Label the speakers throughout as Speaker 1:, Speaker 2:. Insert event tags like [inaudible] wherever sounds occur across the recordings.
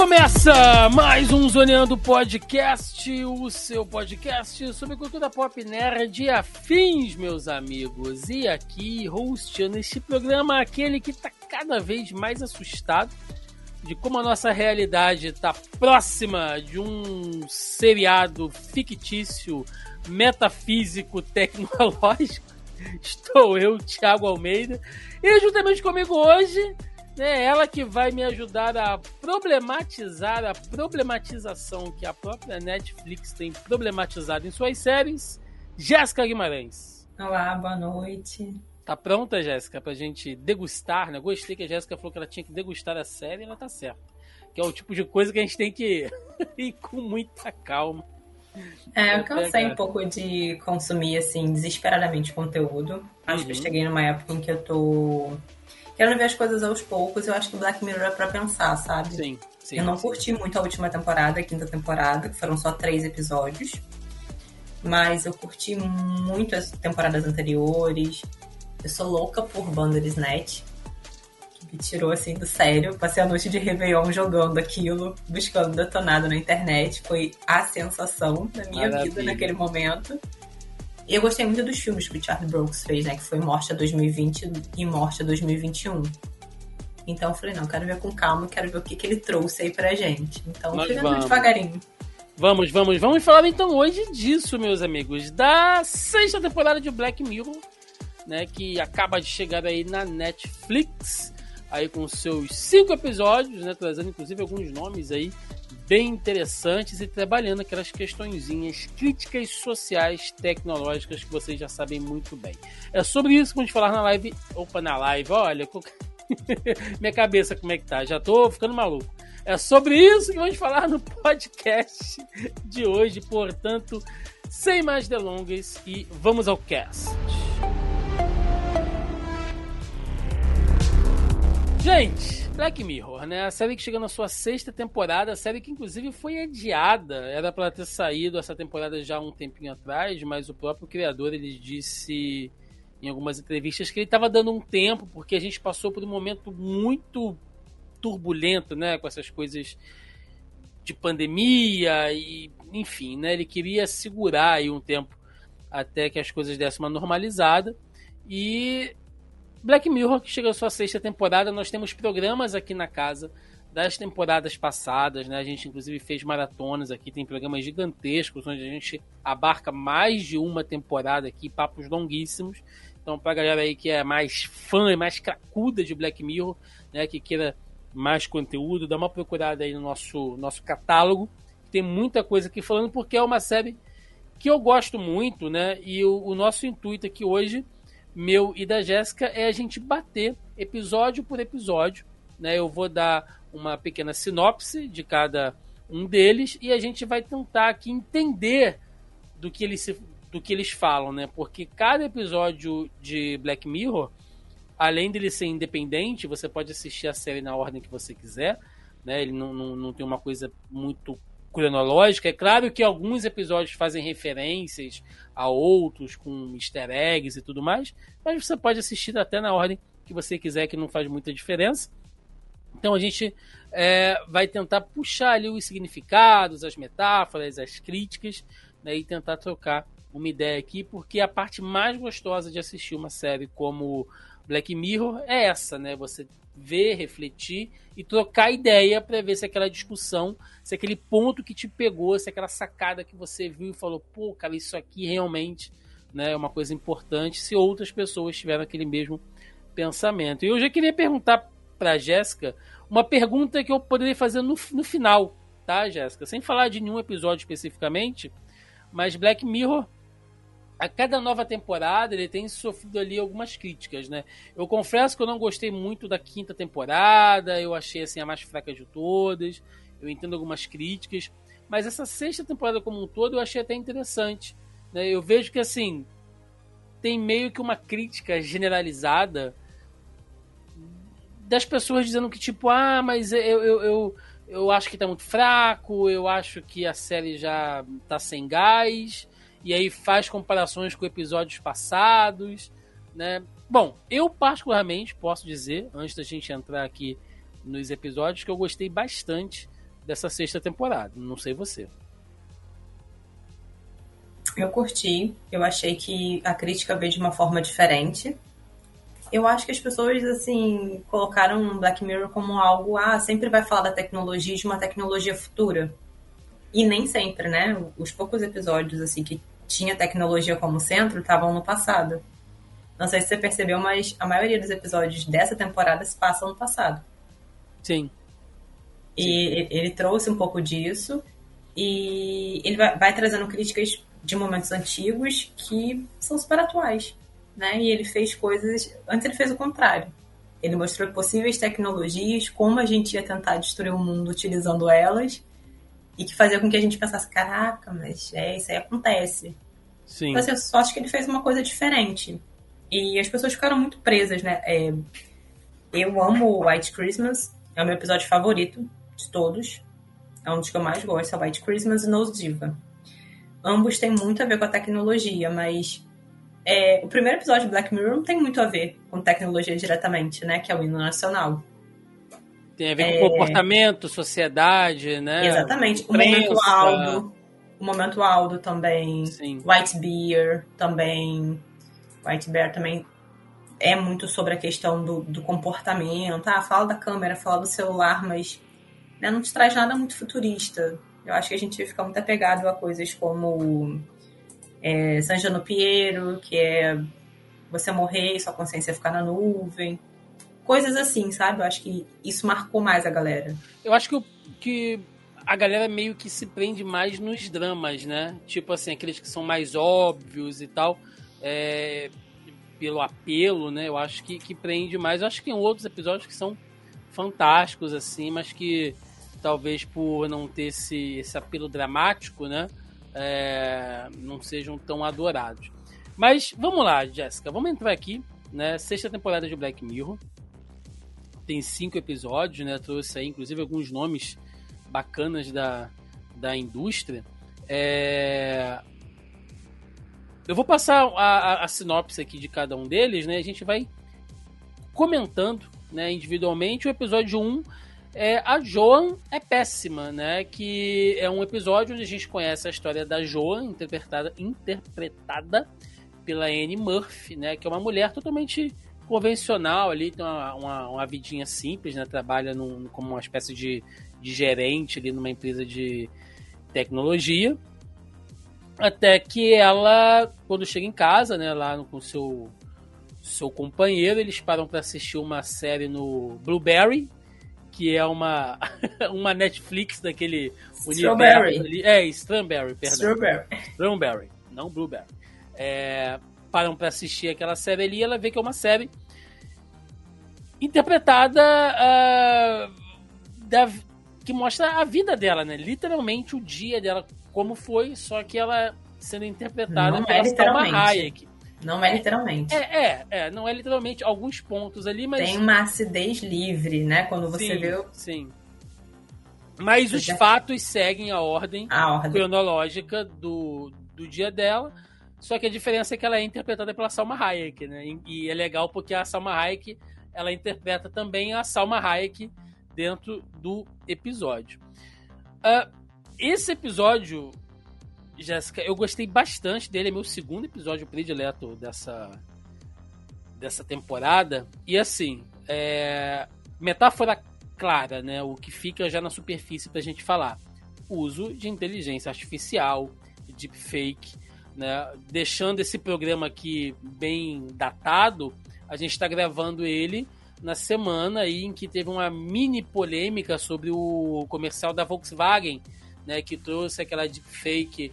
Speaker 1: Começa mais um Zoneando Podcast, o seu podcast sobre cultura pop nerd e afins, meus amigos. E aqui, hosteando este programa, aquele que tá cada vez mais assustado de como a nossa realidade está próxima de um seriado fictício, metafísico, tecnológico. [laughs] Estou eu, Thiago Almeida, e juntamente comigo hoje é ela que vai me ajudar a problematizar a problematização que a própria Netflix tem problematizado em suas séries, Jéssica Guimarães.
Speaker 2: Olá, boa noite.
Speaker 1: Tá pronta, Jéssica, pra gente degustar, né? Gostei que a Jéssica falou que ela tinha que degustar a série e ela tá certa. Que é o tipo de coisa que a gente tem que [laughs] ir com muita calma.
Speaker 2: É, eu cansei um pouco de consumir, assim, desesperadamente conteúdo. Acho uhum. que eu cheguei numa época em que eu tô querendo ver as coisas aos poucos. Eu acho que Black Mirror é pra pensar, sabe?
Speaker 1: Sim. sim
Speaker 2: eu não
Speaker 1: sim.
Speaker 2: curti muito a última temporada, a quinta temporada, que foram só três episódios. Mas eu curti muito as temporadas anteriores. Eu sou louca por Bandersnatch. Que me tirou assim do sério. Passei a noite de Réveillon jogando aquilo, buscando detonado na internet. Foi a sensação da minha
Speaker 1: Maravilha.
Speaker 2: vida naquele momento. Eu gostei muito dos filmes que o Charlie Brooks fez, né? Que foi Morte a 2020 e Morte a 2021. Então eu falei, não, quero ver com calma, quero ver o que, que ele trouxe aí pra gente. Então
Speaker 1: Nós vamos.
Speaker 2: devagarinho.
Speaker 1: Vamos, vamos, vamos falar então hoje disso, meus amigos, da sexta temporada de Black Mirror, né, que acaba de chegar aí na Netflix, aí com seus cinco episódios, né, trazendo inclusive alguns nomes aí bem interessantes e trabalhando aquelas questõezinhas críticas sociais tecnológicas que vocês já sabem muito bem. É sobre isso que vamos falar na live, opa, na live, olha, [laughs] minha cabeça como é que tá, já tô ficando maluco. É sobre isso que vamos falar no podcast de hoje, portanto, sem mais delongas e vamos ao cast. Gente, Black Mirror, né? A série que chega na sua sexta temporada, a série que inclusive foi adiada. Era para ter saído essa temporada já há um tempinho atrás, mas o próprio criador ele disse em algumas entrevistas que ele estava dando um tempo porque a gente passou por um momento muito turbulento, né, com essas coisas de pandemia e, enfim, né, ele queria segurar aí um tempo até que as coisas dessem uma normalizada. E Black Mirror, que chega à sua sexta temporada, nós temos programas aqui na casa das temporadas passadas, né? A gente inclusive fez maratonas aqui, tem programas gigantescos onde a gente abarca mais de uma temporada aqui, papos longuíssimos. Então, pra galera aí que é mais fã e mais cracuda de Black Mirror, né, que queira mais conteúdo, dá uma procurada aí no nosso, nosso catálogo. Tem muita coisa aqui falando, porque é uma série que eu gosto muito, né? E o, o nosso intuito aqui hoje, meu e da Jéssica, é a gente bater episódio por episódio. Né? Eu vou dar uma pequena sinopse de cada um deles e a gente vai tentar aqui entender do que eles, se, do que eles falam, né? Porque cada episódio de Black Mirror além dele ser independente, você pode assistir a série na ordem que você quiser, né? Ele não, não, não tem uma coisa muito cronológica. É claro que alguns episódios fazem referências a outros com easter eggs e tudo mais, mas você pode assistir até na ordem que você quiser, que não faz muita diferença. Então a gente é, vai tentar puxar ali os significados, as metáforas, as críticas, né, e tentar trocar uma ideia aqui, porque a parte mais gostosa de assistir uma série como Black Mirror é essa, né? Você ver, refletir e trocar ideia para ver se aquela discussão, se aquele ponto que te pegou, se aquela sacada que você viu e falou, pô, cara, isso aqui realmente né, é uma coisa importante, se outras pessoas tiveram aquele mesmo pensamento. E eu já queria perguntar para Jéssica uma pergunta que eu poderia fazer no, no final, tá, Jéssica? Sem falar de nenhum episódio especificamente, mas Black Mirror a cada nova temporada ele tem sofrido ali algumas críticas, né? Eu confesso que eu não gostei muito da quinta temporada, eu achei assim a mais fraca de todas. Eu entendo algumas críticas, mas essa sexta temporada como um todo eu achei até interessante. Né? Eu vejo que assim tem meio que uma crítica generalizada das pessoas dizendo que, tipo, ah, mas eu, eu, eu, eu acho que tá muito fraco, eu acho que a série já tá sem gás, e aí faz comparações com episódios passados, né? Bom, eu particularmente posso dizer, antes da gente entrar aqui nos episódios, que eu gostei bastante dessa sexta temporada. Não sei você.
Speaker 2: Eu curti, eu achei que a crítica veio de uma forma diferente. Eu acho que as pessoas, assim, colocaram Black Mirror como algo, ah, sempre vai falar da tecnologia de uma tecnologia futura. E nem sempre, né? Os poucos episódios, assim, que tinha tecnologia como centro estavam no passado. Não sei se você percebeu, mas a maioria dos episódios dessa temporada se passam no passado.
Speaker 1: Sim.
Speaker 2: E ele trouxe um pouco disso. E ele vai, vai trazendo críticas de momentos antigos que são super atuais, né? E ele fez coisas. Antes ele fez o contrário. Ele mostrou possíveis tecnologias, como a gente ia tentar destruir o mundo utilizando elas, e que fazia com que a gente pensasse: caraca, mas é, isso aí acontece.
Speaker 1: Sim.
Speaker 2: Então, assim, eu só acho que ele fez uma coisa diferente. E as pessoas ficaram muito presas, né? É, eu amo White Christmas, é o meu episódio favorito de todos. É um dos que eu mais gosto, é White Christmas e Nose Diva ambos têm muito a ver com a tecnologia, mas é, o primeiro episódio de Black Mirror não tem muito a ver com tecnologia diretamente, né? Que é o hino nacional.
Speaker 1: Tem a ver com é... comportamento, sociedade, né?
Speaker 2: Exatamente. O momento Aldo. O momento Aldo também. Sim. White Bear também. White Bear também é muito sobre a questão do, do comportamento. Ah, fala da câmera, fala do celular, mas né, não te traz nada muito futurista. Eu acho que a gente fica muito apegado a coisas como é, San Piero, que é você morrer e sua consciência ficar na nuvem. Coisas assim, sabe? Eu acho que isso marcou mais a galera.
Speaker 1: Eu acho que, que a galera meio que se prende mais nos dramas, né? Tipo assim, aqueles que são mais óbvios e tal. É, pelo apelo, né? Eu acho que, que prende mais. Eu acho que tem outros episódios que são fantásticos, assim, mas que talvez por não ter esse, esse apelo dramático, né? É, não sejam tão adorados. Mas vamos lá, Jéssica, vamos entrar aqui, né? Sexta temporada de Black Mirror. Tem cinco episódios, né? Trouxe aí, inclusive, alguns nomes bacanas da, da indústria. É... Eu vou passar a, a, a, sinopse aqui de cada um deles, né? A gente vai comentando né, individualmente. O episódio 1 é, a Joan é péssima, né? Que é um episódio onde a gente conhece a história da Joan, interpretada, interpretada pela Anne Murphy, né? Que é uma mulher totalmente convencional ali, tem uma, uma, uma vidinha simples, né? Trabalha num, como uma espécie de, de gerente ali numa empresa de tecnologia. Até que ela, quando chega em casa, né, lá com seu seu companheiro, eles param para assistir uma série no Blueberry, que é uma, [laughs] uma Netflix daquele
Speaker 2: Strawberry.
Speaker 1: universo. É, Strawberry, perdão.
Speaker 2: Strawberry.
Speaker 1: Strawberry, não Blueberry. É, param para assistir aquela série ali e ela vê que é uma série interpretada uh, da, que mostra a vida dela, né? Literalmente o dia dela, como foi, só que ela sendo interpretada
Speaker 2: não é pela
Speaker 1: Salma Hayek.
Speaker 2: Não é literalmente.
Speaker 1: É, é, é, não é literalmente alguns pontos ali, mas.
Speaker 2: Tem uma acidez livre, né? Quando você
Speaker 1: sim,
Speaker 2: vê.
Speaker 1: Sim. Mas os fatos seguem a ordem,
Speaker 2: a ordem,
Speaker 1: cronológica do, do dia dela. Só que a diferença é que ela é interpretada pela Salma Hayek, né? E é legal porque a Salma Hayek ela interpreta também a Salma Hayek dentro do episódio. Uh, esse episódio Jéssica, eu gostei bastante dele, é meu segundo episódio predileto dessa, dessa temporada. E assim, é, metáfora clara, né? O que fica já na superfície pra gente falar. Uso de inteligência artificial, deepfake, né? Deixando esse programa aqui bem datado, a gente está gravando ele na semana aí em que teve uma mini polêmica sobre o comercial da Volkswagen, né, que trouxe aquela deepfake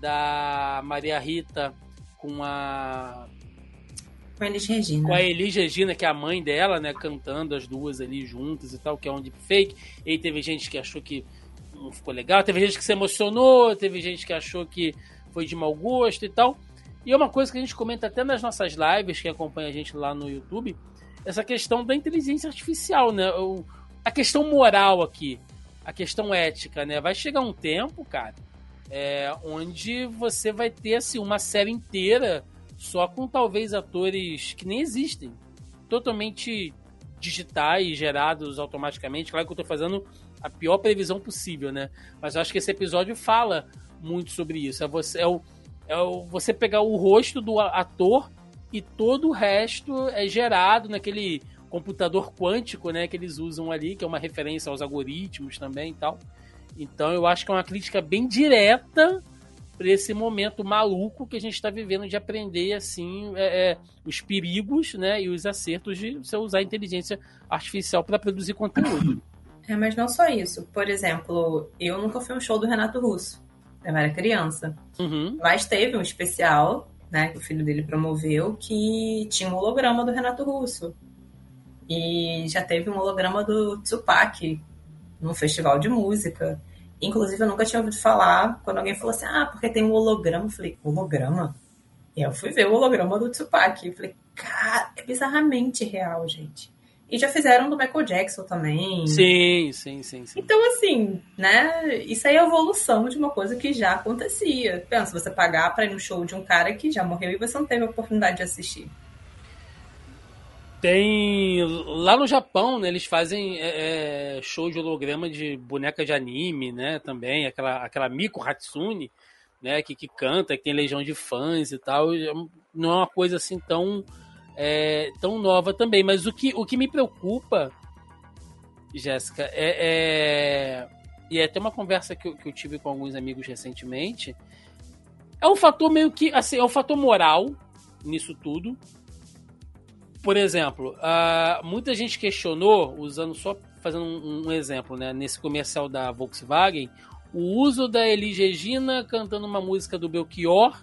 Speaker 1: da Maria Rita com a.
Speaker 2: Com a Elis Regina.
Speaker 1: Com a Elis Regina, que é a mãe dela, né? Cantando as duas ali juntas e tal, que é um deepfake. E aí teve gente que achou que não ficou legal, teve gente que se emocionou, teve gente que achou que foi de mau gosto e tal. E é uma coisa que a gente comenta até nas nossas lives, quem acompanha a gente lá no YouTube, essa questão da inteligência artificial, né? A questão moral aqui, a questão ética, né? Vai chegar um tempo, cara, é, onde você vai ter assim, uma série inteira só com talvez atores que nem existem, totalmente digitais, gerados automaticamente. Claro que eu estou fazendo a pior previsão possível, né? Mas eu acho que esse episódio fala muito sobre isso. É você, é o, é você pegar o rosto do ator e todo o resto é gerado naquele computador quântico, né, que eles usam ali, que é uma referência aos algoritmos também e tal. Então eu acho que é uma crítica bem direta para esse momento maluco que a gente está vivendo de aprender assim é, é, os perigos, né, e os acertos de você usar a inteligência artificial para produzir conteúdo.
Speaker 2: É, mas não só isso. Por exemplo, eu nunca fui um show do Renato Russo. Eu era criança.
Speaker 1: Uhum.
Speaker 2: Mas teve um especial né, que o filho dele promoveu, que tinha um holograma do Renato Russo. E já teve um holograma do Tupac no festival de música. Inclusive, eu nunca tinha ouvido falar quando alguém falou assim: ah, porque tem um holograma. Eu falei: holograma? E eu fui ver o holograma do Tupac. Eu falei: cara, é bizarramente real, gente. E já fizeram do Michael Jackson também.
Speaker 1: Sim, sim, sim, sim.
Speaker 2: Então, assim, né? Isso aí é a evolução de uma coisa que já acontecia. Pensa, você pagar pra ir no show de um cara que já morreu e você não teve a oportunidade de assistir.
Speaker 1: Tem. Lá no Japão, né, eles fazem é, é show de holograma de boneca de anime, né? Também, aquela, aquela Miko Hatsune, né? Que, que canta, que tem legião de fãs e tal. Não é uma coisa assim tão é, tão nova também. Mas o que, o que me preocupa, Jéssica, é, é, E é até uma conversa que eu, que eu tive com alguns amigos recentemente. É um fator meio que. Assim, é um fator moral nisso tudo. Por exemplo, uh, muita gente questionou, usando só fazendo um, um, exemplo, né, nesse comercial da Volkswagen, o uso da Elis Regina cantando uma música do Belchior,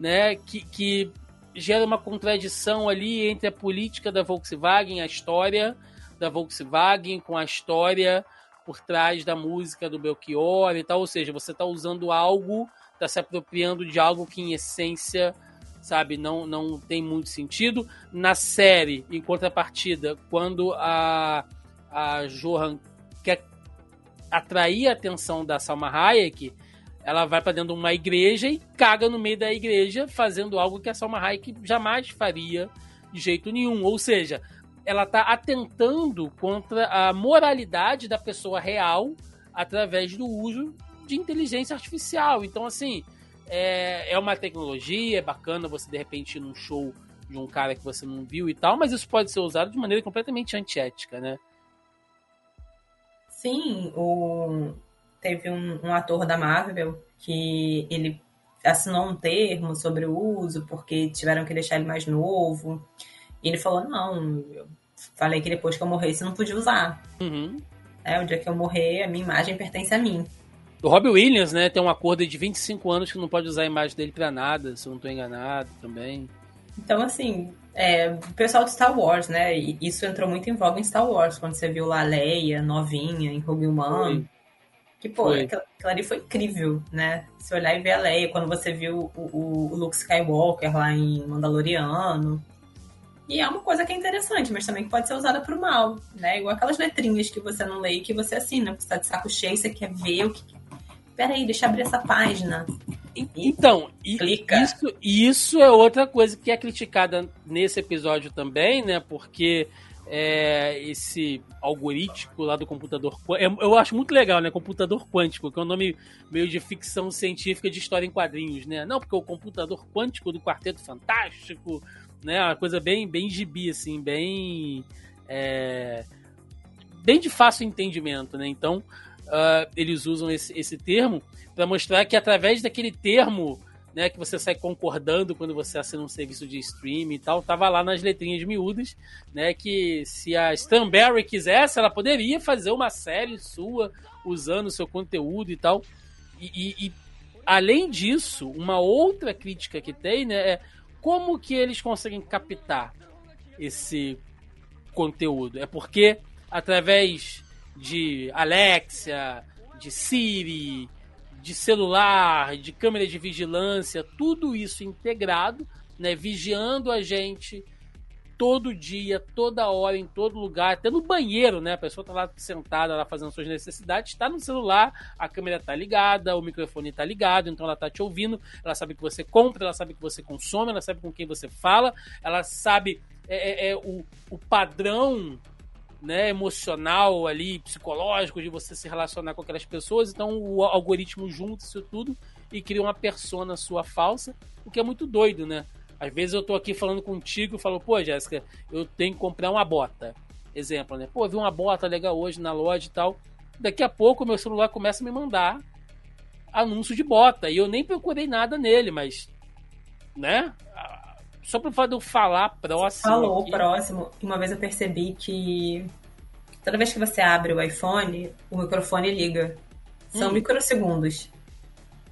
Speaker 1: né, que, que gera uma contradição ali entre a política da Volkswagen, a história da Volkswagen com a história por trás da música do Belchior e tal. Ou seja, você está usando algo, está se apropriando de algo que em essência, sabe, não, não tem muito sentido. Na série, em contrapartida, quando a, a Johan quer atrair a atenção da Salma Hayek, ela vai para dentro de uma igreja e caga no meio da igreja, fazendo algo que a Salma Hayek jamais faria de jeito nenhum. Ou seja, ela está atentando contra a moralidade da pessoa real através do uso de inteligência artificial. Então, assim, é, é uma tecnologia, é bacana você de repente ir num show de um cara que você não viu e tal, mas isso pode ser usado de maneira completamente antiética, né?
Speaker 2: Sim, o, teve um, um, ator da Marvel que ele assinou um termo sobre o uso porque tiveram que deixar ele mais novo. E ele falou: Não, eu falei que depois que eu morresse não podia usar.
Speaker 1: Uhum.
Speaker 2: É, o dia que eu morrer, a minha imagem pertence a mim.
Speaker 1: O Robbie Williams, né, tem um acordo de 25 anos que não pode usar a imagem dele para nada, se eu não estou enganado também.
Speaker 2: Então, assim, é, o pessoal de Star Wars, né, isso entrou muito em voga em Star Wars, quando você viu lá a Leia, novinha, em Rogue One. Foi. Que, pô, aquilo, aquilo, ali foi incrível, né? Se olhar e ver a Leia, quando você viu o, o, o, Luke Skywalker lá em Mandaloriano. E é uma coisa que é interessante, mas também que pode ser usada pro mal, né? Igual aquelas letrinhas que você não lê e que você assina, você tá de saco cheio, você quer ver o que. Peraí, deixa eu abrir essa página.
Speaker 1: Então, Clica. isso, isso é outra coisa que é criticada nesse episódio também, né? Porque é, esse algoritmo lá do computador quântico. Eu acho muito legal, né? Computador quântico, que é um nome meio de ficção científica de história em quadrinhos, né? Não, porque o computador quântico do Quarteto Fantástico, né? Uma coisa bem, bem gibi, assim, bem. É, bem de fácil entendimento, né? Então, uh, eles usam esse, esse termo para mostrar que através daquele termo né, que você sai concordando quando você assina um serviço de streaming e tal, tava lá nas letrinhas miúdas, né, que se a Stanberry quisesse, ela poderia fazer uma série sua usando o seu conteúdo e tal. E, e, e, além disso, uma outra crítica que tem, né, é como que eles conseguem captar esse conteúdo? É porque através de Alexia, de Siri, de celular, de câmera de vigilância, tudo isso integrado, né, vigiando a gente todo dia, toda hora, em todo lugar, até no banheiro, né? A pessoa tá lá sentada, lá fazendo suas necessidades, está no celular, a câmera tá ligada, o microfone tá ligado, então ela tá te ouvindo, ela sabe que você compra, ela sabe que você consome, ela sabe com quem você fala, ela sabe é, é, é o, o padrão né, emocional ali, psicológico de você se relacionar com aquelas pessoas. Então o algoritmo junta isso tudo e cria uma persona sua falsa, o que é muito doido, né? Às vezes eu tô aqui falando contigo e falo, pô, Jéssica, eu tenho que comprar uma bota. Exemplo, né? Pô, vi uma bota legal hoje na loja e tal. Daqui a pouco meu celular começa a me mandar anúncio de bota. E eu nem procurei nada nele, mas. Né? Só para fato de eu falar próximo.
Speaker 2: Falou aqui. próximo. Uma vez eu percebi que toda vez que você abre o iPhone, o microfone liga. São hum. microsegundos.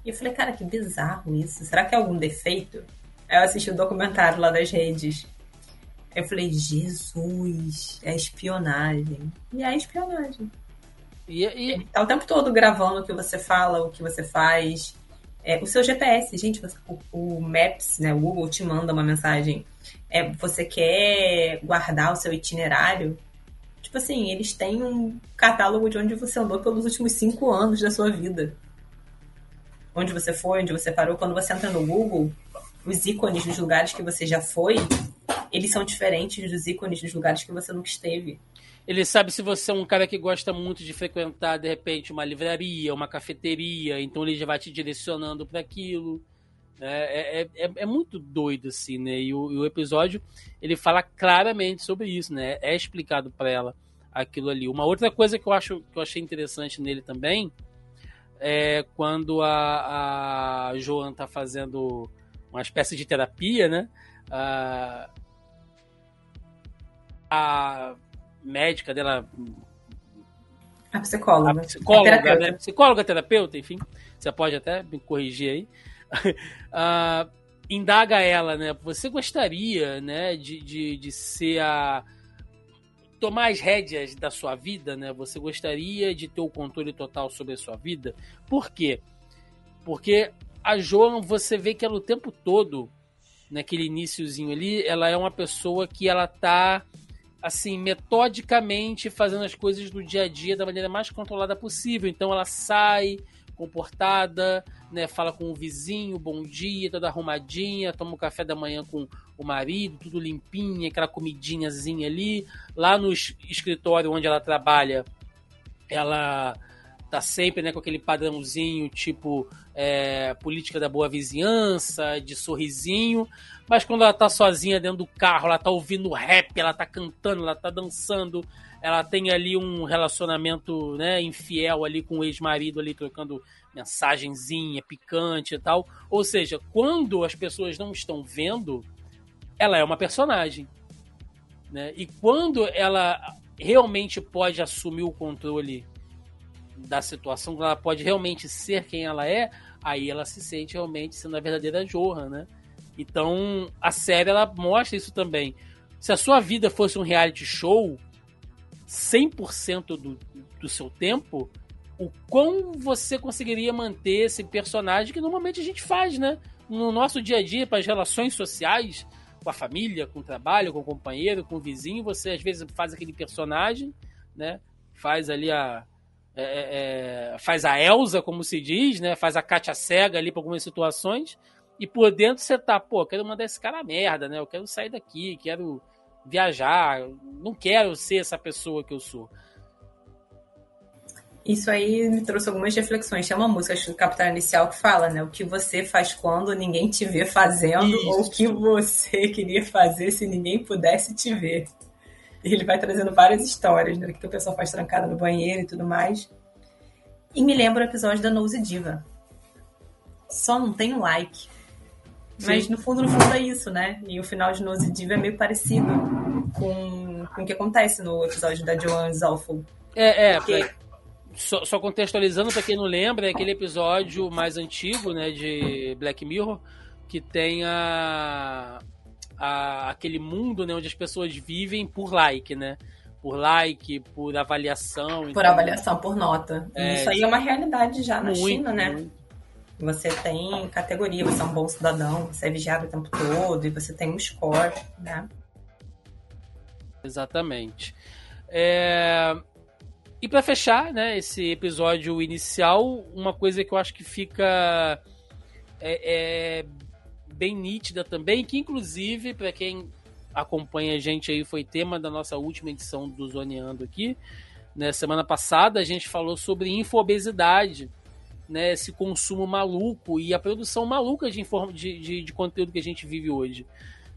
Speaker 2: E eu falei, cara, que bizarro isso. Será que é algum defeito? Aí eu assisti o um documentário lá das redes. Aí eu falei, Jesus, é espionagem. E é espionagem.
Speaker 1: E, e...
Speaker 2: Tá o tempo todo gravando o que você fala, o que você faz. É, o seu GPS, gente, o, o, Maps, né, o Google te manda uma mensagem. É, você quer guardar o seu itinerário? Tipo assim, eles têm um catálogo de onde você andou pelos últimos cinco anos da sua vida. Onde você foi, onde você parou. Quando você entra no Google, os ícones dos lugares que você já foi, eles são diferentes dos ícones dos lugares que você nunca esteve.
Speaker 1: Ele sabe se você é um cara que gosta muito de frequentar, de repente, uma livraria, uma cafeteria, então ele já vai te direcionando para aquilo. É, é, é, é, muito doido, assim, né? E o, e o, episódio, ele fala claramente sobre isso, né? É explicado para ela aquilo ali. Uma outra coisa que eu, acho, que eu achei interessante nele também é quando a, a Joan tá fazendo uma espécie de terapia, né? A, a médica dela.
Speaker 2: A psicóloga.
Speaker 1: A psicóloga, a terapeuta. Né? Psicóloga, terapeuta, enfim. Você pode até me corrigir aí. uh, [laughs] indaga ela, né? Você gostaria, né, de, de, de ser a tomar as rédeas da sua vida, né? Você gostaria de ter o controle total sobre a sua vida? Por quê? Porque a Joan, você vê que ela o tempo todo, naquele iníciozinho ali, ela é uma pessoa que ela tá assim, metodicamente fazendo as coisas do dia a dia da maneira mais controlada possível. Então ela sai comportada, né, fala com o vizinho, bom dia, toda arrumadinha, toma o um café da manhã com o marido, tudo limpinho, aquela comidinhazinha ali. Lá no escritório onde ela trabalha, ela tá sempre né, com aquele padrãozinho tipo é, política da boa vizinhança, de sorrisinho, mas quando ela tá sozinha dentro do carro, ela tá ouvindo rap, ela tá cantando, ela tá dançando, ela tem ali um relacionamento né, infiel ali com o ex-marido ali trocando mensagenzinha picante e tal. Ou seja, quando as pessoas não estão vendo, ela é uma personagem. Né? E quando ela realmente pode assumir o controle da situação, ela pode realmente ser quem ela é, aí ela se sente realmente sendo a verdadeira Jorra, né? Então, a série ela mostra isso também. Se a sua vida fosse um reality show, 100% do, do seu tempo, o quão você conseguiria manter esse personagem que normalmente a gente faz, né? No nosso dia a dia, para as relações sociais, com a família, com o trabalho, com o companheiro, com o vizinho, você às vezes faz aquele personagem, né? Faz ali a, é, é, é, faz a Elsa, como se diz, né? Faz a Katia cega ali para algumas situações. E por dentro você tá, pô, quero mandar esse cara a merda, né? Eu quero sair daqui, quero viajar, não quero ser essa pessoa que eu sou.
Speaker 2: Isso aí me trouxe algumas reflexões. Tem uma música do Capital Inicial que fala, né? O que você faz quando ninguém te vê fazendo, Isso. ou o que você queria fazer se ninguém pudesse te ver. [laughs] Ele vai trazendo várias histórias, né? Que o pessoal faz trancada no banheiro e tudo mais. E me lembra o episódio da Nose Diva. Só não tem um like. Mas Sim. no fundo, no fundo é isso, né? E o final de Nose Diva é meio parecido com, com o que acontece no episódio da Joanne Zolfo.
Speaker 1: É, é. Porque... Só, só, contextualizando para quem não lembra, é aquele episódio mais antigo, né, de Black Mirror, que tem a, a, aquele mundo né, onde as pessoas vivem por like, né? Por like, por avaliação.
Speaker 2: Por então, avaliação, por nota. É, Isso aí é uma realidade já na muito, China, né? Muito. Você tem categoria, você é um bom cidadão, você é vigiado o tempo todo e você tem um score, né?
Speaker 1: Exatamente. É... E para fechar, né, esse episódio inicial, uma coisa que eu acho que fica é, é bem nítida também, que inclusive para quem acompanha a gente aí foi tema da nossa última edição do Zoneando aqui. Né, semana passada a gente falou sobre infobesidade, né, esse consumo maluco e a produção maluca de, de, de, de conteúdo que a gente vive hoje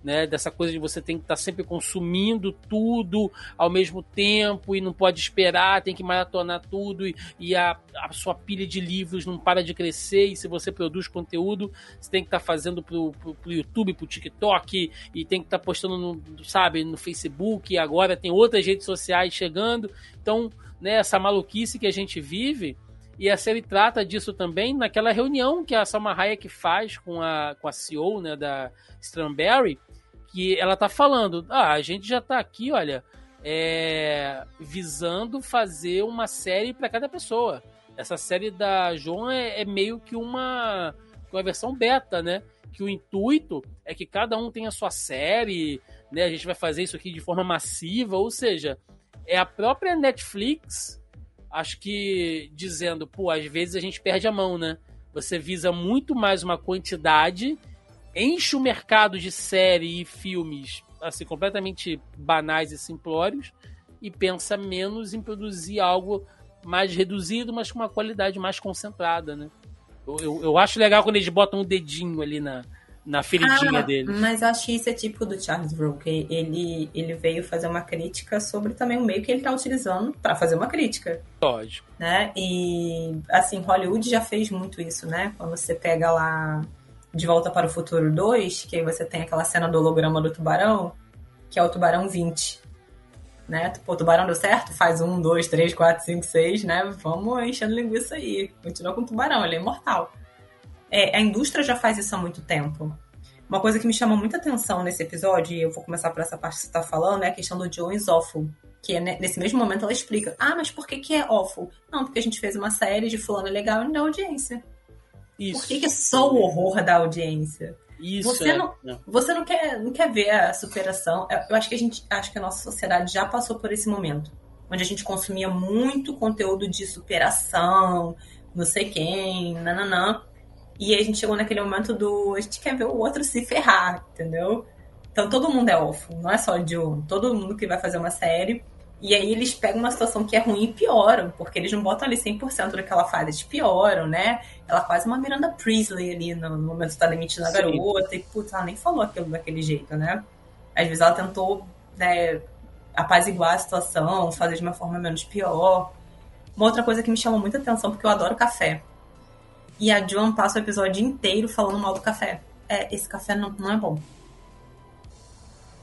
Speaker 1: né? Dessa coisa de você tem que estar tá sempre consumindo tudo ao mesmo tempo e não pode esperar, tem que maratonar tudo e, e a, a, sua pilha de livros não para de crescer. E se você produz conteúdo, você tem que estar tá fazendo pro, pro, pro YouTube, pro TikTok e tem que estar tá postando no, sabe, no Facebook. E agora tem outras redes sociais chegando. Então, né, essa maluquice que a gente vive. E a série trata disso também naquela reunião que a Salma Hayek faz com a, com a CEO né, da Strawberry, que ela tá falando, ah, a gente já tá aqui, olha, é, visando fazer uma série para cada pessoa. Essa série da Joan é, é, meio que uma, uma versão beta, né? Que o intuito é que cada um tenha a sua série, né? A gente vai fazer isso aqui de forma massiva, ou seja, é a própria Netflix, acho que dizendo, pô, às vezes a gente perde a mão, né? Você visa muito mais uma quantidade enche o mercado de série e filmes assim completamente banais e simplórios e pensa menos em produzir algo mais reduzido, mas com uma qualidade mais concentrada, né? Eu, eu, eu acho legal quando eles botam um dedinho ali na, na feridinha ah, deles.
Speaker 2: Mas acho que isso é tipo do Charles Brooke. Ele, ele veio fazer uma crítica sobre também o meio que ele está utilizando para fazer uma crítica.
Speaker 1: Lógico.
Speaker 2: Né? E, assim, Hollywood já fez muito isso, né? Quando você pega lá de Volta para o Futuro 2, que aí você tem aquela cena do holograma do tubarão, que é o tubarão 20. Né? Pô, tubarão deu certo? Faz um, dois, três, quatro, cinco, seis, né? Vamos enchendo linguiça aí. Continua com o tubarão, ele é imortal. É, a indústria já faz isso há muito tempo. Uma coisa que me chamou muita atenção nesse episódio, e eu vou começar por essa parte que você está falando, é a questão do Jones Awful. Que é, nesse mesmo momento ela explica: Ah, mas por que, que é awful? Não, porque a gente fez uma série de fulano legal e não dá audiência. Isso. Por que, que é só o horror da audiência?
Speaker 1: Isso,
Speaker 2: você
Speaker 1: é.
Speaker 2: não, você não quer, não quer ver a superação. Eu acho que a gente, acho que a nossa sociedade já passou por esse momento, onde a gente consumia muito conteúdo de superação, não sei quem, nananã. E aí a gente chegou naquele momento do a gente quer ver o outro se ferrar, entendeu? Então todo mundo é órfão, não é só de um. Todo mundo que vai fazer uma série e aí eles pegam uma situação que é ruim e pioram, porque eles não botam ali 100% do que ela faz, eles pioram, né? Ela quase uma Miranda Priestley ali no momento que tá demitindo a garota, e putz, ela nem falou aquilo daquele jeito, né? Às vezes ela tentou, né, apaziguar a situação, fazer de uma forma menos pior. Uma outra coisa que me chamou muita atenção, porque eu adoro café. E a Joan passa o episódio inteiro falando mal do café. É, esse café não, não é bom.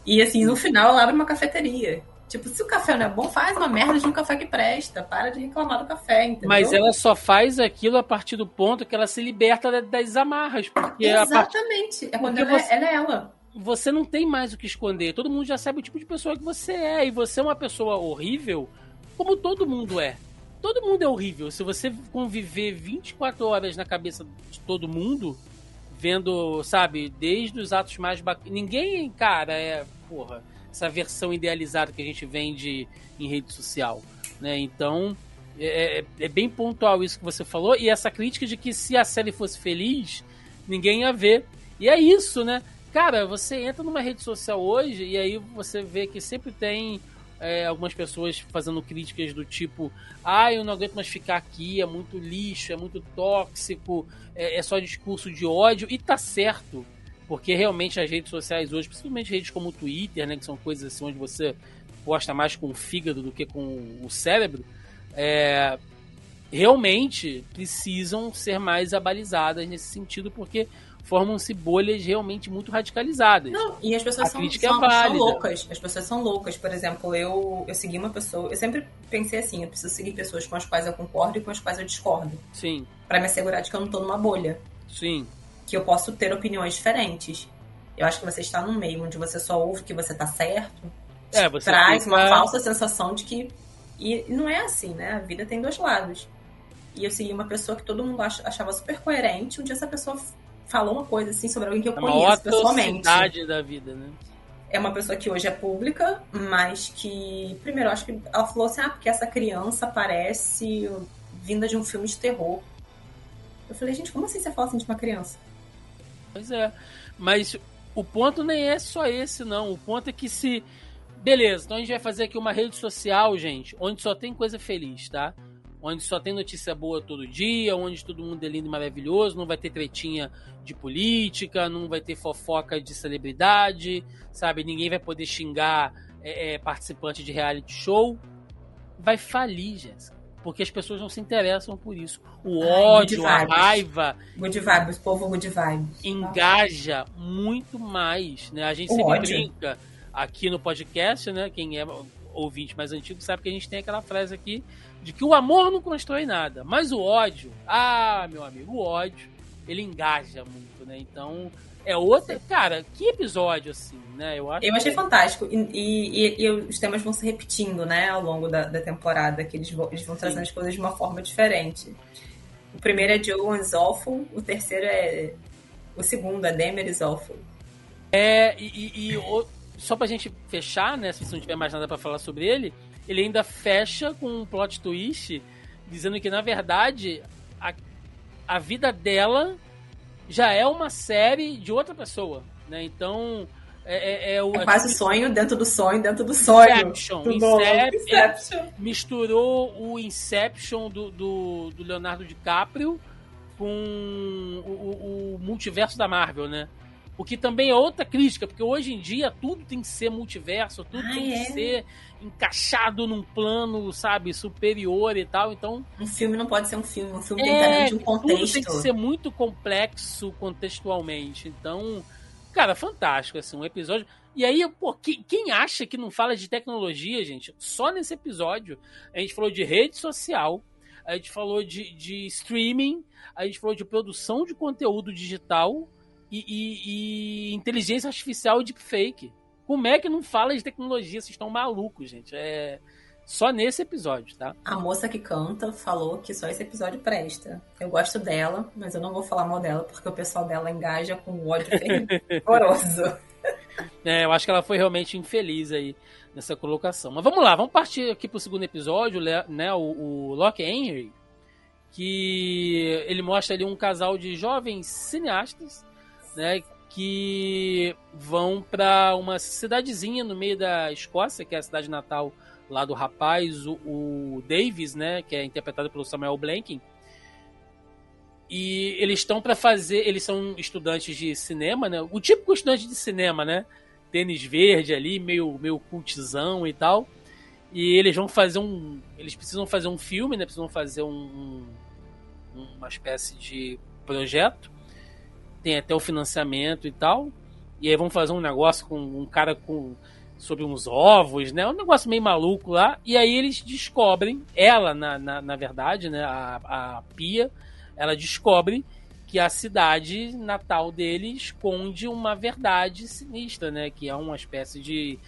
Speaker 2: E assim, no final ela abre uma cafeteria. Tipo, se o café não é bom, faz uma merda de um café que presta. Para de reclamar do café, entendeu?
Speaker 1: Mas ela só faz aquilo a partir do ponto que ela se liberta das amarras. Porque
Speaker 2: Exatamente. Part... É quando ela, é, você... ela é ela.
Speaker 1: Você não tem mais o que esconder. Todo mundo já sabe o tipo de pessoa que você é. E você é uma pessoa horrível, como todo mundo é. Todo mundo é horrível. Se você conviver 24 horas na cabeça de todo mundo, vendo, sabe, desde os atos mais bacanas. Ninguém, cara, é. Porra essa versão idealizada que a gente vende em rede social. Né? Então, é, é, é, bem pontual isso que você falou. E essa crítica de que se a série fosse feliz, ninguém ia ver. E é isso, né? Cara, você entra numa rede social hoje e aí você vê que sempre tem é, algumas pessoas fazendo críticas do tipo: ah, eu não aguento mais ficar aqui, é muito lixo, é muito tóxico, é, é só discurso de ódio. E tá certo porque realmente as redes sociais hoje, principalmente redes como o Twitter, né, que são coisas assim onde você posta mais com o fígado do que com o cérebro, é, realmente precisam ser mais abalizadas nesse sentido, porque formam-se bolhas realmente muito radicalizadas.
Speaker 2: Não, e as pessoas são, são, é são, loucas. As pessoas são loucas. Por exemplo, eu, eu segui uma pessoa. Eu sempre pensei assim: eu preciso seguir pessoas com as quais eu concordo e com as quais eu discordo.
Speaker 1: Sim.
Speaker 2: Para me assegurar de que eu não tô numa bolha.
Speaker 1: Sim
Speaker 2: que eu posso ter opiniões diferentes. Eu acho que você está num meio onde você só ouve que você está certo.
Speaker 1: É, você
Speaker 2: traz fica... uma falsa sensação de que. E não é assim, né? A vida tem dois lados. e eu segui uma pessoa que todo mundo achava super coerente. Um dia essa pessoa falou uma coisa assim sobre alguém que eu é conheço pessoalmente.
Speaker 1: da vida, né?
Speaker 2: É uma pessoa que hoje é pública, mas que, primeiro, acho que ela falou assim: ah, porque essa criança parece vinda de um filme de terror. Eu falei, gente, como assim você fala assim de uma criança?
Speaker 1: Pois é. Mas o ponto nem é só esse, não. O ponto é que se. Beleza, então a gente vai fazer aqui uma rede social, gente, onde só tem coisa feliz, tá? Onde só tem notícia boa todo dia, onde todo mundo é lindo e maravilhoso, não vai ter tretinha de política, não vai ter fofoca de celebridade, sabe? Ninguém vai poder xingar é, é, participante de reality show. Vai falir, Jéssica porque as pessoas não se interessam por isso. O Ai, ódio, a raiva.
Speaker 2: Good vibes, povo good vibes.
Speaker 1: Engaja muito mais, né? A gente o sempre ódio. brinca aqui no podcast, né? Quem é ouvinte mais antigo sabe que a gente tem aquela frase aqui de que o amor não constrói nada, mas o ódio, ah, meu amigo, o ódio, ele engaja muito, né? Então, é outra. Cara, que episódio, assim, né?
Speaker 2: Eu, acho eu achei que... fantástico. E, e, e, os temas vão se repetindo, né, ao longo da, da temporada, que eles vão, eles vão trazendo as coisas de uma forma diferente. O primeiro é Joe is Awful, o terceiro é. O segundo é Demer is Awful.
Speaker 1: É, e, e, o, só pra gente fechar, né? Se você não tiver mais nada para falar sobre ele, ele ainda fecha com um plot twist dizendo que, na verdade, a, a vida dela já é uma série de outra pessoa, né? Então é,
Speaker 2: é, é, o, é quase tipo, sonho dentro do sonho dentro do sonho.
Speaker 1: Inception. Inception, Inception. Misturou o Inception do, do, do, Leonardo DiCaprio com o, o, o multiverso da Marvel, né? O que também é outra crítica, porque hoje em dia tudo tem que ser multiverso, tudo ah, tem é? que ser encaixado num plano, sabe, superior e tal. Então.
Speaker 2: Um filme não pode ser um filme, um filme é, tem que de um contexto.
Speaker 1: Tudo tem que ser muito complexo contextualmente. Então, cara, fantástico, assim, um episódio. E aí, pô, quem, quem acha que não fala de tecnologia, gente, só nesse episódio a gente falou de rede social, a gente falou de, de streaming, a gente falou de produção de conteúdo digital e, e, e inteligência artificial e deepfake. Como é que não fala de tecnologia? Vocês estão malucos, gente. É só nesse episódio, tá?
Speaker 2: A moça que canta falou que só esse episódio presta. Eu gosto dela, mas eu não vou falar mal dela porque o pessoal dela engaja com ódio fervoroso. [laughs]
Speaker 1: é, eu acho que ela foi realmente infeliz aí nessa colocação. Mas vamos lá, vamos partir aqui pro segundo episódio, né? O, o Locke Henry, que ele mostra ali um casal de jovens cineastas né, que vão para uma cidadezinha no meio da Escócia, que é a cidade natal lá do rapaz, o, o Davis, né, que é interpretado pelo Samuel Blanking. E eles estão para fazer, eles são estudantes de cinema, né? O típico estudante de cinema, né? Tênis verde ali, meio meio cultizão e tal. E eles vão fazer um, eles precisam fazer um filme, né? Precisam fazer um, um uma espécie de projeto tem até o financiamento e tal. E aí vão fazer um negócio com um cara com sobre uns ovos, né? Um negócio meio maluco lá. E aí eles descobrem, ela, na, na, na verdade, né? A, a Pia, ela descobre que a cidade natal dele esconde uma verdade sinistra, né? Que é uma espécie de,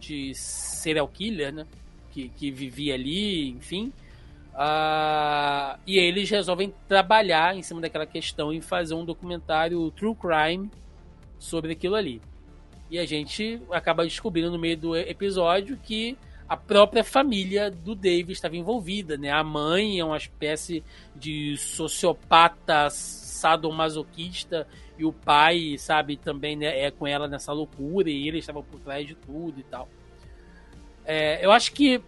Speaker 1: de serial killer, né? Que, que vivia ali, enfim. Uh, e eles resolvem trabalhar em cima daquela questão e fazer um documentário true crime sobre aquilo ali. E a gente acaba descobrindo no meio do episódio que a própria família do David estava envolvida, né? A mãe é uma espécie de sociopata sadomasoquista e o pai, sabe, também né, é com ela nessa loucura e ele estava por trás de tudo e tal. É, eu acho que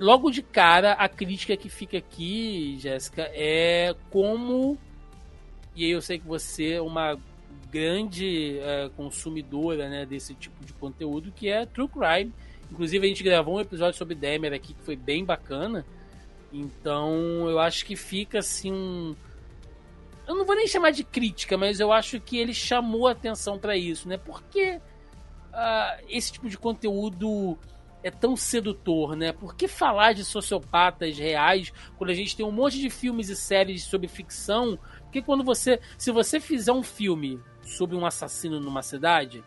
Speaker 1: logo de cara, a crítica que fica aqui, Jéssica, é como. E aí eu sei que você é uma grande é, consumidora né, desse tipo de conteúdo, que é True Crime. Inclusive, a gente gravou um episódio sobre Demer aqui que foi bem bacana. Então, eu acho que fica assim um. Eu não vou nem chamar de crítica, mas eu acho que ele chamou atenção para isso, né? Porque uh, esse tipo de conteúdo é tão sedutor, né? Por que falar de sociopatas reais quando a gente tem um monte de filmes e séries sobre ficção? Porque quando você, se você fizer um filme sobre um assassino numa cidade,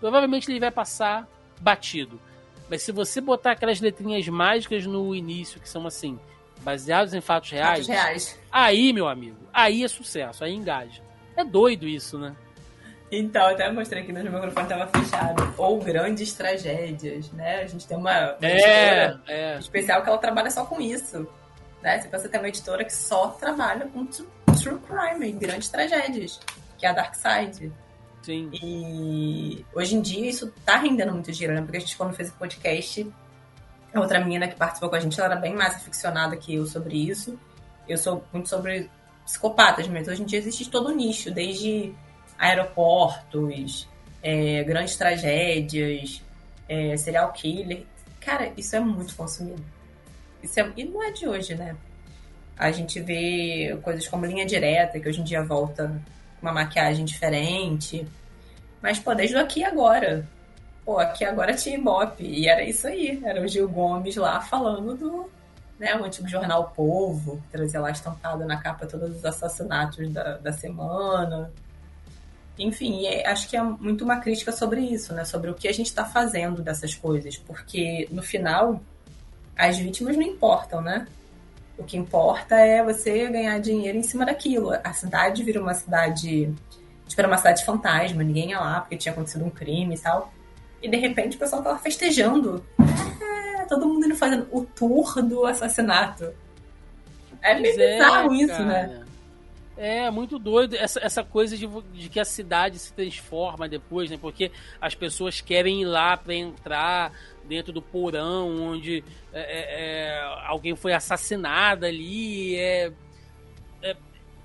Speaker 1: provavelmente ele vai passar batido. Mas se você botar aquelas letrinhas mágicas no início que são assim, baseados em fatos reais,
Speaker 2: Fatos reais.
Speaker 1: aí, meu amigo, aí é sucesso, aí engaja. É doido isso, né?
Speaker 2: Então, até mostrei aqui no meu microfone tava fechado. Ou grandes tragédias, né? A gente tem uma, uma
Speaker 1: É,
Speaker 2: editora
Speaker 1: é.
Speaker 2: especial que ela trabalha só com isso. Né? Você pensa ter uma editora que só trabalha com tru- true crime grandes tragédias, que é a Dark Side.
Speaker 1: Sim.
Speaker 2: E hoje em dia isso tá rendendo muito dinheiro, né? Porque a gente, quando fez o podcast, a outra menina que participou com a gente, ela era bem mais aficionada que eu sobre isso. Eu sou muito sobre psicopatas, mas hoje em dia existe todo um nicho, desde aeroportos, é, grandes tragédias, é, serial killer. Cara, isso é muito consumido. Isso é, e não é de hoje, né? A gente vê coisas como linha direta, que hoje em dia volta uma maquiagem diferente. Mas, pô, desde aqui agora. Pô, aqui agora tinha Ibope. E era isso aí. Era o Gil Gomes lá falando do. Né, o antigo jornal Povo, que trazia lá estampado na capa todos os assassinatos da, da semana. Enfim, e é- acho que é muito uma crítica sobre isso, né? Sobre o que a gente está fazendo dessas coisas. Porque, no final, as vítimas não importam, né? O que importa é você ganhar dinheiro em cima daquilo. A cidade vira uma cidade. Tipo, era uma cidade fantasma, ninguém ia lá porque tinha acontecido um crime e tal. E de repente o pessoal tava festejando. É, todo mundo indo fazendo o tour do assassinato. É
Speaker 1: é,
Speaker 2: bizarro isso,
Speaker 1: cara.
Speaker 2: né?
Speaker 1: É, muito doido essa, essa coisa de, de que a cidade se transforma depois, né? Porque as pessoas querem ir lá pra entrar dentro do porão onde é, é, é, alguém foi assassinado ali. É, é,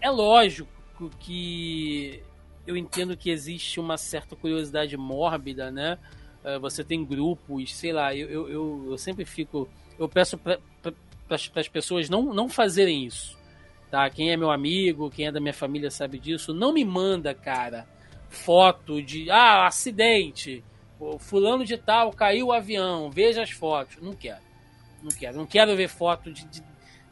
Speaker 1: é lógico que eu entendo que existe uma certa curiosidade mórbida, né? É, Você tem grupos, sei lá, eu, eu, eu, sempre fico. Eu peço para as pessoas não, não fazerem isso tá? Quem é meu amigo, quem é da minha família sabe disso. Não me manda, cara, foto de ah, acidente. o Fulano de tal caiu o avião, veja as fotos. Não quero. Não quero. Não quero ver foto de, de-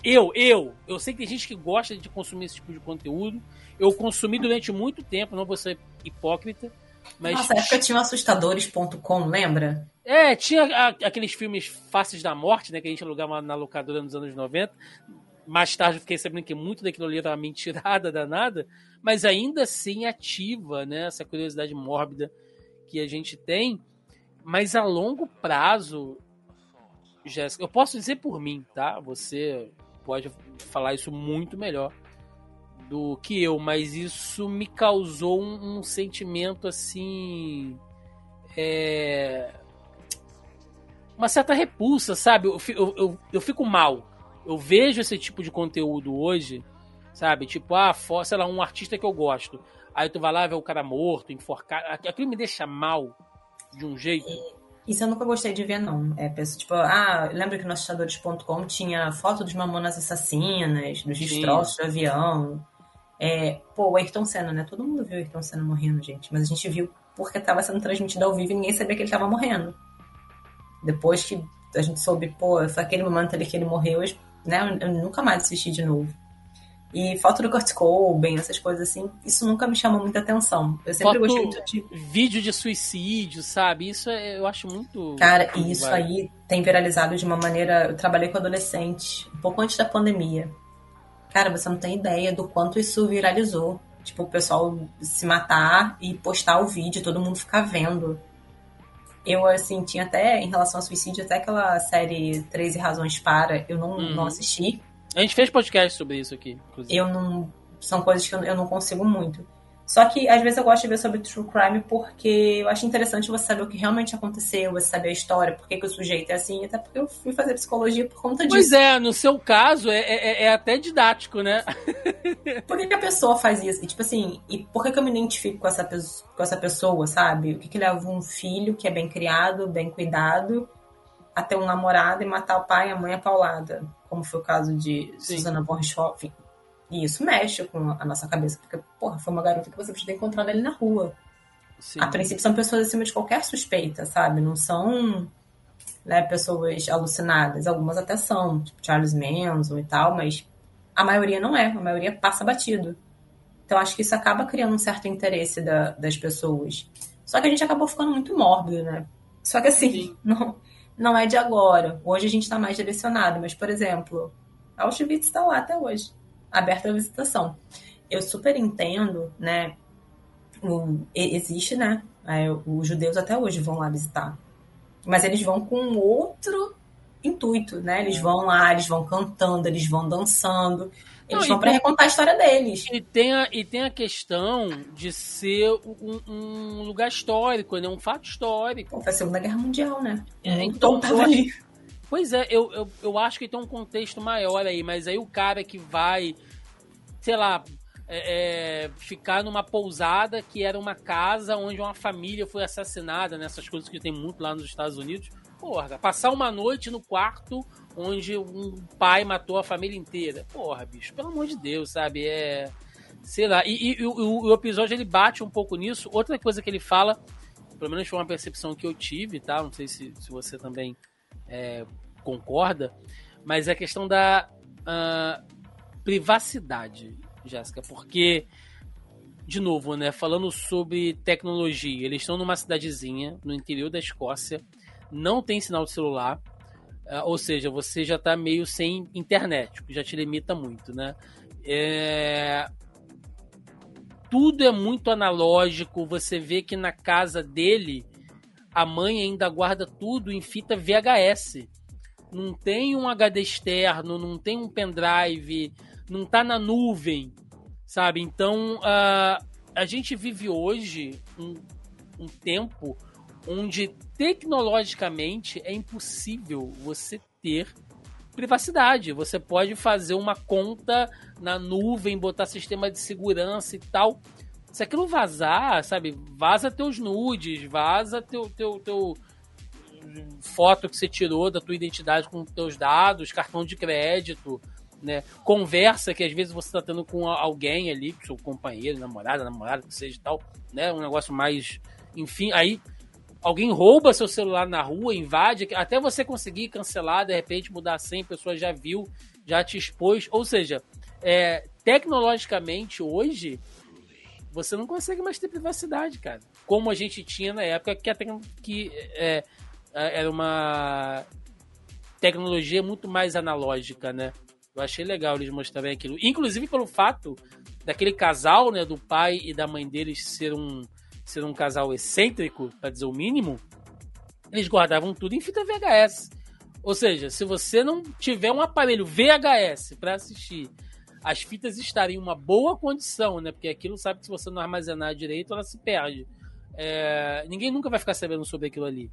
Speaker 1: Eu, eu, eu sei que tem gente que gosta de consumir esse tipo de conteúdo. Eu consumi durante muito tempo, não vou ser hipócrita, mas
Speaker 2: Nossa, época tinha o assustadores.com, lembra?
Speaker 1: é, tinha aqueles filmes Faces da Morte, né, que a gente alugava na locadora nos anos 90. Mais tarde fiquei sabendo que muito daquilo ali era uma mentirada [laughs] danada, mas ainda assim ativa, né, essa curiosidade mórbida que a gente tem. Mas a longo prazo, Jéssica, eu posso dizer por mim, tá? Você pode falar isso muito melhor do que eu, mas isso me causou um, um sentimento assim. É, uma certa repulsa, sabe? Eu, eu, eu, eu fico mal. Eu vejo esse tipo de conteúdo hoje, sabe? Tipo, ah, fo- sei lá, um artista que eu gosto. Aí tu vai lá ver o cara morto, enforcado. Aqu- Aquilo me deixa mal de um jeito.
Speaker 2: Isso eu nunca gostei de ver, não. É, penso, tipo, ah, lembra que no assustadores.com tinha foto dos mamonas assassinas, dos destroços do avião. É, pô, o Ayrton Senna, né? Todo mundo viu o Ayrton Senna morrendo, gente. Mas a gente viu porque tava sendo transmitido ao vivo e ninguém sabia que ele tava morrendo. Depois que a gente soube, pô, foi aquele momento ali que ele morreu, eu- né? Eu nunca mais assisti de novo. E foto do Kurt Cobain, essas coisas assim, isso nunca me chamou muita atenção. Eu sempre
Speaker 1: Foto-
Speaker 2: gostei muito de
Speaker 1: Vídeo de suicídio, sabe? Isso é- eu acho muito.
Speaker 2: Cara, e isso
Speaker 1: vai.
Speaker 2: aí tem viralizado de uma maneira. Eu trabalhei com adolescente, um pouco antes da pandemia. Cara, você não tem ideia do quanto isso viralizou. Tipo, o pessoal se matar e postar o vídeo, todo mundo ficar vendo. Eu, assim, tinha até, em relação ao suicídio, até aquela série 13 Razões Para, eu não,
Speaker 1: Uhum.
Speaker 2: não assisti.
Speaker 1: A gente fez podcast sobre isso aqui, inclusive.
Speaker 2: Eu não. São coisas que eu, eu não consigo muito. Só que às vezes eu gosto de ver sobre true crime porque eu acho interessante você saber o que realmente aconteceu, você saber a história, por que, que o sujeito é assim, até porque eu fui fazer psicologia por conta
Speaker 1: Pois
Speaker 2: disso.
Speaker 1: é, no seu caso é, é, é até didático, né? [laughs]
Speaker 2: Por que, que a pessoa faz isso? E tipo assim, e por que, que eu me identifico com essa, com essa pessoa, sabe? O que, que leva um filho que é bem criado, bem cuidado, a ter um namorado e matar o pai e a mãe a paulada? Como foi o caso de
Speaker 1: Sim.
Speaker 2: Susana Richthofen. E isso mexe com a nossa cabeça, porque, porra, foi uma garota que você podia ter encontrado ali na rua.
Speaker 1: Sim.
Speaker 2: A princípio são pessoas acima de qualquer suspeita, sabe? Não são né, pessoas alucinadas. Algumas até são, tipo Charles Manson e tal, mas a maioria não é. A maioria passa batido. Então acho que isso acaba criando um certo interesse da- das pessoas. Só que a gente acabou ficando muito mórbido, né? Só que assim,
Speaker 1: Sim. [laughs]
Speaker 2: não, não é de agora. Hoje a gente tá mais direcionado, mas, por exemplo, Auschwitz está lá até hoje, aberta à visitação. Eu super entendo, né? O, existe, né? É, os judeus até hoje vão lá visitar. Mas eles vão com outro intuito, né? Eles é. vão lá, eles vão cantando, eles vão dançando. Eles Não, vão para recontar a história deles.
Speaker 1: E tem a, e tem a questão de ser um, um lugar histórico, né? Um fato histórico.
Speaker 2: Foi a Segunda Guerra Mundial, né?
Speaker 1: É, então, tava ali. Pois é, eu, eu, eu acho que tem um contexto maior aí, mas aí o cara que vai, sei lá, é, é, ficar numa pousada que era uma casa onde uma família foi assassinada, nessas né? coisas que tem muito lá nos Estados Unidos. Porra, passar uma noite no quarto onde um pai matou a família inteira. Porra, bicho, pelo amor de Deus, sabe? É. Sei lá. E, e, e o, o, episódio ele bate um pouco nisso. Outra coisa que ele fala, pelo menos foi uma percepção que eu tive, tá? Não sei se, se você também é, concorda, mas é a questão da uh, privacidade, Jéssica, porque de novo, né, falando sobre tecnologia, eles estão numa cidadezinha no interior da Escócia, não tem sinal de celular, uh, ou seja, você já está meio sem internet, que já te limita muito, né? É... Tudo é muito analógico, você vê que na casa dele a mãe ainda guarda tudo em fita VHS. Não tem um HD externo, não tem um pendrive, não tá na nuvem, sabe? Então uh, a gente vive hoje um, um tempo onde tecnologicamente é impossível você ter privacidade. Você pode fazer uma conta na nuvem, botar sistema de segurança e tal. Se aquilo vazar, sabe? Vaza teus nudes, vaza teu, teu, teu foto que você tirou da tua identidade com teus dados, cartão de crédito, né? Conversa que às vezes você está tendo com alguém ali, seu companheiro, namorada, namorada, que seja tal, né? Um negócio mais, enfim, aí alguém rouba seu celular na rua, invade, até você conseguir cancelar, de repente mudar a senha, a pessoa já viu, já te expôs. Ou seja, é, tecnologicamente hoje você não consegue mais ter privacidade, cara. Como a gente tinha na época que, que é, é, era uma tecnologia muito mais analógica, né? Eu achei legal eles mostrarem aquilo. Inclusive pelo fato daquele casal, né, do pai e da mãe deles ser um ser um casal excêntrico, para dizer o mínimo, eles guardavam tudo em fita VHS. Ou seja, se você não tiver um aparelho VHS para assistir, as fitas estarem em uma boa condição, né? Porque aquilo sabe que se você não armazenar direito, ela se perde. É... Ninguém nunca vai ficar sabendo sobre aquilo ali.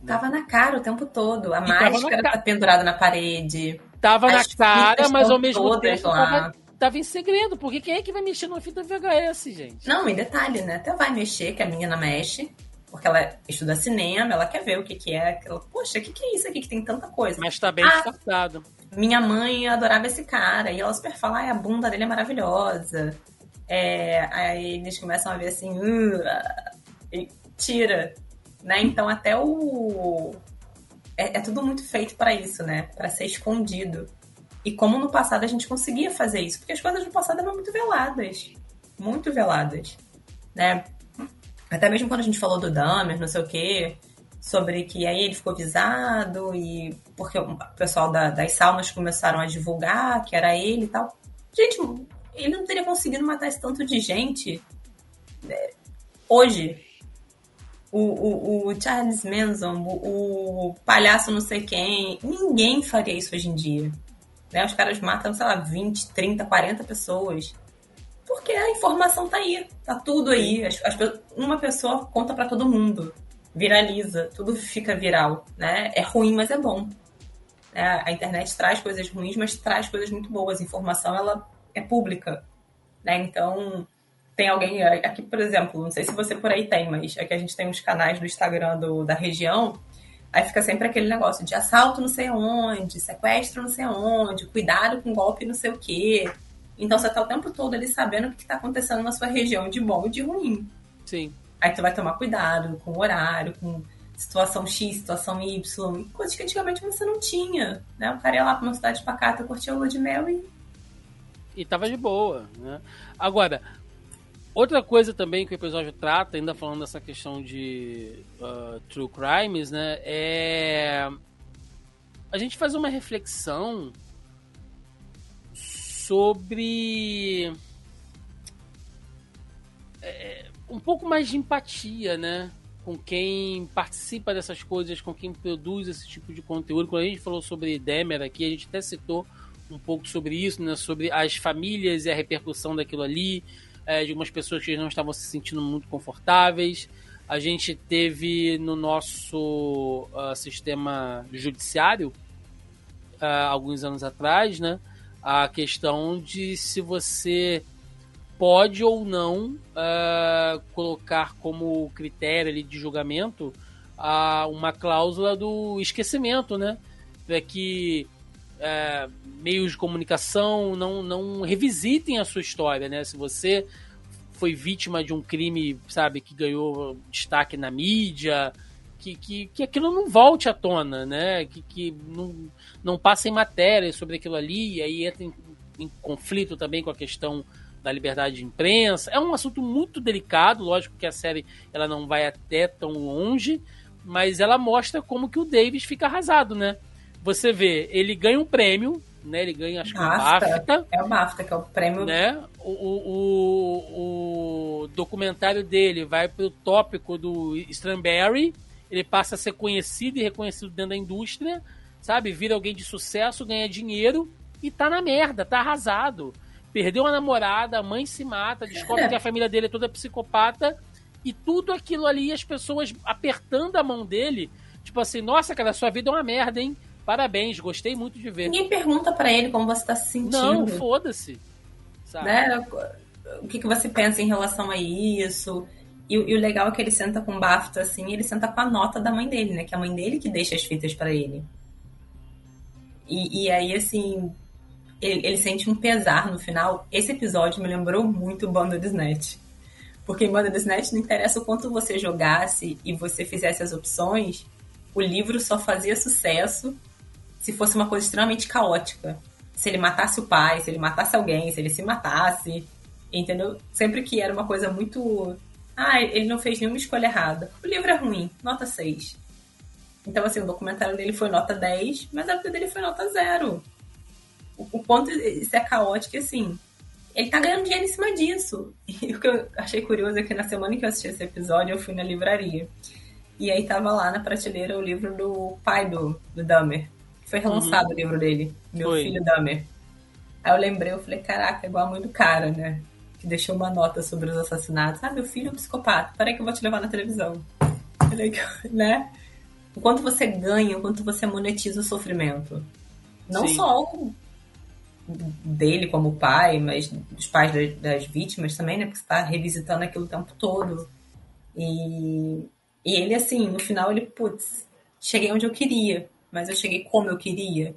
Speaker 2: Né? Tava na cara o tempo todo. A e máscara tá pendurada na parede.
Speaker 1: Tava na cara, mas ao mesmo tempo tava, tava em segredo, porque quem é que vai mexer numa fita VHS, gente?
Speaker 2: Não, em detalhe, né? Até vai mexer, que a menina mexe, porque ela estuda cinema, ela quer ver o que, que é. Ela, Poxa, o que, que é isso aqui que tem tanta coisa?
Speaker 1: Mas tá bem ah, disfarçado.
Speaker 2: Minha mãe adorava esse cara, e ela super fala, a bunda dele é maravilhosa. É, aí eles começam a ver assim, e tira. Né? Então até o. É, é tudo muito feito para isso, né? Para ser escondido. E como no passado a gente conseguia fazer isso, porque as coisas do passado eram muito veladas. Muito veladas. Né? Até mesmo quando a gente falou do Dahmer, não sei o quê, sobre que aí ele ficou avisado e porque o pessoal da, das saunas começaram a divulgar que era ele e tal. Gente, ele não teria conseguido matar esse tanto de gente né? hoje. O, o, o Charles Manson, o, o palhaço não sei quem, ninguém faria isso hoje em dia. Né? Os caras matam, sei lá, 20, 30, 40 pessoas. Porque a informação tá aí, tá tudo aí. As, as, uma pessoa conta para todo mundo, viraliza, tudo fica viral, né? É ruim, mas é bom. É, a internet traz coisas ruins, mas traz coisas muito boas. A informação, ela é pública, né? Então, tem alguém aqui, por exemplo, não sei se você por aí tem, mas aqui a gente tem uns canais do Instagram do, da região Aí fica sempre aquele negócio de assalto não sei onde, sequestro não sei onde, cuidado com golpe não sei o quê. Então você tá o tempo todo ali sabendo o que tá acontecendo na sua região de bom e de ruim.
Speaker 1: Sim.
Speaker 2: Aí tu vai tomar cuidado com o horário, com situação X, situação Y, coisas que antigamente você não tinha, né? O cara ia lá pra uma cidade pacata, curtia o lua de mel e...
Speaker 1: E tava de boa, né? Agora, Outra coisa também que o episódio trata, ainda falando dessa questão de uh, true crimes, né? É a gente fazer uma reflexão sobre é, um pouco mais de empatia, né? Com quem participa dessas coisas, com quem produz esse tipo de conteúdo. Quando a gente falou sobre Demer aqui, a gente até citou um pouco sobre isso, né? Sobre as famílias e a repercussão daquilo ali, é, de algumas pessoas que não estavam se sentindo muito confortáveis. A gente teve no nosso uh, sistema judiciário, uh, alguns anos atrás, né? A questão de se você pode ou não uh, colocar como critério ali de julgamento uh, uma cláusula do esquecimento, né? Para que uh, meios de comunicação não, não revisitem a sua história, né? Se você foi vítima de um crime, sabe, que ganhou destaque na mídia, que, que, que aquilo não volte à tona, né? Que, que não, não passe em matéria sobre aquilo ali, e aí entra em, em conflito também com a questão da liberdade de imprensa. É um assunto muito delicado, lógico que a série ela não vai até tão longe, mas ela mostra como que o Davis fica arrasado, né? Você vê, ele ganha um prêmio, né? Ele ganha, acho que um BAFTA.
Speaker 2: É o BAFTA, que é o prêmio.
Speaker 1: Né? O, o, o documentário dele vai pro tópico do Strawberry, ele passa a ser conhecido e reconhecido dentro da indústria, sabe? Vira alguém de sucesso, ganha dinheiro e tá na merda, tá arrasado perdeu a namorada, a mãe se mata, descobre que a família dele é toda psicopata, e tudo aquilo ali, as pessoas apertando a mão dele, tipo assim, nossa, cara, sua vida é uma merda, hein? Parabéns, gostei muito de ver.
Speaker 2: Ninguém pergunta para ele como você tá se sentindo.
Speaker 1: Não, foda-se.
Speaker 2: Né? O que, que você pensa em relação a isso? E, e, o legal é que ele senta com o BAFTA, assim, ele senta com a nota da mãe dele, né? Que é a mãe dele que deixa as fitas para ele. E, e aí, assim, ele, ele, sente um pesar no final. Esse episódio me lembrou muito Banda de Snatch. Porque em Banda de Snatch não interessa o quanto você jogasse e você fizesse as opções, o livro só fazia sucesso se fosse uma coisa extremamente caótica. Se ele matasse o pai, se ele matasse alguém, se ele se matasse, entendeu? Sempre que era uma coisa muito. Ah, ele não fez nenhuma escolha errada. O livro é ruim, nota 6. Então, assim, o documentário dele foi nota 10, mas a vida dele foi nota 0 o quanto isso é caótico, assim, ele tá ganhando dinheiro em cima disso. [laughs] E o que eu achei curioso é que na semana que eu assisti esse episódio, eu fui na livraria. E aí tava lá na prateleira o livro do pai do, do Dahmer. Foi relançado uhum. o livro dele, Meu Foi. Filho Dahmer. Aí eu lembrei, eu falei, caraca, é igual a mãe do cara, né? Que deixou uma nota sobre os assassinatos. Ah, meu filho é um psicopata. Peraí que eu vou te levar na televisão. [laughs] né? O quanto você ganha, o quanto você monetiza o sofrimento. Não Sim. só o dele como pai, mas dos pais das, das vítimas também, né? Porque você está revisitando aquilo o tempo todo. E, e ele, assim, no final, ele, putz, cheguei onde eu queria, mas eu cheguei como eu queria.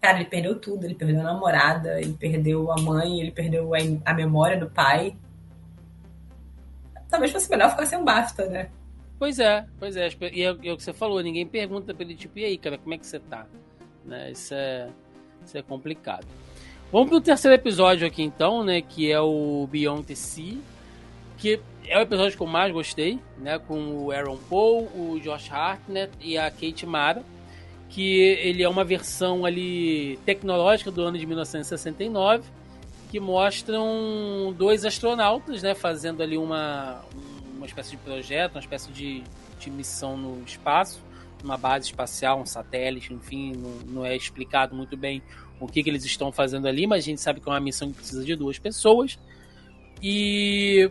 Speaker 2: Cara, ele perdeu tudo. Ele perdeu a namorada, ele perdeu a mãe, ele perdeu a, a memória do pai. Talvez fosse melhor ficar sem um BAFTA, né?
Speaker 1: Pois é, pois é. E é, é o que você falou, ninguém pergunta pra ele, tipo, e aí, cara, como é que você tá? Né? Isso é isso é complicado. Vamos pro terceiro episódio aqui então, né? Que é o Beyond the Sea. Que é o episódio que eu mais gostei, né? Com o Aaron Paul, o Josh Hartnett e a Kate Mara. Que ele é uma versão ali tecnológica do ano de 1969. Que mostram dois astronautas, né? Fazendo ali uma, uma espécie de projeto, uma espécie de, de missão no espaço uma base espacial, um satélite, enfim, não, não é explicado muito bem o que, que, eles estão fazendo ali, mas a gente sabe que é uma missão que precisa de duas pessoas. E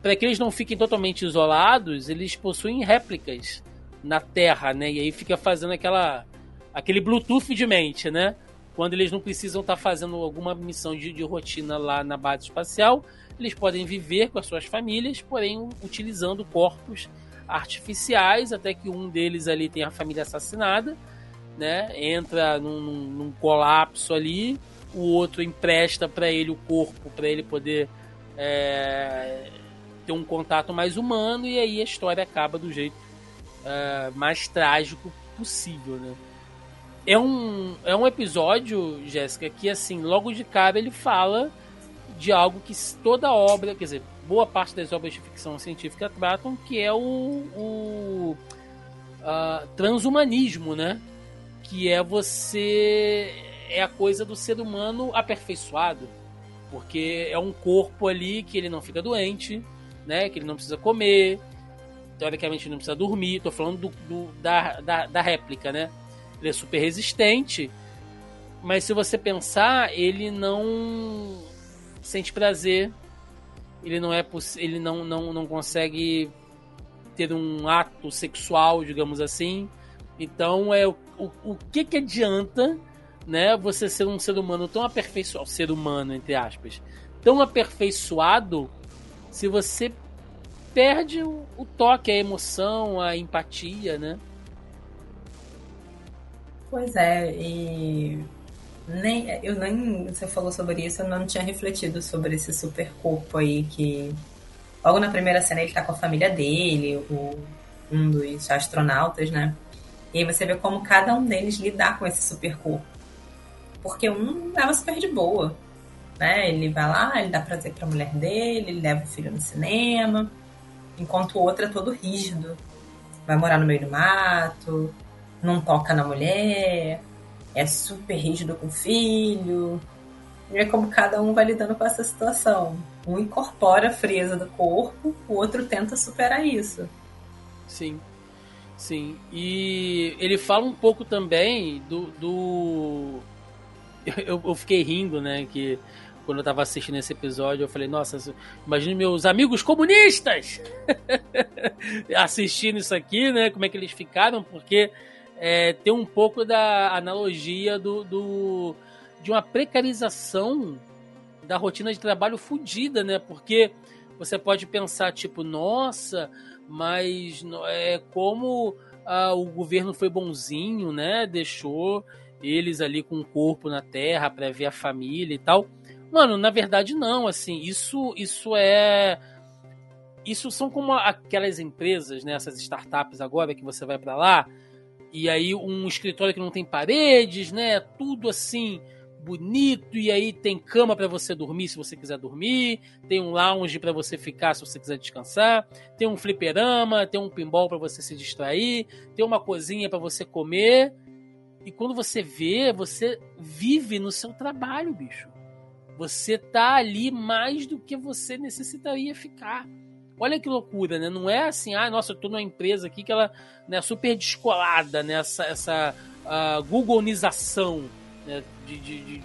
Speaker 1: para que eles não fiquem totalmente isolados, eles possuem réplicas na Terra, né? E aí fica fazendo aquela aquele Bluetooth de mente, né? Quando eles não precisam estar tá fazendo alguma missão de, de rotina lá na base espacial, eles podem viver com as suas famílias, porém utilizando corpos artificiais, até que um deles ali tem a família assassinada, né? Entra num, num colapso ali, o outro empresta para ele o corpo para ele poder é, ter um contato mais humano e aí a história acaba do jeito é, mais trágico possível, né? É um, é um episódio, Jéssica, que assim, logo de cara ele fala de algo que toda obra, quer dizer, boa parte das obras de ficção científica tratam, que é o, o uh, transhumanismo, né? Que é você é, a coisa do ser humano aperfeiçoado. Porque é um corpo ali que ele não fica doente, né? Que ele não precisa comer, teoricamente não precisa dormir. Tô falando do, do da, da, da réplica, né? Ele é super resistente, mas se você pensar, ele não sente prazer, ele não é ele não, não, não consegue ter um ato sexual, digamos assim. Então é o, o, que que adianta, né, você ser um ser humano tão aperfeiçoado, ser humano entre aspas, tão aperfeiçoado se você perde o, o toque, a emoção, a empatia, né?
Speaker 2: Pois é, e nem eu nem você falou sobre isso, eu não tinha refletido sobre esse super corpo aí que logo na primeira cena ele tá com a família dele, o, um dos astronautas, né? E aí você vê como cada um deles lidar com esse super corpo. Porque um leva super de boa, né? Ele vai lá, ele dá prazer pra mulher dele, ele leva o filho no cinema, enquanto o outro é todo rígido. Vai morar no meio do mato, não toca na mulher, é super rígido com o filho. E é como cada um vai lidando com essa situação. Um incorpora a frieza do corpo, o outro tenta superar isso.
Speaker 1: Sim. Sim. E ele fala um pouco também do. do... [laughs] Eu, eu fiquei rindo, né? Que quando eu tava assistindo esse episódio, eu falei, nossa, imagine meus amigos comunistas [laughs] assistindo isso aqui, né? Como é que eles ficaram, porque é, tem um pouco da analogia do, do, de uma precarização da rotina de trabalho fodida, né? Porque você pode pensar, tipo, nossa, mas é como ah, o governo foi bonzinho, né? Deixou eles ali com o corpo na terra para ver a família e tal. Mano, na verdade não, assim, isso isso é isso são como aquelas empresas, né, essas startups agora que você vai para lá, e aí um escritório que não tem paredes, né? Tudo assim bonito e aí tem cama para você dormir se você quiser dormir, tem um lounge para você ficar se você quiser descansar, tem um fliperama, tem um pinball para você se distrair, tem uma cozinha para você comer. E quando você vê, você vive no seu trabalho, bicho. Você tá ali mais do que você necessitaria ficar. Olha que loucura, né? Não é assim, ah, nossa, eu tô numa empresa aqui que ela é né, super descolada, né? Essa, essa uh, né? De, de, de,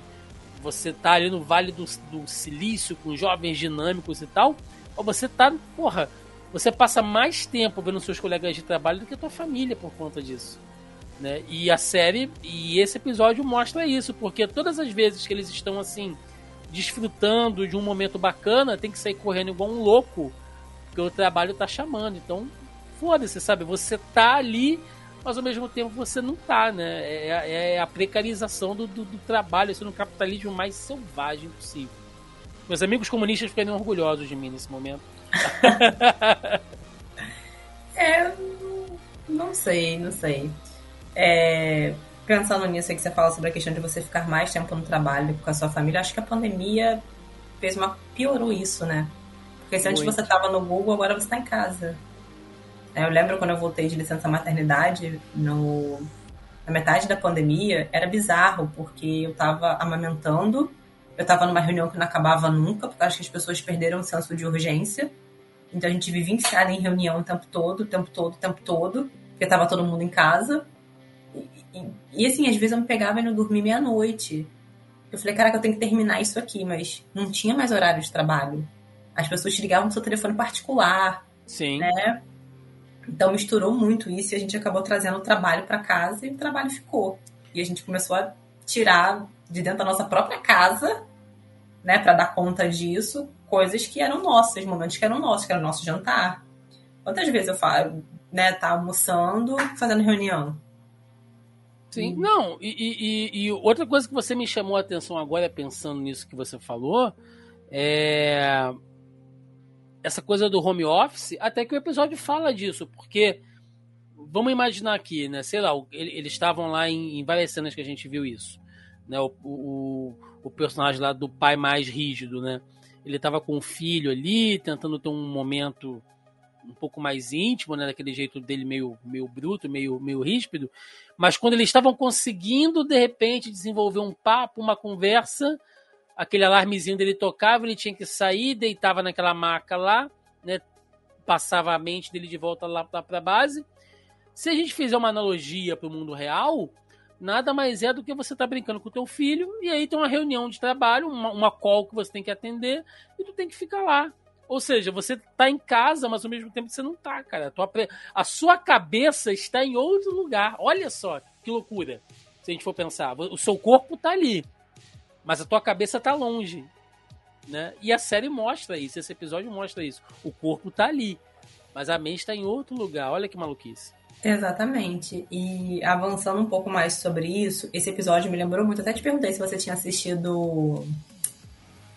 Speaker 1: você tá ali no Vale do, do Silício com jovens dinâmicos e tal, ou você tá, porra, você passa mais tempo vendo seus colegas de trabalho do que a tua família por conta disso. Né? E a série, e esse episódio mostra isso, porque todas as vezes que eles estão assim, desfrutando de um momento bacana, tem que sair correndo igual um louco porque o trabalho tá chamando. Então, foda-se, sabe? Você tá ali, mas ao mesmo tempo você não tá, né? É, é, é a precarização do, do, do trabalho, isso no capitalismo mais selvagem possível. Meus amigos comunistas ficariam orgulhosos de mim nesse momento. [laughs]
Speaker 2: é, não sei, não sei. É, pensando nisso que você fala sobre a questão de você ficar mais tempo no trabalho com a sua família, acho que a pandemia fez uma piorou isso, né? Porque se antes Muito. você estava no Google, agora você está em casa. É, eu lembro quando eu voltei de licença maternidade, no, na metade da pandemia, era bizarro, porque eu estava amamentando, eu estava numa reunião que não acabava nunca, porque acho que as pessoas perderam o senso de urgência. Então a gente vivia em reunião o tempo todo, o tempo todo, o tempo todo, porque estava todo mundo em casa. E, e, e, assim, às vezes eu me pegava e não dormia meia-noite. Eu falei, caraca, eu tenho que terminar isso aqui, mas não tinha mais horário de trabalho. As pessoas te ligavam no seu telefone particular.
Speaker 1: Sim.
Speaker 2: Né? Então misturou muito isso e a gente acabou trazendo o trabalho para casa e o trabalho ficou. E a gente começou a tirar de dentro da nossa própria casa, né, para dar conta disso, coisas que eram nossas, momentos que eram nossos, que era o nosso jantar. Quantas vezes eu falo, né, tá almoçando, fazendo reunião?
Speaker 1: Sim, hum. não, e, e, e, outra coisa que você me chamou a atenção agora, pensando nisso que você falou, é essa coisa do home office, até que o episódio fala disso, porque vamos imaginar aqui, né? Sei lá, eles estavam lá em, em, várias cenas que a gente viu isso, né? O, o, o personagem lá do pai mais rígido, né? Ele estava com o filho ali, tentando ter um momento um pouco mais íntimo, né, daquele jeito dele meio, meio bruto, meio, meio ríspido, mas quando eles estavam conseguindo, de repente, desenvolver um papo, uma conversa, aquele alarmezinho dele tocava, ele tinha que sair, deitava naquela maca lá, né, passava a mente dele de volta lá para a base. Se a gente fizer uma analogia para o mundo real, nada mais é do que você tá brincando com o teu filho e aí tem uma reunião de trabalho, uma, uma call que você tem que atender e tu tem que ficar lá. Ou seja, você tá em casa, mas ao mesmo tempo você não tá, cara. A, tua, a sua cabeça está em outro lugar. Olha só que loucura. Se a gente for pensar, o seu corpo tá ali, mas a tua cabeça tá longe. Né? E a série mostra isso, esse episódio mostra isso. O corpo tá ali, mas a mente está em outro lugar. Olha que maluquice.
Speaker 2: Exatamente. E avançando um pouco mais sobre isso, esse episódio me lembrou muito. Até te perguntei se você tinha assistido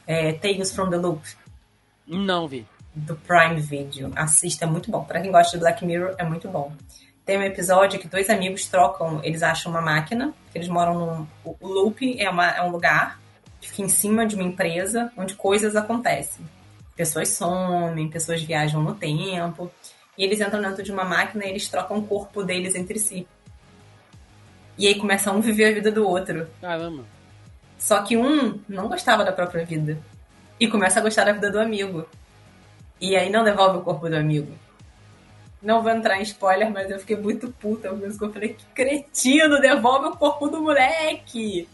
Speaker 2: é, Tales from the Loop.
Speaker 1: Não vi.
Speaker 2: Do Prime Video. Assista, é muito bom. Para quem gosta de Black Mirror, é muito bom. Tem um episódio que dois amigos trocam, eles acham uma máquina, eles moram num. O Loop é, uma, é um lugar que fica em cima de uma empresa onde coisas acontecem. Pessoas somem, pessoas viajam no tempo. E eles entram dentro de uma máquina e eles trocam o corpo deles entre si. E aí começa um a viver a vida do outro.
Speaker 1: Caramba.
Speaker 2: Só que um não gostava da própria vida. E começa a gostar da vida do amigo. E aí não devolve o corpo do amigo. Não vou entrar em spoiler, mas eu fiquei muito puta. Isso que eu falei, que cretino, devolve o corpo do moleque!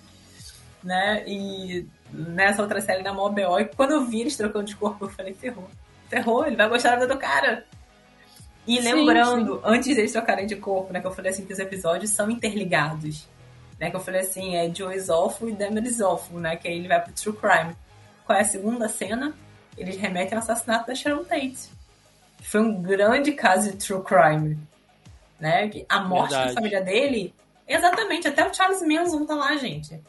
Speaker 2: Né? E nessa outra série da e quando eu vi eles trocando de corpo, eu falei, ferrou. Ferrou, ele vai gostar da vida do cara. E lembrando, sim. antes deles trocarem de corpo, né? Que eu falei assim, que os episódios são interligados. Né, que eu falei assim, é Joe awful e Damon is awful, né? Que aí ele vai pro True Crime. Qual é a segunda cena? Eles remetem ao assassinato da Sharon Tate. Foi um grande caso de True Crime. Né? A morte Verdade. da família dele, exatamente, até o Charles Manson tá lá, gente.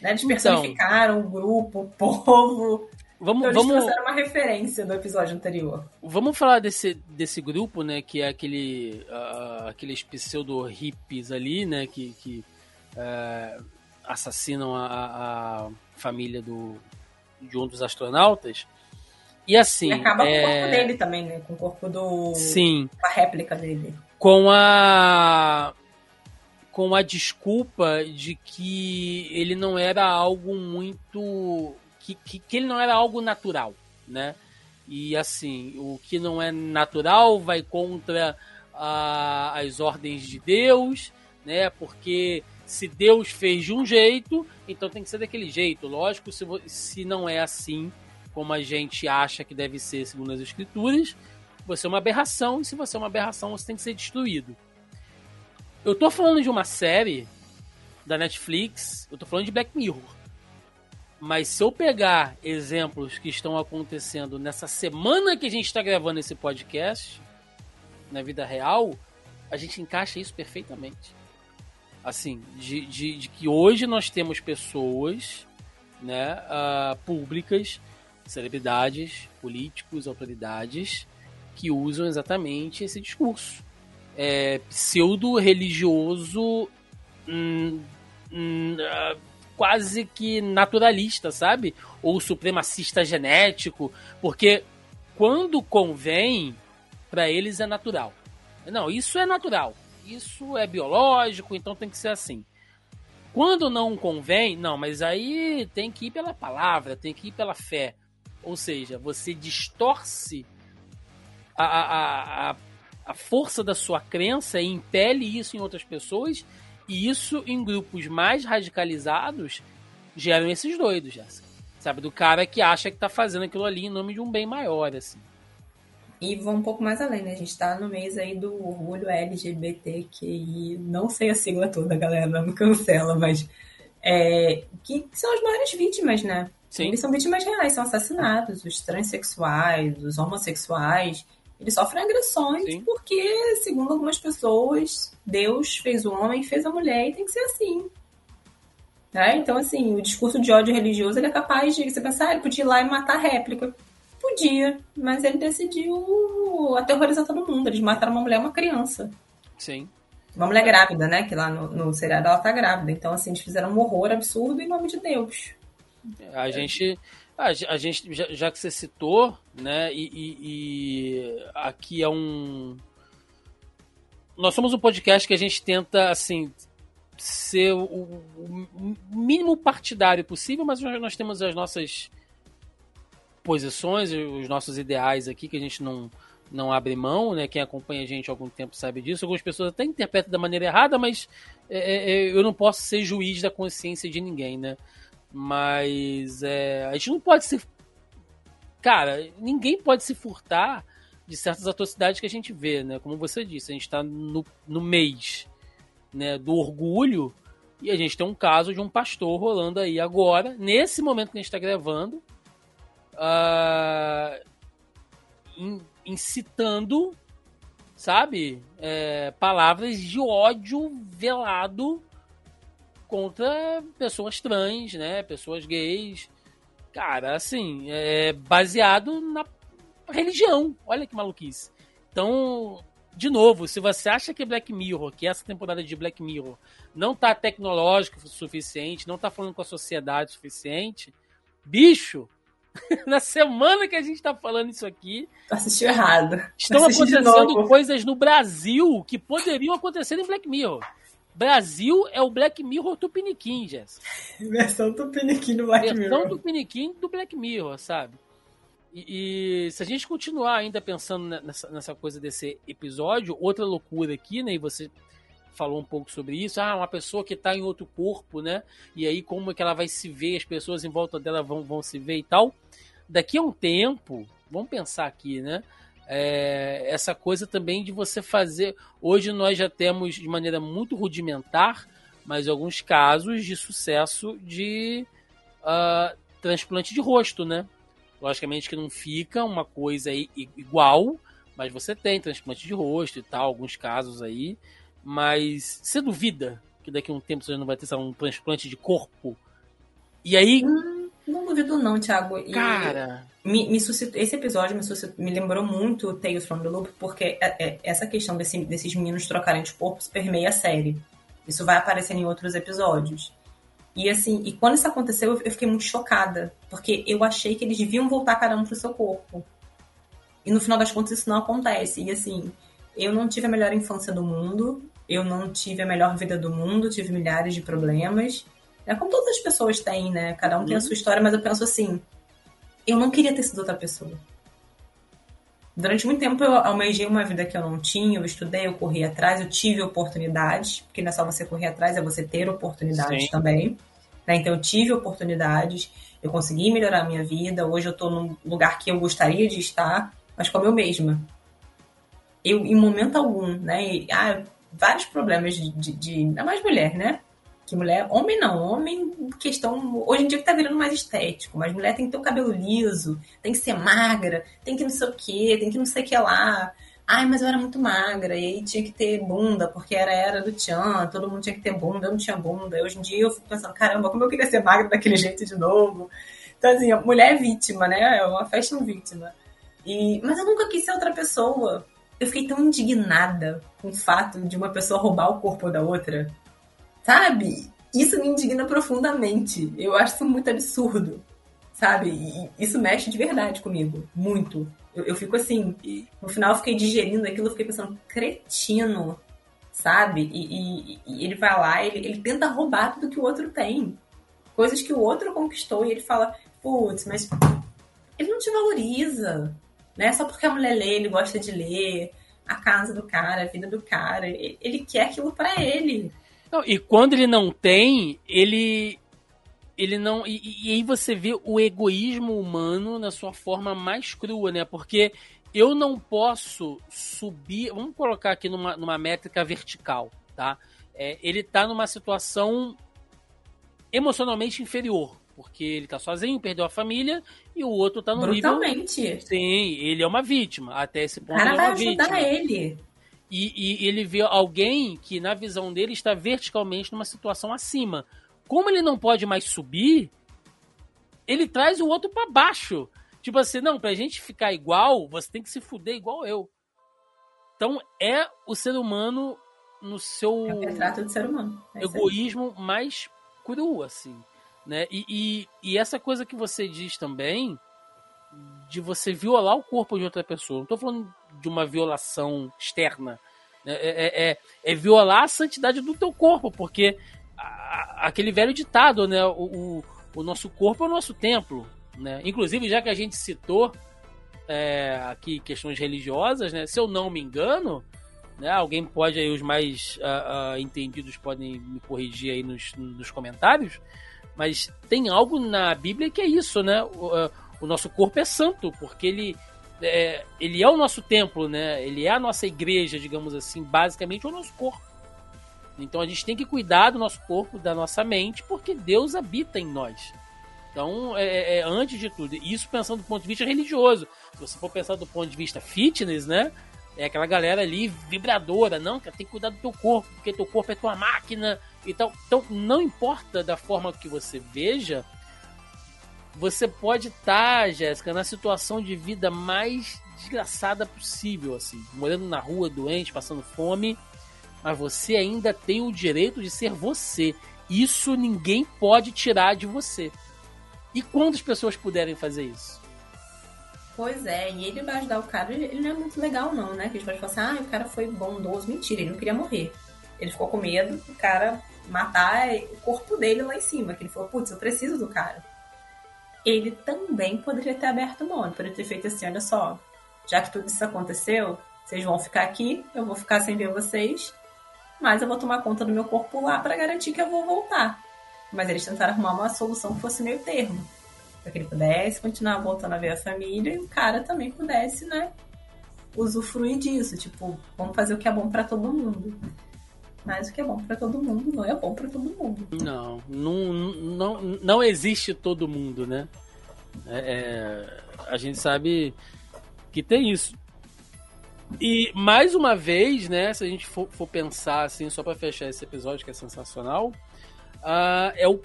Speaker 2: Né? Eles então, o grupo, o povo. Vamos, então, vamos uma referência do episódio anterior.
Speaker 1: Vamos falar desse, desse grupo, né? Que é aquele, uh, aqueles pseudo hippies ali, né? Que, que uh, assassinam a, a, família do, de um dos astronautas. E assim. E
Speaker 2: acaba
Speaker 1: é...
Speaker 2: com o corpo dele também, né? Com o corpo do.
Speaker 1: Sim.
Speaker 2: Com a réplica dele.
Speaker 1: Com a. Com a desculpa de que ele não era algo muito que, que, que ele não era algo natural, né? E assim, o que não é natural vai contra a, as ordens de Deus, né? Porque se Deus fez de um jeito, então tem que ser daquele jeito. Lógico, se, se não é assim como a gente acha que deve ser segundo as escrituras, você é uma aberração, e se você é uma aberração, você tem que ser destruído. Eu tô falando de uma série da Netflix, eu tô falando de Black Mirror. Mas se eu pegar exemplos que estão acontecendo nessa semana que a gente está gravando esse podcast, na vida real, a gente encaixa isso perfeitamente. Assim, de, de, de que hoje nós temos pessoas né, uh, públicas, celebridades, políticos, autoridades, que usam exatamente esse discurso. É, pseudo-religioso. Hum, hum, uh, quase que naturalista, sabe? Ou supremacista genético, porque quando convém, para eles é natural. Não, isso é natural. Isso é biológico, então tem que ser assim. Quando não convém, não, mas aí tem que ir pela palavra, tem que ir pela fé. Ou seja, você distorce a, a, a, a força da sua crença e impele isso em outras pessoas e isso em grupos mais radicalizados geram esses doidos, Jéssica. Sabe, do cara que acha que tá fazendo aquilo ali em nome de um bem maior, assim.
Speaker 2: E vão um pouco mais além, né? A gente tá no mês aí do orgulho LGBTQI, não sei a sigla toda, galera, não cancela, mas é, que são as maiores vítimas, né? Sim. Eles são vítimas reais, são assassinados, os transexuais, os homossexuais, eles sofrem agressões Sim. porque, segundo algumas pessoas, Deus fez o homem, fez a mulher e tem que ser assim. Né? Então, assim, o discurso de ódio religioso ele é capaz de você pensar, ah, ele podia ir lá e matar a réplica. Podia, mas ele decidiu aterrorizar todo mundo. Eles mataram uma mulher e uma criança.
Speaker 1: Sim.
Speaker 2: Uma mulher grávida, né? Que lá no, no seriado ela tá grávida. Então, assim, eles fizeram um horror absurdo em nome de Deus.
Speaker 1: A gente A, a gente, já, já, que você citou, né, e, e, e, aqui é um. Nós somos um podcast que a gente tenta, assim, ser o, o mínimo partidário possível, mas nós temos as nossas posições, os nossos ideais aqui que a gente não, não abre mão, né? Quem acompanha a gente há algum tempo sabe disso. Algumas pessoas até interpretam da maneira errada, mas é, é, é, eu não posso ser juiz da consciência de ninguém, né? Mas é, a gente não pode se. Cara, ninguém pode se furtar de certas atrocidades que a gente vê, né? Como você disse, a gente está no, no mês né, do orgulho e a gente tem um caso de um pastor rolando aí agora, nesse momento que a gente está gravando, uh, incitando, sabe, é, palavras de ódio velado contra pessoas trans, né, pessoas gays. Cara, assim, é baseado na religião. Olha que maluquice. Então, de novo, se você acha que Black Mirror, que essa temporada de Black Mirror não tá tecnológico o suficiente, não tá falando com a sociedade o suficiente, bicho, [laughs] na semana que a gente tá falando isso aqui.
Speaker 2: Assistiu errado.
Speaker 1: Estão acontecendo coisas no Brasil que poderiam acontecer em Black Mirror. Brasil é o Black Mirror Tupiniquim, Jess. [laughs]
Speaker 2: Versão Tupiniquim do Black
Speaker 1: Versão
Speaker 2: Mirror.
Speaker 1: Versão Tupiniquim do Black Mirror, sabe? E, e, se a gente continuar ainda pensando nessa, nessa coisa desse episódio, outra loucura aqui, né? E você falou um pouco sobre isso. Ah, uma pessoa que está em outro corpo, né? E aí como é que ela vai se ver, as pessoas em volta dela vão, vão se ver e tal. Daqui a um tempo, vamos pensar aqui, né? É, essa coisa também de você fazer. Hoje nós já temos de maneira muito rudimentar, mas alguns casos de sucesso de uh, transplante de rosto, né? Logicamente que não fica uma coisa igual, mas você tem transplante de rosto e tal, alguns casos aí. Mas você duvida que daqui a um tempo você não vai ter sabe, um transplante de corpo? E aí.
Speaker 2: Hum, não duvido, não, Thiago.
Speaker 1: E Cara.
Speaker 2: Me, me suscitou, esse episódio me, suscitou, me lembrou muito Tales from the Loop, porque é, é, essa questão desse, desses meninos trocarem de corpos permeia a série. Isso vai aparecer em outros episódios. E assim, e quando isso aconteceu, eu fiquei muito chocada, porque eu achei que eles deviam voltar cada um pro seu corpo. E no final das contas isso não acontece. E assim, eu não tive a melhor infância do mundo, eu não tive a melhor vida do mundo, tive milhares de problemas. É como todas as pessoas têm, né? Cada um uhum. tem a sua história, mas eu penso assim: eu não queria ter sido outra pessoa. Durante muito tempo eu almejei uma vida que eu não tinha, eu estudei, eu corri atrás, eu tive oportunidades, porque não é só você correr atrás, é você ter oportunidades Sim. também. Né? Então eu tive oportunidades, eu consegui melhorar a minha vida, hoje eu estou num lugar que eu gostaria de estar, mas como eu mesma. Eu, em momento algum, né? E, ah, vários problemas de, de, de. Ainda mais mulher, né? Que mulher. Homem não. Homem, questão. Hoje em dia que tá virando mais estético. Mas mulher tem que ter o cabelo liso, tem que ser magra, tem que não sei o quê, tem que não sei o que lá. Ai, mas eu era muito magra, e aí tinha que ter bunda, porque era era do Tchan, todo mundo tinha que ter bunda, eu não tinha bunda. Hoje em dia eu fico pensando, caramba, como eu queria ser magra daquele jeito de novo. Então, assim, mulher é vítima, né? É uma fashion vítima. E, mas eu nunca quis ser outra pessoa eu fiquei tão indignada com o fato de uma pessoa roubar o corpo da outra. Sabe? Isso me indigna profundamente. Eu acho isso muito absurdo. Sabe? E isso mexe de verdade comigo. Muito. Eu, eu fico assim. No final eu fiquei digerindo aquilo, eu fiquei pensando, cretino. Sabe? E, e, e ele vai lá, ele, ele tenta roubar tudo que o outro tem. Coisas que o outro conquistou. E ele fala, putz, mas ele não te valoriza né? Só porque a mulher lê, ele gosta de ler, a casa do cara, a vida do cara, ele quer aquilo para ele.
Speaker 1: Não, e quando ele não tem, ele ele não e, e, aí você vê o egoísmo humano na sua forma mais crua, né? Porque eu não posso subir, vamos colocar aqui numa, numa métrica vertical, tá? É, ele tá numa situação emocionalmente inferior porque ele tá sozinho, perdeu a família, e o outro tá no
Speaker 2: Brutalmente.
Speaker 1: nível... Sim, ele é uma vítima. Até esse ponto
Speaker 2: o cara
Speaker 1: ele é
Speaker 2: uma
Speaker 1: vai ajudar vítima.
Speaker 2: ele.
Speaker 1: E, e, ele vê alguém que, na visão dele, está verticalmente numa situação acima. Como ele não pode mais subir, ele traz o outro para baixo. Tipo assim, não, pra gente ficar igual, você tem que se fuder igual eu. Então é o ser humano no seu
Speaker 2: é o retrato do ser humano.
Speaker 1: É egoísmo mais cru, assim. Né? E, e, e, essa coisa que você diz também, de você violar o corpo de outra pessoa. Não estou falando de uma violação externa. Né? É, é, é, é, violar a santidade do teu corpo, porque a, aquele velho ditado, né? O, o, o, nosso corpo é o nosso templo. Né? Inclusive, já que a gente citou é, aqui questões religiosas, né? Se eu não me engano, né? Alguém pode aí, os mais uh, uh, entendidos podem me corrigir aí nos, nos comentários, mas tem algo na Bíblia que é isso, né? O, uh, o nosso corpo é santo, porque ele é, ele é o nosso templo, né? Ele é a nossa igreja, digamos assim, basicamente é o nosso corpo. Então a gente tem que cuidar do nosso corpo, da nossa mente, porque Deus habita em nós. Então, é, é, é antes de tudo, isso pensando do ponto de vista religioso. Se você for pensar do ponto de vista fitness, né? É aquela galera ali vibradora, não, cara, tem que cuidar do teu corpo, porque teu corpo é tua máquina e tal. Então, não importa da forma que você veja, você pode estar, tá, Jéssica, na situação de vida mais desgraçada possível, assim, morando na rua, doente, passando fome, mas você ainda tem o direito de ser você. Isso ninguém pode tirar de você. E quantas pessoas puderem fazer isso?
Speaker 2: Pois é, e ele vai ajudar o cara, ele não é muito legal não, né? Que a gente pode falar assim, ah, o cara foi bondoso. Mentira, ele não queria morrer. Ele ficou com medo do cara matar o corpo dele lá em cima. Que ele falou, putz, eu preciso do cara. Ele também poderia ter aberto mão, poderia ter feito assim, olha só, já que tudo isso aconteceu, vocês vão ficar aqui, eu vou ficar sem ver vocês, mas eu vou tomar conta do meu corpo lá para garantir que eu vou voltar. Mas eles tentaram arrumar uma solução que fosse meio termo para que ele pudesse continuar voltando a ver a família e o cara também pudesse, né, usufruir disso. Tipo, vamos fazer o que é bom para todo mundo. Mas o que é bom para todo mundo não é bom para todo mundo.
Speaker 1: Não, não, não, não existe todo mundo, né? É, é, a gente sabe que tem isso. E mais uma vez, né, se a gente for, for pensar assim, só para fechar esse episódio que é sensacional, uh, é o,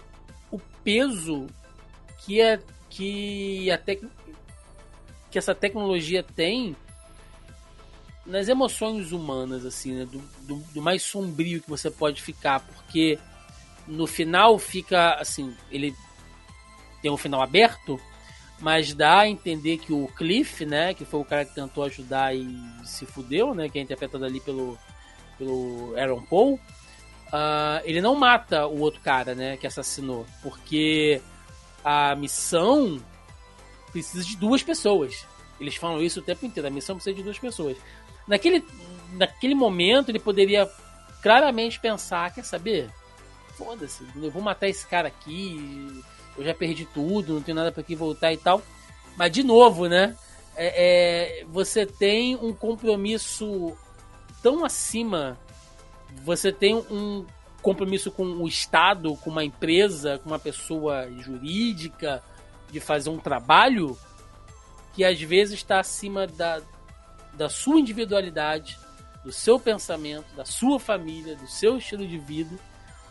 Speaker 1: o peso que é que a tec... que essa tecnologia tem nas emoções humanas, assim, né? do, do, do, mais sombrio que você pode ficar, porque no final fica assim, ele tem um final aberto, mas dá a entender que o Cliff, né, que foi o cara que tentou ajudar e se fudeu, né, que é interpretado ali pelo, pelo Aaron Paul, uh, ele não mata o outro cara, né, que assassinou, porque a missão precisa de duas pessoas. Eles falam isso o tempo inteiro, a missão precisa de duas pessoas. Naquele, naquele momento ele poderia claramente pensar, quer saber? Foda-se, eu vou matar esse cara aqui, eu já perdi tudo, não tenho nada para que voltar e tal. Mas de novo, né? É, é, você tem um compromisso tão acima, você tem um compromisso com o Estado, com uma empresa, com uma pessoa jurídica, de fazer um trabalho que às vezes está acima da, da sua individualidade, do seu pensamento, da sua família, do seu estilo de vida,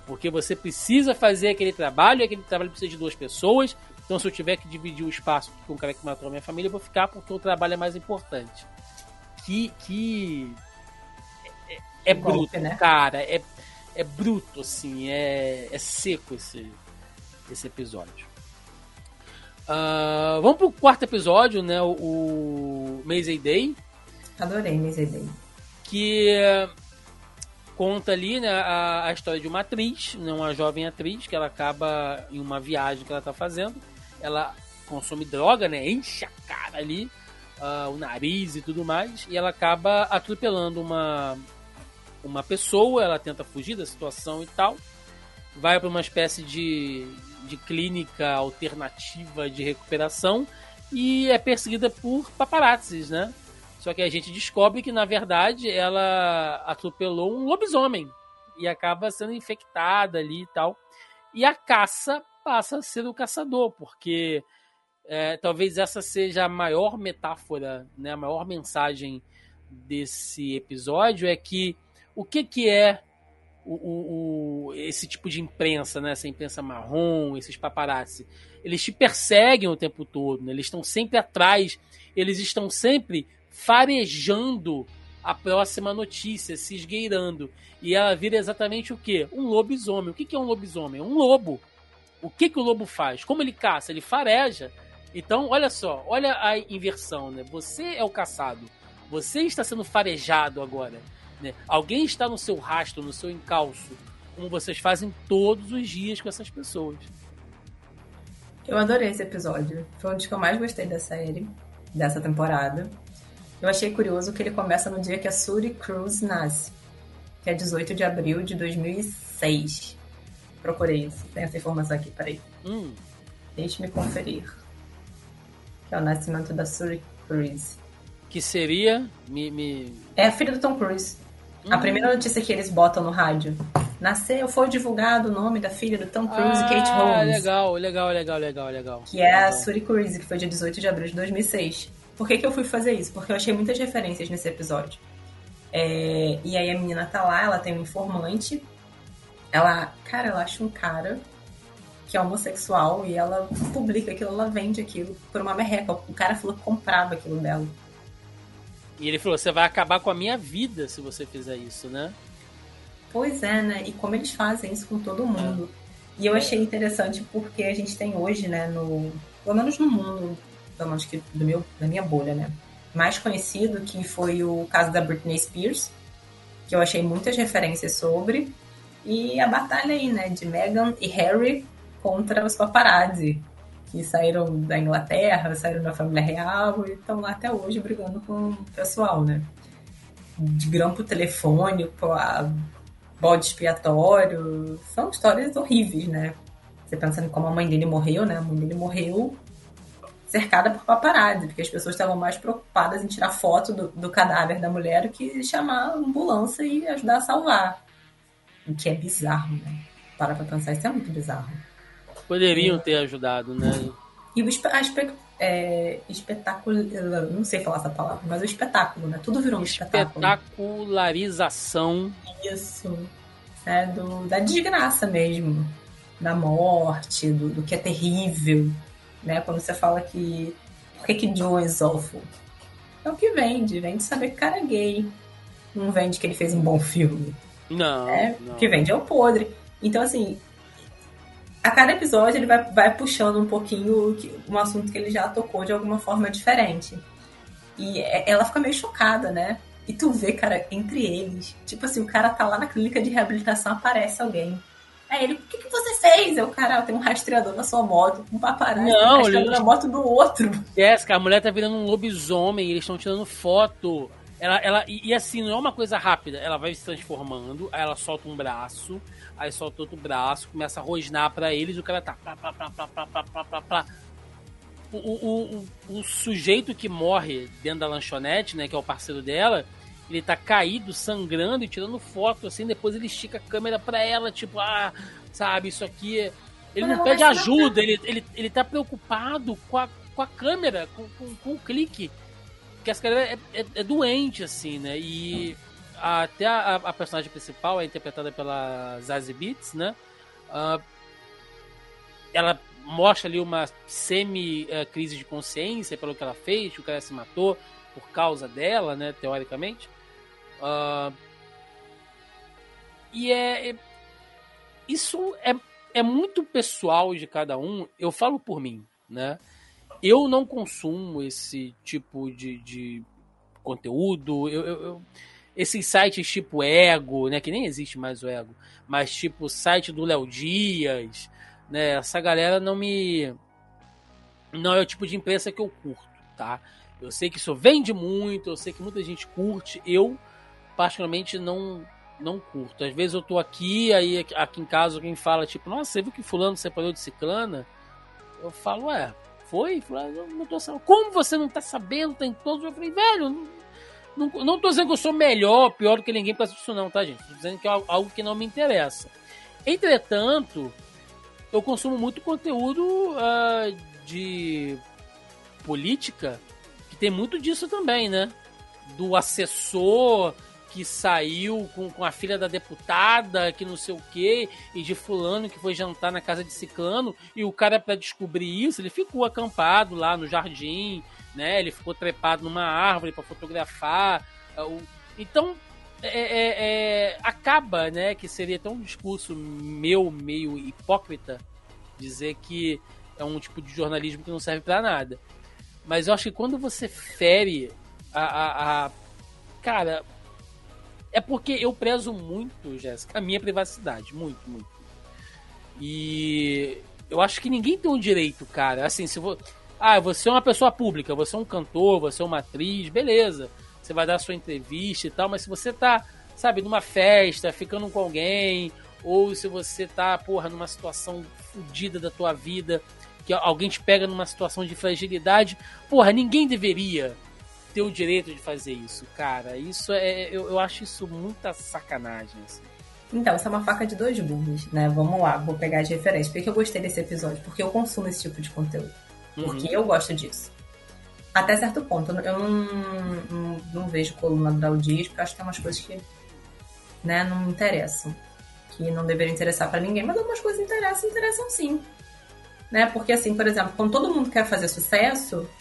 Speaker 1: porque você precisa fazer aquele trabalho e aquele trabalho precisa de duas pessoas. Então, se eu tiver que dividir o espaço com o cara que matou a minha família, eu vou ficar porque o trabalho é mais importante. Que. que é, é bruto, golpe, né? cara. É, é bruto, assim, é, é seco esse, esse episódio. Uh, vamos pro quarto episódio, né? O, o Maze Day.
Speaker 2: Adorei Maze Day.
Speaker 1: Que conta ali né, a, a, história de uma atriz, né, uma jovem atriz, que ela acaba em uma viagem que ela tá fazendo. Ela consome droga, né? Enche a cara ali, uh, o nariz e tudo mais. E ela acaba atropelando uma, uma pessoa, ela tenta fugir da situação e tal, vai para uma espécie de, de clínica alternativa de recuperação e é perseguida por paparazzis, né? Só que a gente descobre que na verdade ela atropelou um lobisomem e acaba sendo infectada ali e tal. E a caça passa a ser o caçador, porque é, talvez essa seja a maior metáfora, né, a maior mensagem desse episódio é que o que, que é o, o, o, esse tipo de imprensa, né? essa imprensa marrom, esses paparazzi. Eles te perseguem o tempo todo, né? eles estão sempre atrás, eles estão sempre farejando a próxima notícia, se esgueirando. E ela vira exatamente o quê? Um lobisomem. O que é um lobisomem? Um lobo. O que, que o lobo faz? Como ele caça? Ele fareja. Então, olha só, olha a inversão, né? Você é o caçado. Você está sendo farejado agora. Né? Alguém está no seu rastro, no seu encalço, como vocês fazem todos os dias com essas pessoas.
Speaker 2: Eu adorei esse episódio. Foi um dos que eu mais gostei da série, dessa temporada. Eu achei curioso que ele começa no dia que a Suri Cruz nasce, que é 18 de abril de 2006. Procurei isso, tem essa informação aqui, peraí.
Speaker 1: Hum.
Speaker 2: Deixe-me conferir. Que é o nascimento da Suri Cruz.
Speaker 1: Que seria. Me, me...
Speaker 2: É a filha do Tom Cruise. Hum. A primeira notícia que eles botam no rádio. Nasceu, foi divulgado o nome da filha do Tom Cruise
Speaker 1: ah,
Speaker 2: Kate Holmes.
Speaker 1: legal, legal, legal, legal, legal.
Speaker 2: Que é a Suri Cruise, que foi dia 18 de abril de 2006. Por que, que eu fui fazer isso? Porque eu achei muitas referências nesse episódio. É, e aí a menina tá lá, ela tem um informante. Ela, cara, ela acha um cara que é homossexual e ela publica aquilo, ela vende aquilo por uma merreca. O cara falou que comprava aquilo dela.
Speaker 1: E ele falou: você vai acabar com a minha vida se você fizer isso, né?
Speaker 2: Pois é, né? E como eles fazem isso com todo mundo. E eu achei interessante porque a gente tem hoje, né, no. Pelo menos no mundo, pelo menos que do meu, da minha bolha, né? Mais conhecido que foi o caso da Britney Spears, que eu achei muitas referências sobre. E a batalha aí, né, de Meghan e Harry contra os paparazzi, que saíram da Inglaterra, saíram da família real e estão lá até hoje brigando com o pessoal, né? De grampo telefônico a bode expiatório. São histórias horríveis, né? Você pensando como a mãe dele morreu, né? A mãe dele morreu cercada por paparazzi, porque as pessoas estavam mais preocupadas em tirar foto do, do cadáver da mulher do que chamar a ambulância e ajudar a salvar. O que é bizarro, né? Para pra pensar, isso é muito bizarro.
Speaker 1: Poderiam ter ajudado, né?
Speaker 2: E o espe é, espetáculo. Não sei falar essa palavra, mas o espetáculo, né? Tudo virou um espetáculo.
Speaker 1: Espetacularização.
Speaker 2: Isso. É, do, da desgraça mesmo. Da morte, do, do que é terrível. Né? Quando você fala que. Por que, que Joe is awful? É o que vende. Vende saber que o cara é gay. Não vende que ele fez um bom filme.
Speaker 1: Não.
Speaker 2: É,
Speaker 1: não.
Speaker 2: O que vende é o podre. Então, assim, a cada episódio ele vai, vai puxando um pouquinho um assunto que ele já tocou de alguma forma diferente. E é, ela fica meio chocada, né? E tu vê, cara, entre eles. Tipo assim, o cara tá lá na clínica de reabilitação, aparece alguém. Aí ele, o que, que você fez? Eu, cara, tem um rastreador na sua moto, um paparazzo
Speaker 1: Não,
Speaker 2: um rastreador
Speaker 1: ele...
Speaker 2: na moto do outro.
Speaker 1: Jéssica, a mulher tá virando um lobisomem, eles estão tirando foto. Ela, ela, e, e, assim, não é uma coisa rápida. Ela vai se transformando, aí ela solta um braço, aí solta outro braço, começa a rosnar para eles, o cara tá. Pá, pá, pá, pá, pá, pá, pá, pá. O, o, o, o, sujeito que morre dentro da lanchonete, né, que é o parceiro dela, ele tá caído, sangrando e tirando foto, assim, depois ele estica a câmera pra ela, tipo, ah, sabe, isso aqui. é- Ele não
Speaker 2: Não,
Speaker 1: pede ajuda, ele, ele, ele tá preocupado com a, com a câmera, com, com, com o clique. Porque essa galera é, é, é doente, assim, né? E até a, a personagem principal é interpretada pela Zazie Beetz, né? Ah, ela mostra ali uma semi-crise de consciência pelo que ela fez, que o cara se matou por causa dela, né? Teoricamente. Ah, e é, é- Isso é, é muito pessoal de cada um. Eu falo por mim, né? Eu não consumo esse tipo de, de conteúdo. Eu, eu- eu- esses sites tipo Ego, né? Que nem existe mais o Ego. Mas tipo site do Léo Dias, né? Essa galera não me... Não é o tipo de imprensa que eu curto, tá? Eu sei que isso vende muito, eu sei que muita gente curte. Eu, particularmente, não não curto. Às vezes eu tô aqui, aí aqui em casa alguém fala, tipo, nossa, você viu que fulano separou de ciclana? Eu falo, ué, foi? Fulano, não tô sabendo. Como você não tá sabendo? Tem todos. Eu falei, velho, não, não, não tô dizendo que eu sou melhor, pior do que ninguém pra isso não, tá, gente? Tô dizendo que é algo- que não me interessa. Entretanto, eu consumo muito conteúdo ah, de política, que tem muito disso também, né? Do assessor que saiu com, com a filha da deputada, que não sei o quê, e de fulano que foi jantar na casa de ciclano, e o cara, pra descobrir isso, ele ficou acampado lá no jardim, né? Ele ficou trepado numa árvore para fotografar. o- Então, é, é- é- acaba, né, que seria até um discurso meu, meio hipócrita, dizer que é um tipo de jornalismo que não serve para nada. Mas eu acho que quando você fere a, a, a, Cara, é porque eu prezo muito, Jéssica, a minha privacidade. Muito, muito. E eu acho que ninguém tem o um direito, cara. Assim, se vou. Ah, você é uma pessoa pública, você é um cantor, você é uma atriz, beleza. Você vai dar sua entrevista e tal, mas se você tá, sabe, numa festa, ficando com alguém, ou se você tá, porra, numa situação fodida da tua vida, que alguém te pega numa situação de fragilidade, porra, ninguém deveria ter o direito de fazer isso, cara. Isso é. Eu, eu acho isso muita sacanagem, assim.
Speaker 2: Então, isso é uma faca de dois gumes, né? Vamos lá, vou pegar de referência. Por que eu gostei desse episódio? Porque eu consumo esse tipo de conteúdo. Uhum. Porque eu gosto disso. Até certo ponto. Eu não, não, não vejo coluna do Dias, porque eu acho que tem umas coisas que né, não me interessam. Que não deveriam interessar para ninguém, mas algumas coisas interessam, interessam sim. Né? Porque, assim, por exemplo, quando todo mundo quer fazer sucesso, as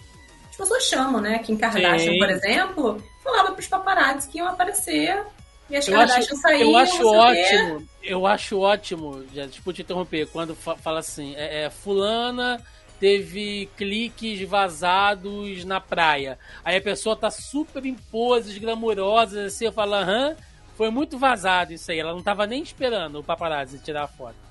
Speaker 2: pessoas chamam, né? Kim Kardashian, sim. por exemplo, falava pros paparazzi que iam aparecer e as eu acho, saíam,
Speaker 1: eu acho ótimo, eu acho ótimo, já tipo te interromper, quando fala assim, é, é, fulana teve cliques vazados na praia. Aí a pessoa tá super em poses glamurosas, assim, eu falo, aham, foi muito vazado isso aí. Ela não tava nem esperando o paparazzi tirar a foto.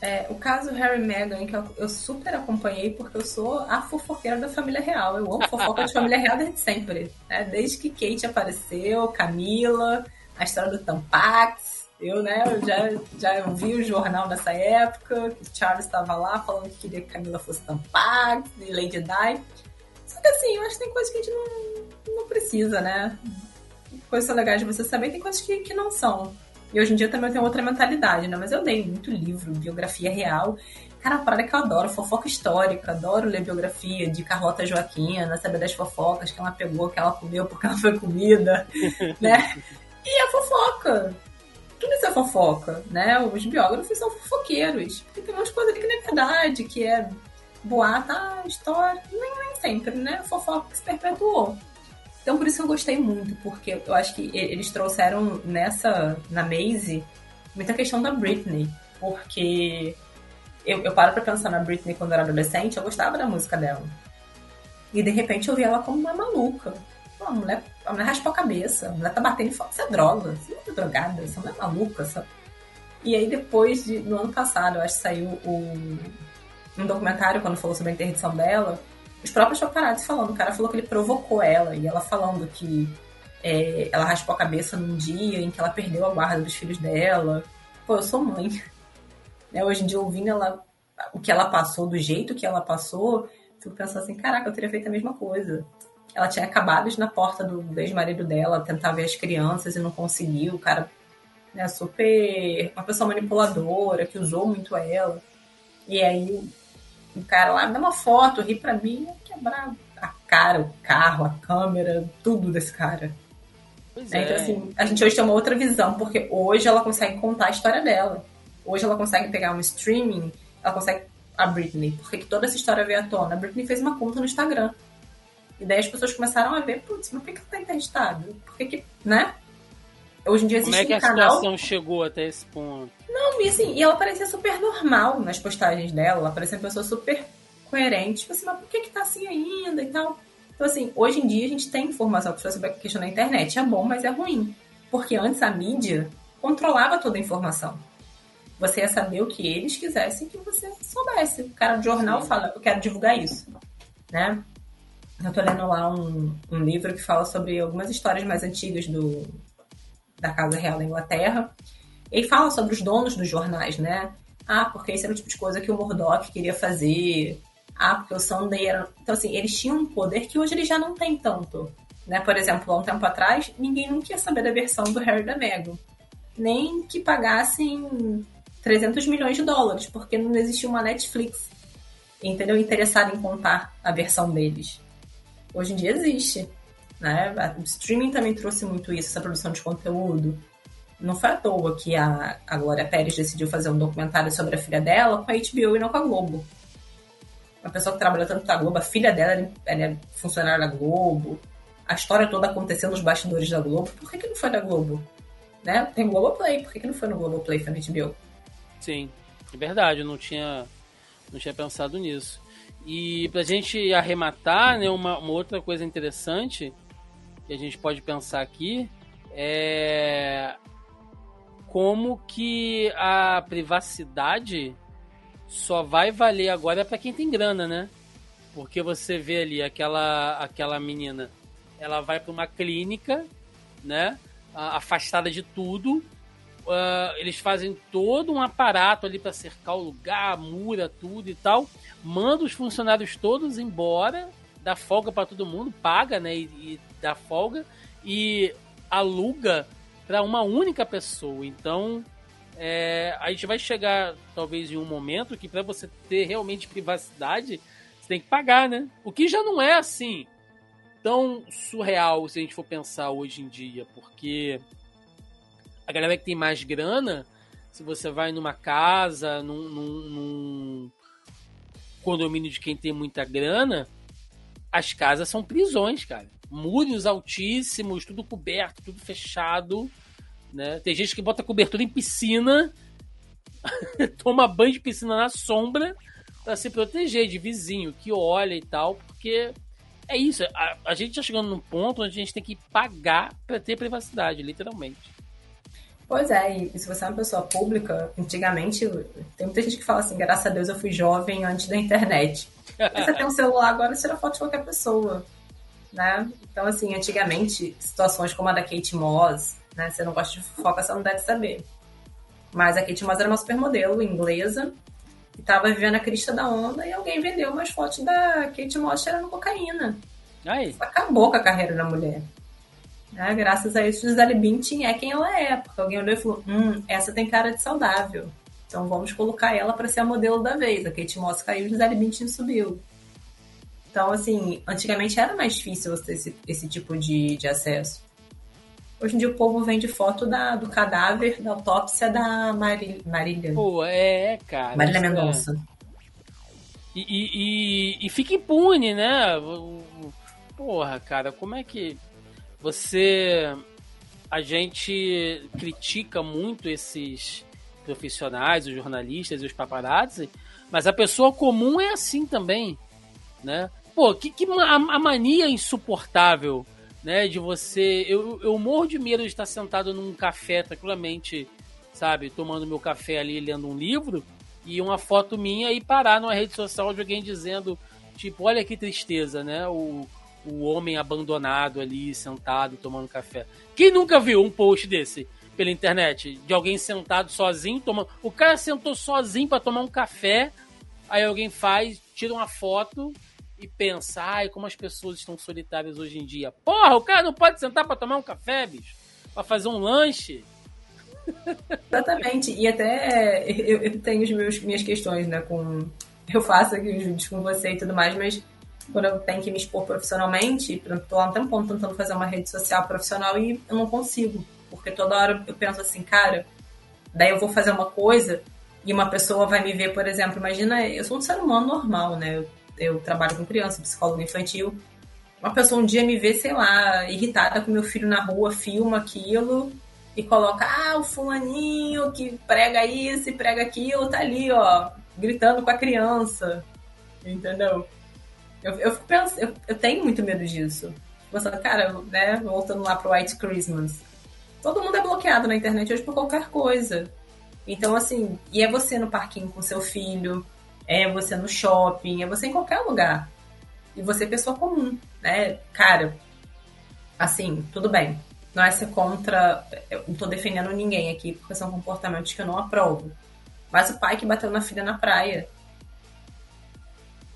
Speaker 2: É, o caso Harry Meghan, que eu, eu, super acompanhei, porque eu sou a fofoqueira da família real. Eu amo fofoca de família real desde sempre. Né? Desde que Kate apareceu, Camila, a história do Tampax. Eu, né, eu já, já vi o jornal nessa época, que Charles estava lá falando que queria que Camila fosse Tampax e Lady Di. Só que assim, eu acho que tem coisas que a gente não, não precisa, né? Coisas legais de você saber, tem coisas que, que não são. E hoje em dia também eu tenho outra mentalidade, né? Mas eu leio muito livro, biografia real. Cara, uma parada que eu adoro, fofoca histórica, adoro ler biografia de Carlota Joaquina, saber das fofocas que ela pegou, que ela comeu porque ela foi comida, [laughs] né? E a fofoca. Tudo isso é fofoca, né? Os biógrafos são fofoqueiros. Porque tem umas coisas ali que não é verdade, que é boata, ah, história. Nem, nem sempre, né? Fofoca que se perpetuou. Então por isso eu gostei muito, porque eu acho que eles trouxeram nessa, na Maisie, muita questão da Britney. Porque eu, eu paro pra pensar na Britney quando eu era adolescente, eu gostava da música dela. E de repente eu vi ela como uma maluca. Pô, a mulher, a mulher raspou a cabeça, a mulher tá batendo em fogo, isso é droga, você não é drogada, essa mulher é maluca? E aí depois, de, no ano passado, eu acho que saiu o, um documentário quando falou sobre a interdição dela, os próprios paparazzi falando, o cara falou que ele provocou ela, e ela falando que é, ela raspou a cabeça num dia em que ela perdeu a guarda dos filhos dela. Pô, eu sou mãe. Né? Hoje em dia, ouvindo ela, o que ela passou, do jeito que ela passou, fico pensando assim, caraca, eu teria feito a mesma coisa ela tinha acabado de na porta do ex-marido dela tentar ver as crianças e não conseguiu. O cara, né, super. Uma pessoa manipuladora, que usou muito ela. E aí o cara lá, dá uma foto, ri pra mim, quebrar a cara, o carro, a câmera, tudo desse cara. Pois é. Então, assim, a gente hoje tem uma outra visão, porque hoje ela consegue contar a história dela. Hoje ela consegue pegar um streaming, ela consegue. A Britney, porque que toda essa história veio à tona? A Britney fez uma conta no Instagram. E daí as pessoas começaram a ver, putz, mas por que, que tá interditado? Por que que, né? Hoje em dia existe
Speaker 1: Como é que
Speaker 2: um
Speaker 1: a
Speaker 2: canal...
Speaker 1: situação chegou até esse ponto?
Speaker 2: Não, e assim, e ela parecia super normal nas postagens dela, ela parecia uma pessoa super coerente, tipo assim, mas por que que tá assim ainda e tal? Então assim, hoje em dia a gente tem informação sobre a questão da internet, é bom, mas é ruim. Porque antes a mídia controlava toda a informação. Você ia saber o que eles quisessem que você soubesse. O cara do jornal fala, eu quero divulgar isso, né? Eu tô lendo lá um, um livro que fala sobre algumas histórias mais antigas do, da Casa Real da Inglaterra. E fala sobre os donos dos jornais, né? Ah, porque esse era o tipo de coisa que o Murdoch queria fazer. Ah, porque o Sunday era. Então, assim, eles tinham um poder que hoje eles já não têm tanto. Né? Por exemplo, há um tempo atrás, ninguém não queria saber da versão do Harry da Meghan. Nem que pagassem 300 milhões de dólares, porque não existia uma Netflix, entendeu? Interessada em contar a versão deles hoje em dia existe. Né? O streaming também trouxe muito isso, essa produção de conteúdo. Não foi à toa que a, a Glória Pérez decidiu fazer um documentário sobre a filha dela com a HBO e não com a Globo. Uma pessoa que trabalhou tanto com a Globo, a filha dela ela é funcionária da Globo. A história toda acontecendo nos bastidores da Globo. Por que, que não foi da Globo? Né? Tem Globoplay, por que, que não foi no Globoplay, foi na HBO?
Speaker 1: Sim, é verdade, não tinha Não tinha pensado nisso. E pra gente arrematar, né, uma, uma outra coisa interessante que a gente pode pensar aqui é como que a privacidade só vai valer agora para quem tem grana, né? Porque você vê ali aquela aquela menina, ela vai para uma clínica, né? Afastada de tudo. Uh, eles fazem todo um aparato ali para cercar o lugar, mura tudo e tal. Manda os funcionários todos embora, dá folga para todo mundo, paga, né? E, e dá folga e aluga para uma única pessoa. Então, é, a gente vai chegar talvez em um momento que para você ter realmente privacidade, você tem que pagar, né? O que já não é assim tão surreal se a gente for pensar hoje em dia, porque a galera que tem mais grana, se você vai numa casa, num, num, num condomínio de quem tem muita grana, as casas são prisões, cara muros altíssimos, tudo coberto, tudo fechado. Né? Tem gente que bota cobertura em piscina, [laughs] toma banho de piscina na sombra para se proteger de vizinho que olha e tal, porque é isso. A, a gente tá chegando num ponto onde a gente tem que pagar para ter privacidade, literalmente.
Speaker 2: Pois é, e se você é uma pessoa pública, antigamente, tem muita gente que fala assim, graças a Deus eu fui jovem antes da internet. [laughs] você tem um celular agora, você tira foto de qualquer pessoa né? Então, assim, antigamente, situações como a da Kate Moss, né? Você não gosta de fofoca, você não deve saber. Mas a Kate Moss era uma supermodelo inglesa e tava vivendo a crista da onda e alguém vendeu umas fotos da Kate Moss cheirando cocaína.
Speaker 1: Aí.
Speaker 2: Acabou com a carreira da mulher. Né? Graças a isso, Gisele Bündchen é quem ela é. Porque alguém olhou e falou, hum, essa tem cara de saudável. Então vamos colocar ela para ser a modelo da vez. A Kate Moss caiu, Gisele Bündchen subiu. Então, assim, antigamente era mais difícil você ter esse, esse tipo de, de acesso. Hoje em dia o povo vende foto da, do cadáver da autópsia da Marília. Marília.
Speaker 1: Pô, é, cara.
Speaker 2: Marília é. Mendonça.
Speaker 1: E, e, e, e, fica impune, né? Porra, cara, como é que você. A gente critica muito esses profissionais, os jornalistas e os paparazzi, mas a pessoa comum é assim também, né? Pô, que, que a, a mania insuportável, né? De você. Eu, eu morro de medo de estar sentado num café tranquilamente, sabe? Tomando meu café ali, lendo um livro, e uma foto minha e parar numa rede social de alguém dizendo, tipo, olha que tristeza, né? O, o homem abandonado ali, sentado, tomando café. Quem nunca viu um post desse pela internet? De alguém sentado sozinho, tomando. O cara sentou sozinho para tomar um café, aí alguém faz, tira uma foto e pensa, ai, como as pessoas estão solitárias hoje em dia. Porra, o cara não pode sentar para tomar um café, bicho? Pra fazer um lanche?
Speaker 2: Exatamente. E até eu, eu tenho as meus, minhas questões, né? Com. Eu faço aqui os vídeos com você e tudo mais, mas quando eu tenho que me expor profissionalmente, tô há um tempo tentando fazer uma rede social profissional e eu não consigo. Porque toda hora eu penso assim, cara, daí eu vou fazer uma coisa e uma pessoa vai me ver, por exemplo, imagina, eu sou um ser humano normal, né? Eu eu trabalho com criança, psicólogo infantil. Uma pessoa um dia me vê, sei lá, irritada com meu filho na rua, filma aquilo e coloca, ah, o fulaninho que prega isso e prega aquilo, tá ali, ó, gritando com a criança. Entendeu? Eu, eu pensando, eu, eu tenho muito medo disso. Pensando, cara, né, voltando lá pro White Christmas. Todo mundo é bloqueado na internet hoje por qualquer coisa. Então, assim, e é você no parquinho com seu filho, é você no shopping, é você em qualquer lugar. E você é pessoa comum, né? Cara, assim, tudo bem. Não é ser contra. Eu não tô defendendo ninguém aqui, porque são comportamentos que eu não aprovo. Mas o pai que bateu na filha na praia.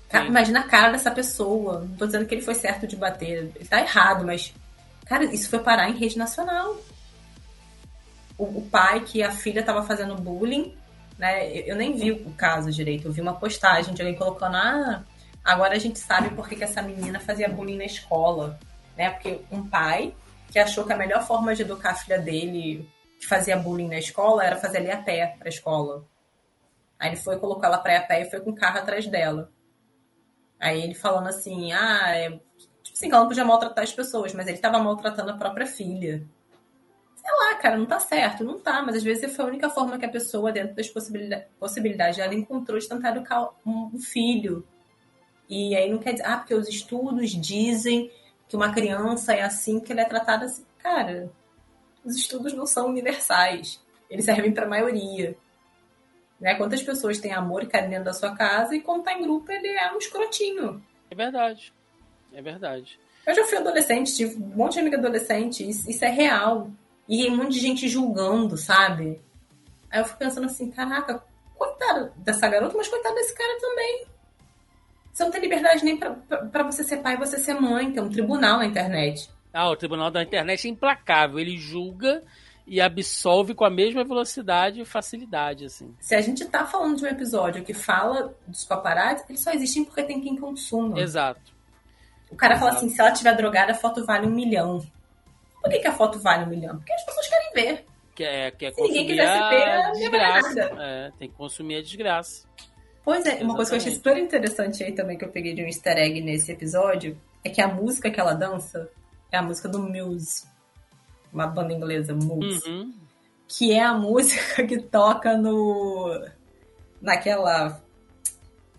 Speaker 2: Cara, imagina a cara dessa pessoa. Não tô dizendo que ele foi certo de bater. Ele tá errado, mas. Cara, isso foi parar em rede nacional. O, o pai que a filha tava fazendo bullying né? Eu, nem vi o caso direito, eu vi uma postagem de alguém colocando, ah, agora a gente sabe por que, que essa menina fazia bullying na escola, né? Porque um pai que achou que a melhor forma de educar a filha dele que fazia bullying na escola era fazer ele a pé pra escola. Aí ele foi colocar ela pra ir a pé e foi com o carro atrás dela. Aí ele falando assim, ah, é... tipo assim, ela não podia maltratar as pessoas, mas ele tava maltratando a própria filha. Sei lá, cara, não tá certo. Não tá, mas às vezes foi a única forma que a pessoa, dentro das possibilidades, possibilidades ela encontrou de tentar educar um filho. E aí não quer dizer, ah, porque os estudos dizem que uma criança é assim, que ela é tratada assim. Cara, os estudos não são universais. Eles servem para a maioria. Né? Quantas pessoas têm amor e carinho dentro da sua casa e quando tá em grupo ele é um escrotinho.
Speaker 1: É verdade. É verdade.
Speaker 2: Eu já fui adolescente, tive um monte de amiga adolescente, isso, isso é real. E um monte de gente julgando, sabe? Aí eu fico pensando assim, caraca, coitado dessa garota, mas coitado desse cara também. Você não tem liberdade nem para você ser pai e você ser mãe, tem um tribunal na internet.
Speaker 1: Ah, o tribunal da internet é implacável. Ele julga e absolve com a mesma velocidade e facilidade, assim.
Speaker 2: Se a gente tá falando de um episódio que fala dos paparazzi, eles só existem porque tem quem consuma.
Speaker 1: Exato.
Speaker 2: O cara Exato. fala assim, se ela tiver drogada, a foto vale um milhão. Por que, que a foto vale um milhão? Porque as pessoas querem ver.
Speaker 1: Quer, quer Se ninguém quiser se ver, desgraça. É, tem que consumir a desgraça.
Speaker 2: Pois é, Exatamente. uma coisa que eu achei super interessante aí também que eu peguei de um easter egg nesse episódio é que a música que ela dança é a música do Muse, uma banda inglesa, Muse, uhum. que é a música [laughs] que toca no naquela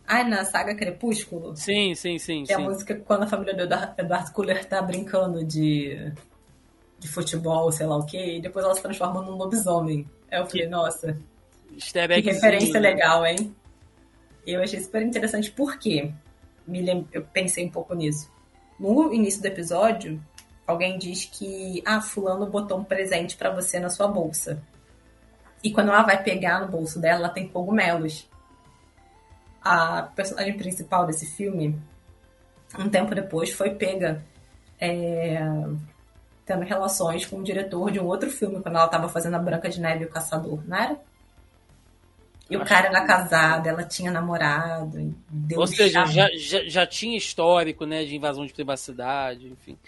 Speaker 2: Ai, na saga Crepúsculo.
Speaker 1: Sim, sim, sim.
Speaker 2: É
Speaker 1: sim.
Speaker 2: a música quando a família do Eduardo Cooler tá brincando de, de futebol, sei lá o quê, e depois ela se transforma num lobisomem. Aí eu falei, nossa. Que referência legal, hein? Eu achei super interessante porque me lem... eu pensei um pouco nisso. No início do episódio, alguém diz que ah, fulano botou um presente para você na sua bolsa. E quando ela vai pegar no bolso dela, ela tem cogumelos. A personagem principal desse filme, um tempo depois, foi pega é, tendo relações com o diretor de um outro filme, quando ela estava fazendo a Branca de Neve e o Caçador, não era? E o cara era casado, ela tinha namorado.
Speaker 1: Ou seja, já, já, já, tinha histórico né, de invasão de privacidade, enfim.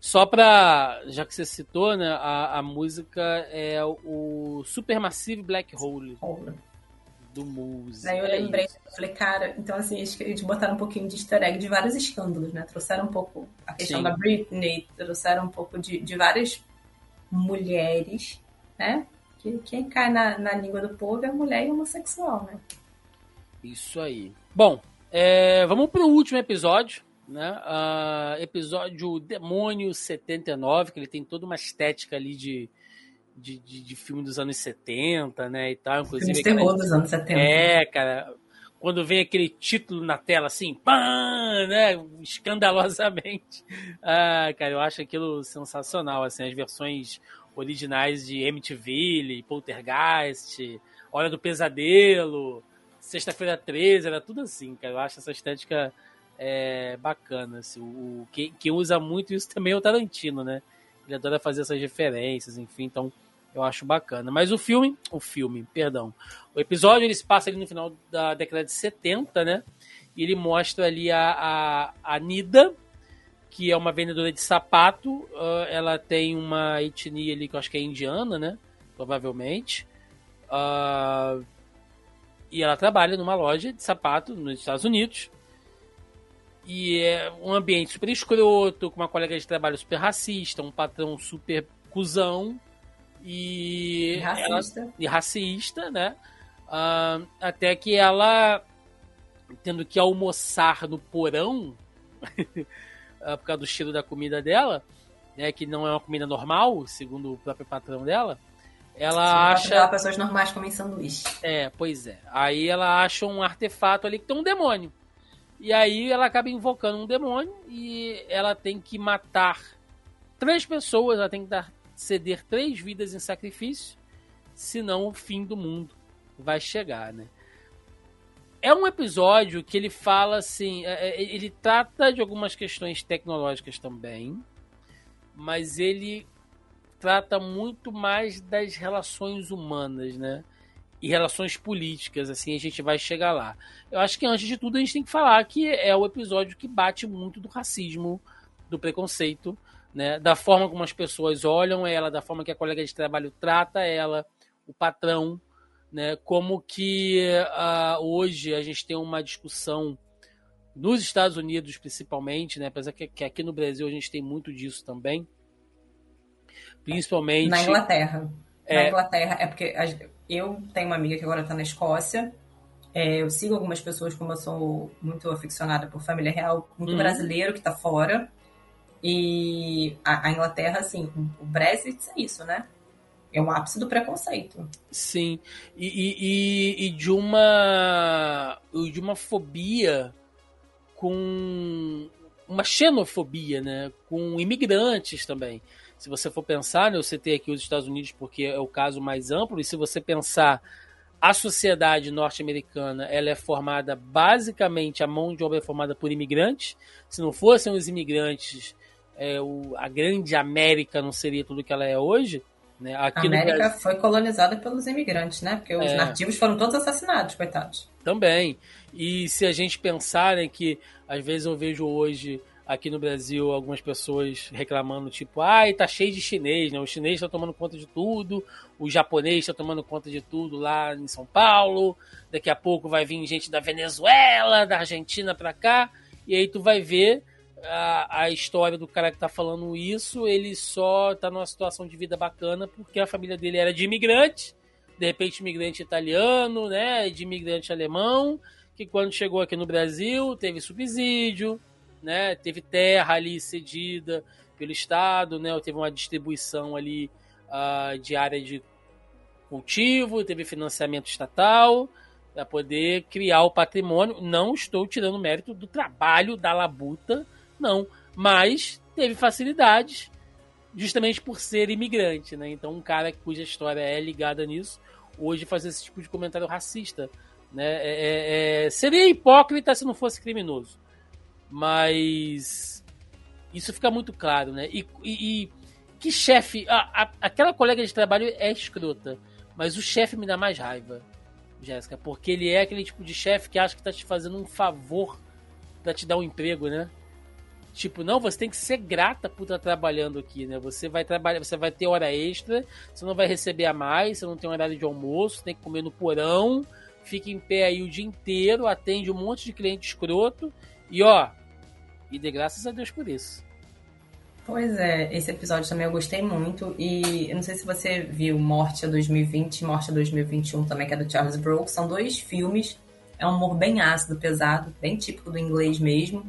Speaker 1: Só pra. Já que você citou, né? A, a música é o Supermassive Black Hole. Do Muse.
Speaker 2: Aí eu é lembrei, isso. falei, cara, então assim, eles botaram um pouquinho de easter egg de vários escândalos, né? Trouxeram um pouco a questão Sim. da Britney, trouxeram um pouco de, de várias mulheres, né? Que quem cai na, na língua do povo é mulher e homossexual, né?
Speaker 1: Isso aí. Bom, é, vamos pro último episódio, né? Uh, episódio Demônio 79, que ele tem toda uma estética ali de, de, de, de filme dos anos 70, né? E tal.
Speaker 2: Inclusive, filme terror dos anos 70.
Speaker 1: É, cara. Quando vem aquele título na tela assim, pã, né? Escandalosamente. [laughs] Ah, cara, eu acho aquilo sensacional, assim, as versões originais de MTV, Poltergeist, Hora do Pesadelo, Sexta-feira 13, era tudo assim, cara. Eu acho essa estética é, bacana. Assim. O, quem, quem, usa muito isso também é o Tarantino, né? Ele adora fazer essas referências, enfim, então eu acho bacana. Mas o filme, o filme, perdão, o episódio ele se passa ali no final da década de 70, né? E ele mostra ali a, a, a Nida, que é uma vendedora de sapato. Uh, ela tem uma etnia ali que eu acho que é indiana, né? Provavelmente. Uh, e ela trabalha numa loja de sapato nos Estados Unidos. E é um ambiente super escroto, com uma colega de trabalho super racista, um patrão super cuzão e,
Speaker 2: racista.
Speaker 1: Ela, e racista, né? Uh, até que ela, tendo que almoçar no porão, uh, [laughs] por causa do cheiro da comida dela, né, que não é uma comida normal, segundo o próprio patrão dela, ela Sim, acha.
Speaker 2: pessoas normais comem sanduíche.
Speaker 1: É, pois é. Aí ela acha um artefato ali que tem um demônio. E aí ela acaba invocando um demônio e ela tem que matar três pessoas, ela tem que dar, ceder três vidas em sacrifício, senão o fim do mundo vai chegar, né? É um episódio que ele fala assim, é, é, ele trata de algumas questões tecnológicas também, mas ele trata muito mais das relações humanas, né? e relações políticas, assim, a gente vai chegar lá. Eu acho que antes de tudo a gente tem que falar que é o episódio que bate muito do racismo, do preconceito, né? Da forma como as pessoas olham ela, da forma que a colega de trabalho trata ela, o patrão, né? Como que uh, hoje a gente tem uma discussão nos Estados Unidos principalmente, né? Apesar que, que aqui no Brasil a gente tem muito disso também, principalmente
Speaker 2: na Inglaterra é... na Inglaterra, é porque eu tenho uma amiga que agora está na Escócia. É, eu sigo algumas pessoas, como eu sou muito aficionada por família real, muito uhum. brasileiro que está fora. E a, a, Inglaterra, assim, o Brexit é isso, né? É o ápice do preconceito.
Speaker 1: Sim. E, e, e de uma. de uma fobia com uma xenofobia, né? Com imigrantes também. Se você for pensar, né, eu citei aqui os Estados Unidos porque é o caso mais amplo, e se você pensar a sociedade norte-americana ela é formada basicamente a mão de obra é formada por imigrantes. Se não fossem os imigrantes, é, o, a grande América não seria tudo que ela é hoje. Né?
Speaker 2: A América Brasil... foi colonizada pelos imigrantes, né? Porque os é... nativos foram todos assassinados, coitados.
Speaker 1: Também. E se a gente pensar né, que às vezes eu vejo hoje aqui no Brasil algumas pessoas reclamando, tipo, ai, tá cheio de chinês, né? O chinês tá tomando conta de tudo, o japonês tá tomando conta de tudo lá em São Paulo, daqui a pouco vai vir gente da Venezuela, da Argentina pra cá, e aí tu vai ver a, a história do cara que tá falando isso, ele só tá numa situação de vida bacana porque a família dele era de imigrante, de repente imigrante italiano, né, de imigrante alemão, que quando chegou aqui no Brasil teve subsídio, né? Teve terra ali cedida pelo Estado, né? Teve uma distribuição ali uh, de área de cultivo, teve financiamento estatal para poder criar o patrimônio. Não estou tirando mérito do trabalho da labuta, não, mas teve facilidades justamente por ser imigrante, né? Então um cara cuja história é ligada nisso hoje faz esse tipo de comentário racista, né? É, é, é, seria hipócrita se não fosse criminoso. Mas isso fica muito claro, né? E, e, e que chefe. aquela colega de trabalho é escrota, mas o chefe me dá mais raiva, Jéssica, porque ele é aquele tipo de chefe que acha que tá te fazendo um favor para te dar um emprego, né? Tipo, não, você tem que ser grata por estar trabalhando aqui, né? Você vai trabalhar, você vai ter hora extra, você não vai receber a mais, você não tem horário de almoço, tem que comer no porão, fica em pé aí o dia inteiro, atende um monte de cliente escroto. E ó, e de graças a Deus por isso.
Speaker 2: Pois é, esse episódio também eu gostei muito. E eu não sei se você viu Morte a 2020 e Morte a 2021 também, que é do Charles Brooks. São dois filmes. É um humor bem ácido, pesado, bem típico do inglês mesmo.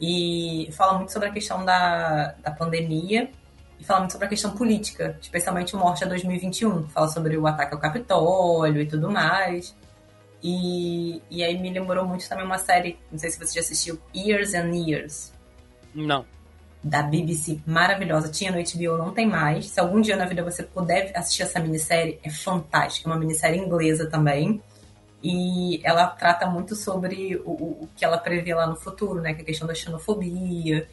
Speaker 2: E fala muito sobre a questão da, da pandemia e fala muito sobre a questão política, especialmente o Morte a 2021. Fala sobre o ataque ao Capitólio e tudo mais. E, e aí me lembrou muito também uma série, não sei se você já assistiu, Years and Years.
Speaker 1: Não.
Speaker 2: Da BBC, maravilhosa. Tinha no HBO, não tem mais. Se algum dia na vida você puder assistir essa minissérie, é fantástica. É uma minissérie inglesa também. E ela trata muito sobre o, o que ela prevê lá no futuro, né? Que é a questão da xenofobia.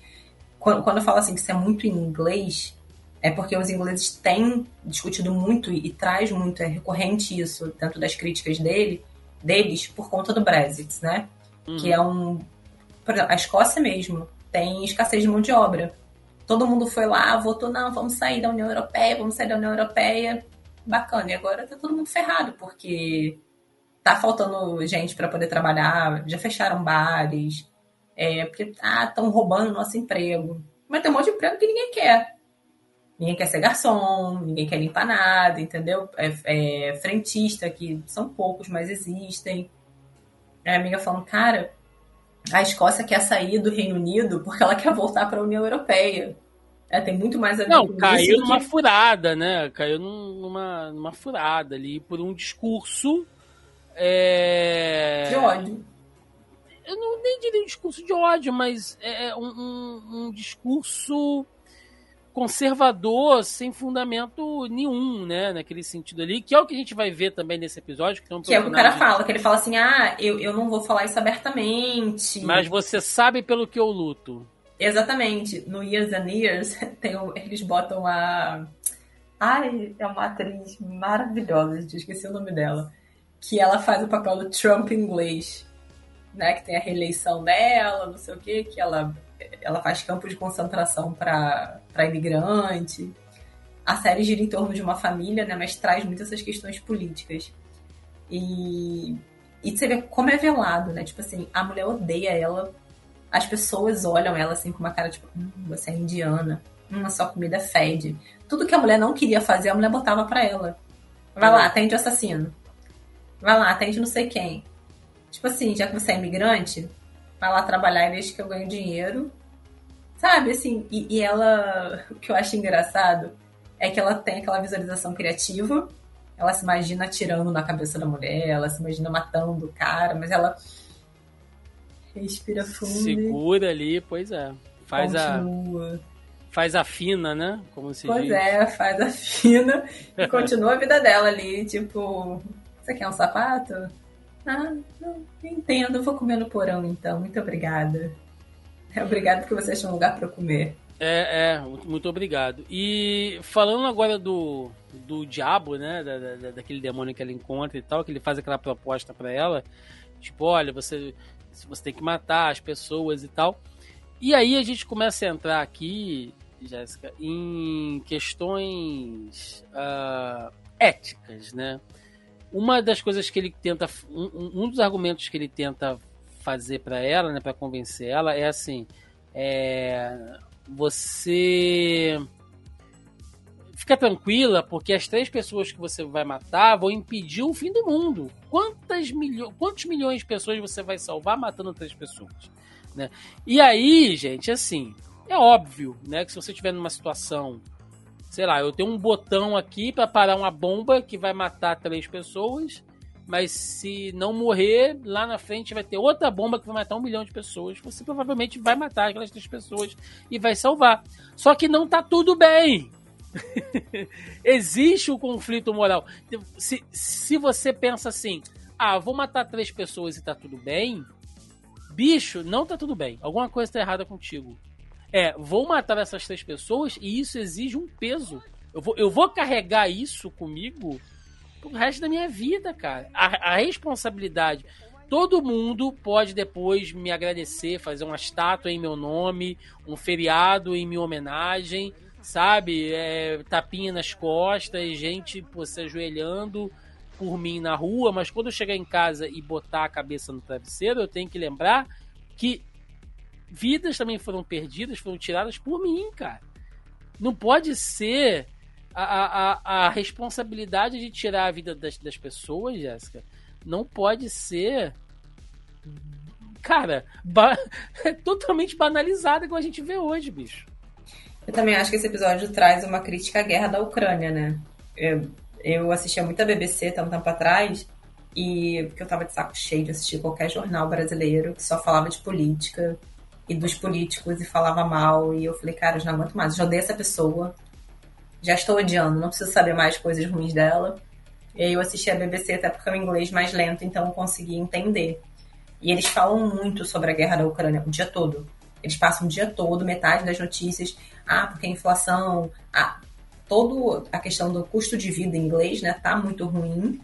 Speaker 2: Quando, quando eu falo assim que isso é muito em inglês, é porque os ingleses têm discutido muito e, e traz muito, é recorrente isso, dentro das críticas dele, deles por conta do Brexit, né? Uhum. Que é um. Por exemplo, a Escócia mesmo tem escassez de mão de obra. Todo mundo foi lá, votou, não, vamos sair da União Europeia, vamos sair da União Europeia. Bacana. E agora tá todo mundo ferrado, porque tá faltando gente para poder trabalhar, já fecharam bares, é, porque ah, estão roubando nosso emprego. Mas tem um monte de emprego que ninguém quer. Ninguém quer ser garçom, ninguém quer limpar nada, entendeu? É, é frentista, que são poucos, mas existem. A amiga falando, cara, a Escócia quer sair do Reino Unido porque ela quer voltar para a União Europeia. É, tem muito mais a ver
Speaker 1: Não, com caiu numa que... furada, né? Caiu numa, numa furada ali por um discurso. É...
Speaker 2: De ódio.
Speaker 1: Eu não nem diria um discurso de ódio, mas é um, um, um discurso conservador sem fundamento nenhum, né? Naquele sentido ali, que é o que a gente vai ver também nesse episódio.
Speaker 2: Que, é, um que é o que o cara fala, que ele fala assim, ah, eu, eu não vou falar isso abertamente.
Speaker 1: Mas você sabe pelo que eu luto.
Speaker 2: Exatamente. No Years and Years, [laughs] tem eles botam a... Ai, é uma atriz maravilhosa, gente, esqueci o nome dela. Que ela faz o papel do Trump inglês, né? Que tem a reeleição dela, não sei o quê, que ela ela faz campo de concentração para imigrante. A série gira em torno de uma família, né, mas traz muitas essas questões políticas. E, e você vê como é velado, né? Tipo assim, a mulher odeia ela, as pessoas olham ela assim com uma cara tipo, hum, você é indiana, hum, a sua comida fede. Tudo que a mulher não queria fazer, a mulher botava para ela. Vai lá, atende o assassino. Vai lá, atende não sei quem. Tipo assim, já que você é imigrante, vai lá trabalhar e deixa que eu ganho dinheiro. Sabe, assim, e, e ela, o que eu acho engraçado é que ela tem aquela visualização criativa, ela se imagina atirando na cabeça da mulher, ela se imagina matando o cara, mas ela respira fundo.
Speaker 1: Segura ali, pois é. Faz continua. a faz a fina, né?
Speaker 2: Como se pois diz. é, faz a fina e continua a vida dela ali, tipo, você quer um sapato? Ah, não, entendo, vou comer no porão então. Muito obrigada. É, obrigado porque você achou um lugar para comer.
Speaker 1: É, é, muito obrigado. E falando agora do, do diabo, né? Da, da, daquele demônio que ela encontra e tal, que ele faz aquela proposta para ela, tipo, olha, você, você tem que matar as pessoas e tal. E aí a gente começa a entrar aqui, Jéssica, em questões uh, éticas, né? Uma das coisas que ele tenta, um, um dos argumentos que ele tenta fazer para ela, né, para convencer ela, é assim, é, você fica tranquila, porque as três pessoas que você vai matar vão impedir o fim do mundo. Quantas milho quantos milhões de pessoas você vai salvar matando três pessoas? Né? E aí, gente, assim, é óbvio, né, que se você estiver numa situação, sei lá, eu tenho um botão aqui para parar uma bomba que vai matar três pessoas, mas se não morrer, lá na frente vai ter outra bomba que vai matar um milhão de pessoas. Você provavelmente vai matar aquelas três pessoas e vai salvar. Só que não tá tudo bem. [laughs] Existe o um conflito moral. Se, se você pensa assim, ah, vou matar três pessoas e tá tudo bem, bicho, não tá tudo bem. Alguma coisa tá errada contigo. É, vou matar essas três pessoas e isso exige um peso. Eu vou, eu vou carregar isso comigo pro resto da minha vida, cara. A, a responsabilidade. Todo mundo pode depois me agradecer, fazer uma estátua em meu nome, um feriado em minha homenagem, sabe? É, tapinha nas costas, gente pô, se ajoelhando por mim na rua, mas quando eu chegar em casa e botar a cabeça no travesseiro, eu tenho que lembrar que vidas também foram perdidas, foram tiradas por mim, cara. Não pode ser a, a, a responsabilidade de tirar a vida das, das pessoas, Jéssica, não pode ser. Cara, ba... é [laughs] totalmente banalizada como a gente vê hoje, bicho.
Speaker 2: Eu também acho que esse episódio traz uma crítica à guerra da Ucrânia, né? Eu, eu assistia muito BBC um tempo atrás, e porque eu tava de saco cheio de assistir qualquer jornal brasileiro que só falava de política e dos políticos e falava mal. E eu falei, cara, eu não aguento mais, eu já odeio essa pessoa. Já estou odiando, não preciso saber mais coisas ruins dela. E aí eu assisti a BBC até porque é o inglês mais lento, então eu consegui entender. E eles falam muito sobre a guerra da Ucrânia o dia todo. Eles passam o dia todo, metade das notícias, ah, porque a inflação, ah, toda a questão do custo de vida em inglês, né, tá muito ruim.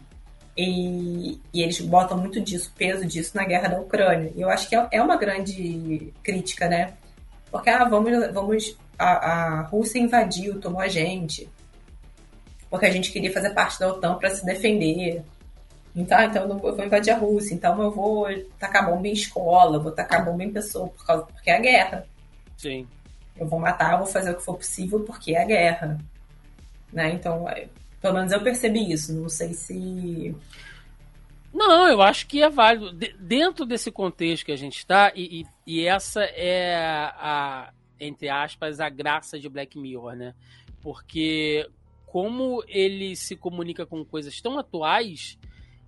Speaker 2: E, e, eles botam muito disso, peso disso na guerra da Ucrânia. E eu acho que é, é uma grande crítica, né? Porque, ah, vamos, vamos a, a Rússia invadiu, tomou a gente. Porque a gente queria fazer parte da OTAN para se defender. Então, então eu vou invadir a Rússia, então eu vou tacar bomba em escola, vou tacar bomba em pessoa, por causa, porque é a guerra.
Speaker 1: Sim.
Speaker 2: Eu vou matar, eu vou fazer o que for possível porque é a guerra. Né? Então, é, pelo menos eu percebi isso. Não sei se.
Speaker 1: Não, eu acho que é válido. De, dentro desse contexto que a gente está, e, e, e, essa é a, entre aspas, a graça de Black Mirror, né? Porque como ele se comunica com coisas tão atuais,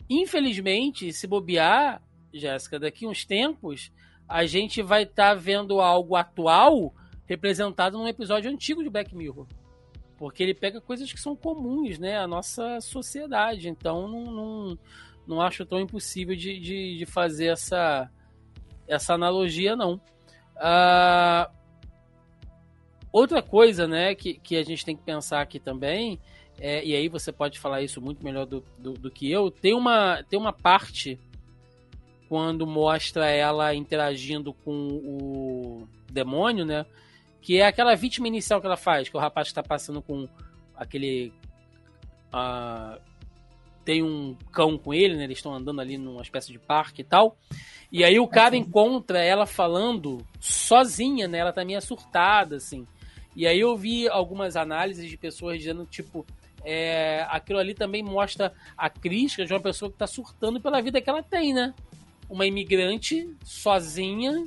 Speaker 1: infelizmente, se bobear, Jéssica, daqui uns tempos, a gente vai estar tá vendo algo atual representado num episódio antigo de Black Mirror. Porque ele pega coisas que são comuns, né? A nossa sociedade. Então, não, não, não acho tão impossível de, de, de fazer essa, essa analogia, não. Uh, Outra coisa, né, que, que a gente tem que pensar aqui também, é, e aí você pode falar isso muito melhor do, do, do, que eu, tem uma, tem uma parte quando mostra ela interagindo com o demônio, né, que é aquela vítima inicial que ela faz, que o rapaz está passando com aquele... Uh, tem um cão com ele, né, eles estão andando ali numa espécie de parque e tal, e aí o cara encontra ela falando sozinha, né? Ela tá meio surtada, assim. E aí eu vi algumas análises de pessoas dizendo, tipo, é, aquilo ali também mostra a crítica de uma pessoa que está surtando pela vida que ela tem, né? Uma imigrante sozinha,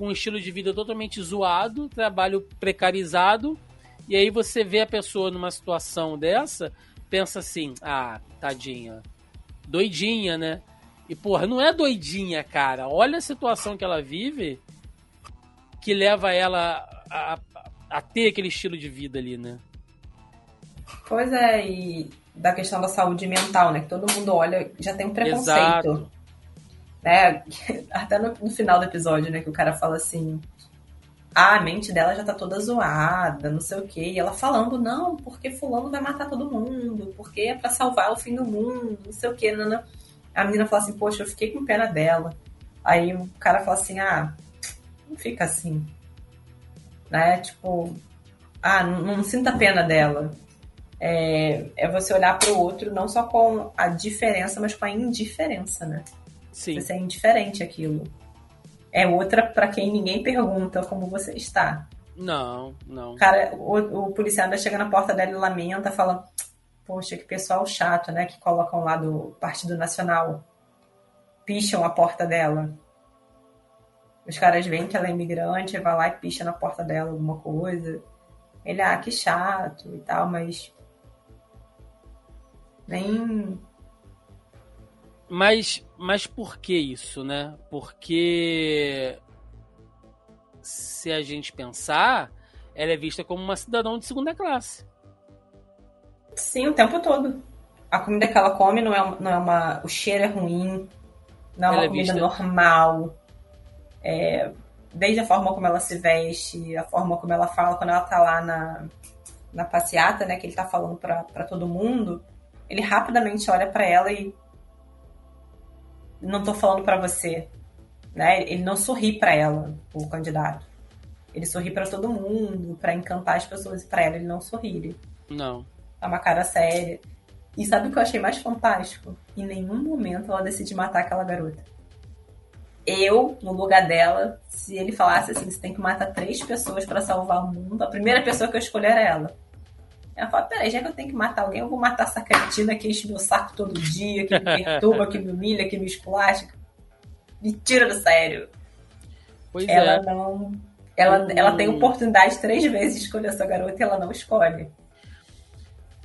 Speaker 1: um estilo de vida totalmente zoado, trabalho precarizado, e aí você vê a pessoa numa situação dessa, pensa assim, ah, tadinha, doidinha, né? E porra, não é doidinha, cara. Olha a situação que ela vive que leva ela a, a ter aquele estilo de vida ali, né?
Speaker 2: Pois é, e da questão da saúde mental, né? Que todo mundo olha, já tem um preconceito.
Speaker 1: Exato.
Speaker 2: Né? [laughs] Até no, no, final do episódio, né? Que o cara fala assim. Ah, a mente dela já tá toda zoada, não sei o quê. E ela falando, não, porque fulano vai matar todo mundo, porque é pra salvar o fim do mundo, não sei o quê. Não. A menina fala assim, poxa, eu fiquei com pena dela. Aí o cara fala assim, ah, não fica assim. Né? Tipo, ah, não, não sinta pena dela. É, é você olhar para o outro não só com a diferença, mas com a indiferença, né?
Speaker 1: Sim.
Speaker 2: Você é indiferente aquilo. É outra para quem ninguém pergunta como você está.
Speaker 1: Não, não.
Speaker 2: Cara, o, o policial ainda chega na porta dela e lamenta, fala: Poxa, que pessoal chato, né? Que colocam lá do Partido Nacional. Picham a porta dela. Os caras veem que ela é imigrante, vai lá e picha na porta dela alguma coisa. Ele, ah, que chato e tal, mas. Nem.
Speaker 1: Mas, mas por que isso, né? Porque. Se a gente pensar, ela é vista como uma cidadã de segunda classe.
Speaker 2: Sim, o tempo todo. A comida que ela come não é, não é uma. O cheiro é ruim. Não é uma é comida vista... normal é, desde a forma como ela se veste, a forma como ela fala, quando ela tá lá na, na passeata, né, que ele tá falando para todo mundo, ele rapidamente olha para ela e não tô falando para você, né? Ele não sorri para ela, o candidato. Ele sorri para todo mundo, para encantar as pessoas e para ela ele não sorri.
Speaker 1: Não.
Speaker 2: Tá uma cara séria. E sabe o que eu achei mais fantástico? Em nenhum momento ela decide matar aquela garota eu, no lugar dela, se ele falasse assim, você tem que matar três pessoas para salvar o mundo, a primeira pessoa que eu escolher era ela. Ela fala, peraí, já que eu tenho que matar alguém, eu vou matar essa cretina que enche meu saco todo dia, que me perturba, que me humilha, que me esculacha. Me tira do sério.
Speaker 1: Pois
Speaker 2: ela
Speaker 1: é.
Speaker 2: não. Ela, ela tem oportunidade três vezes de escolher essa garota e ela não escolhe.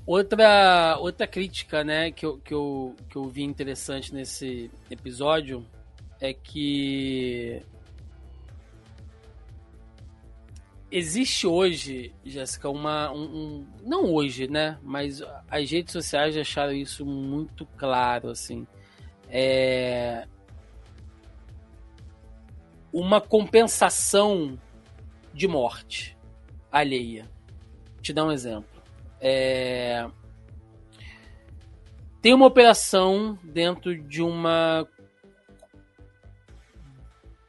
Speaker 1: Outra, outra crítica, né, que eu, que, eu, que eu vi interessante nesse episódio é que existe hoje, Jéssica, uma. Um, um, não hoje, né? Mas as redes sociais acharam isso muito claro, assim. É. Uma compensação de morte alheia. Te dar um exemplo. É... Tem uma operação dentro de uma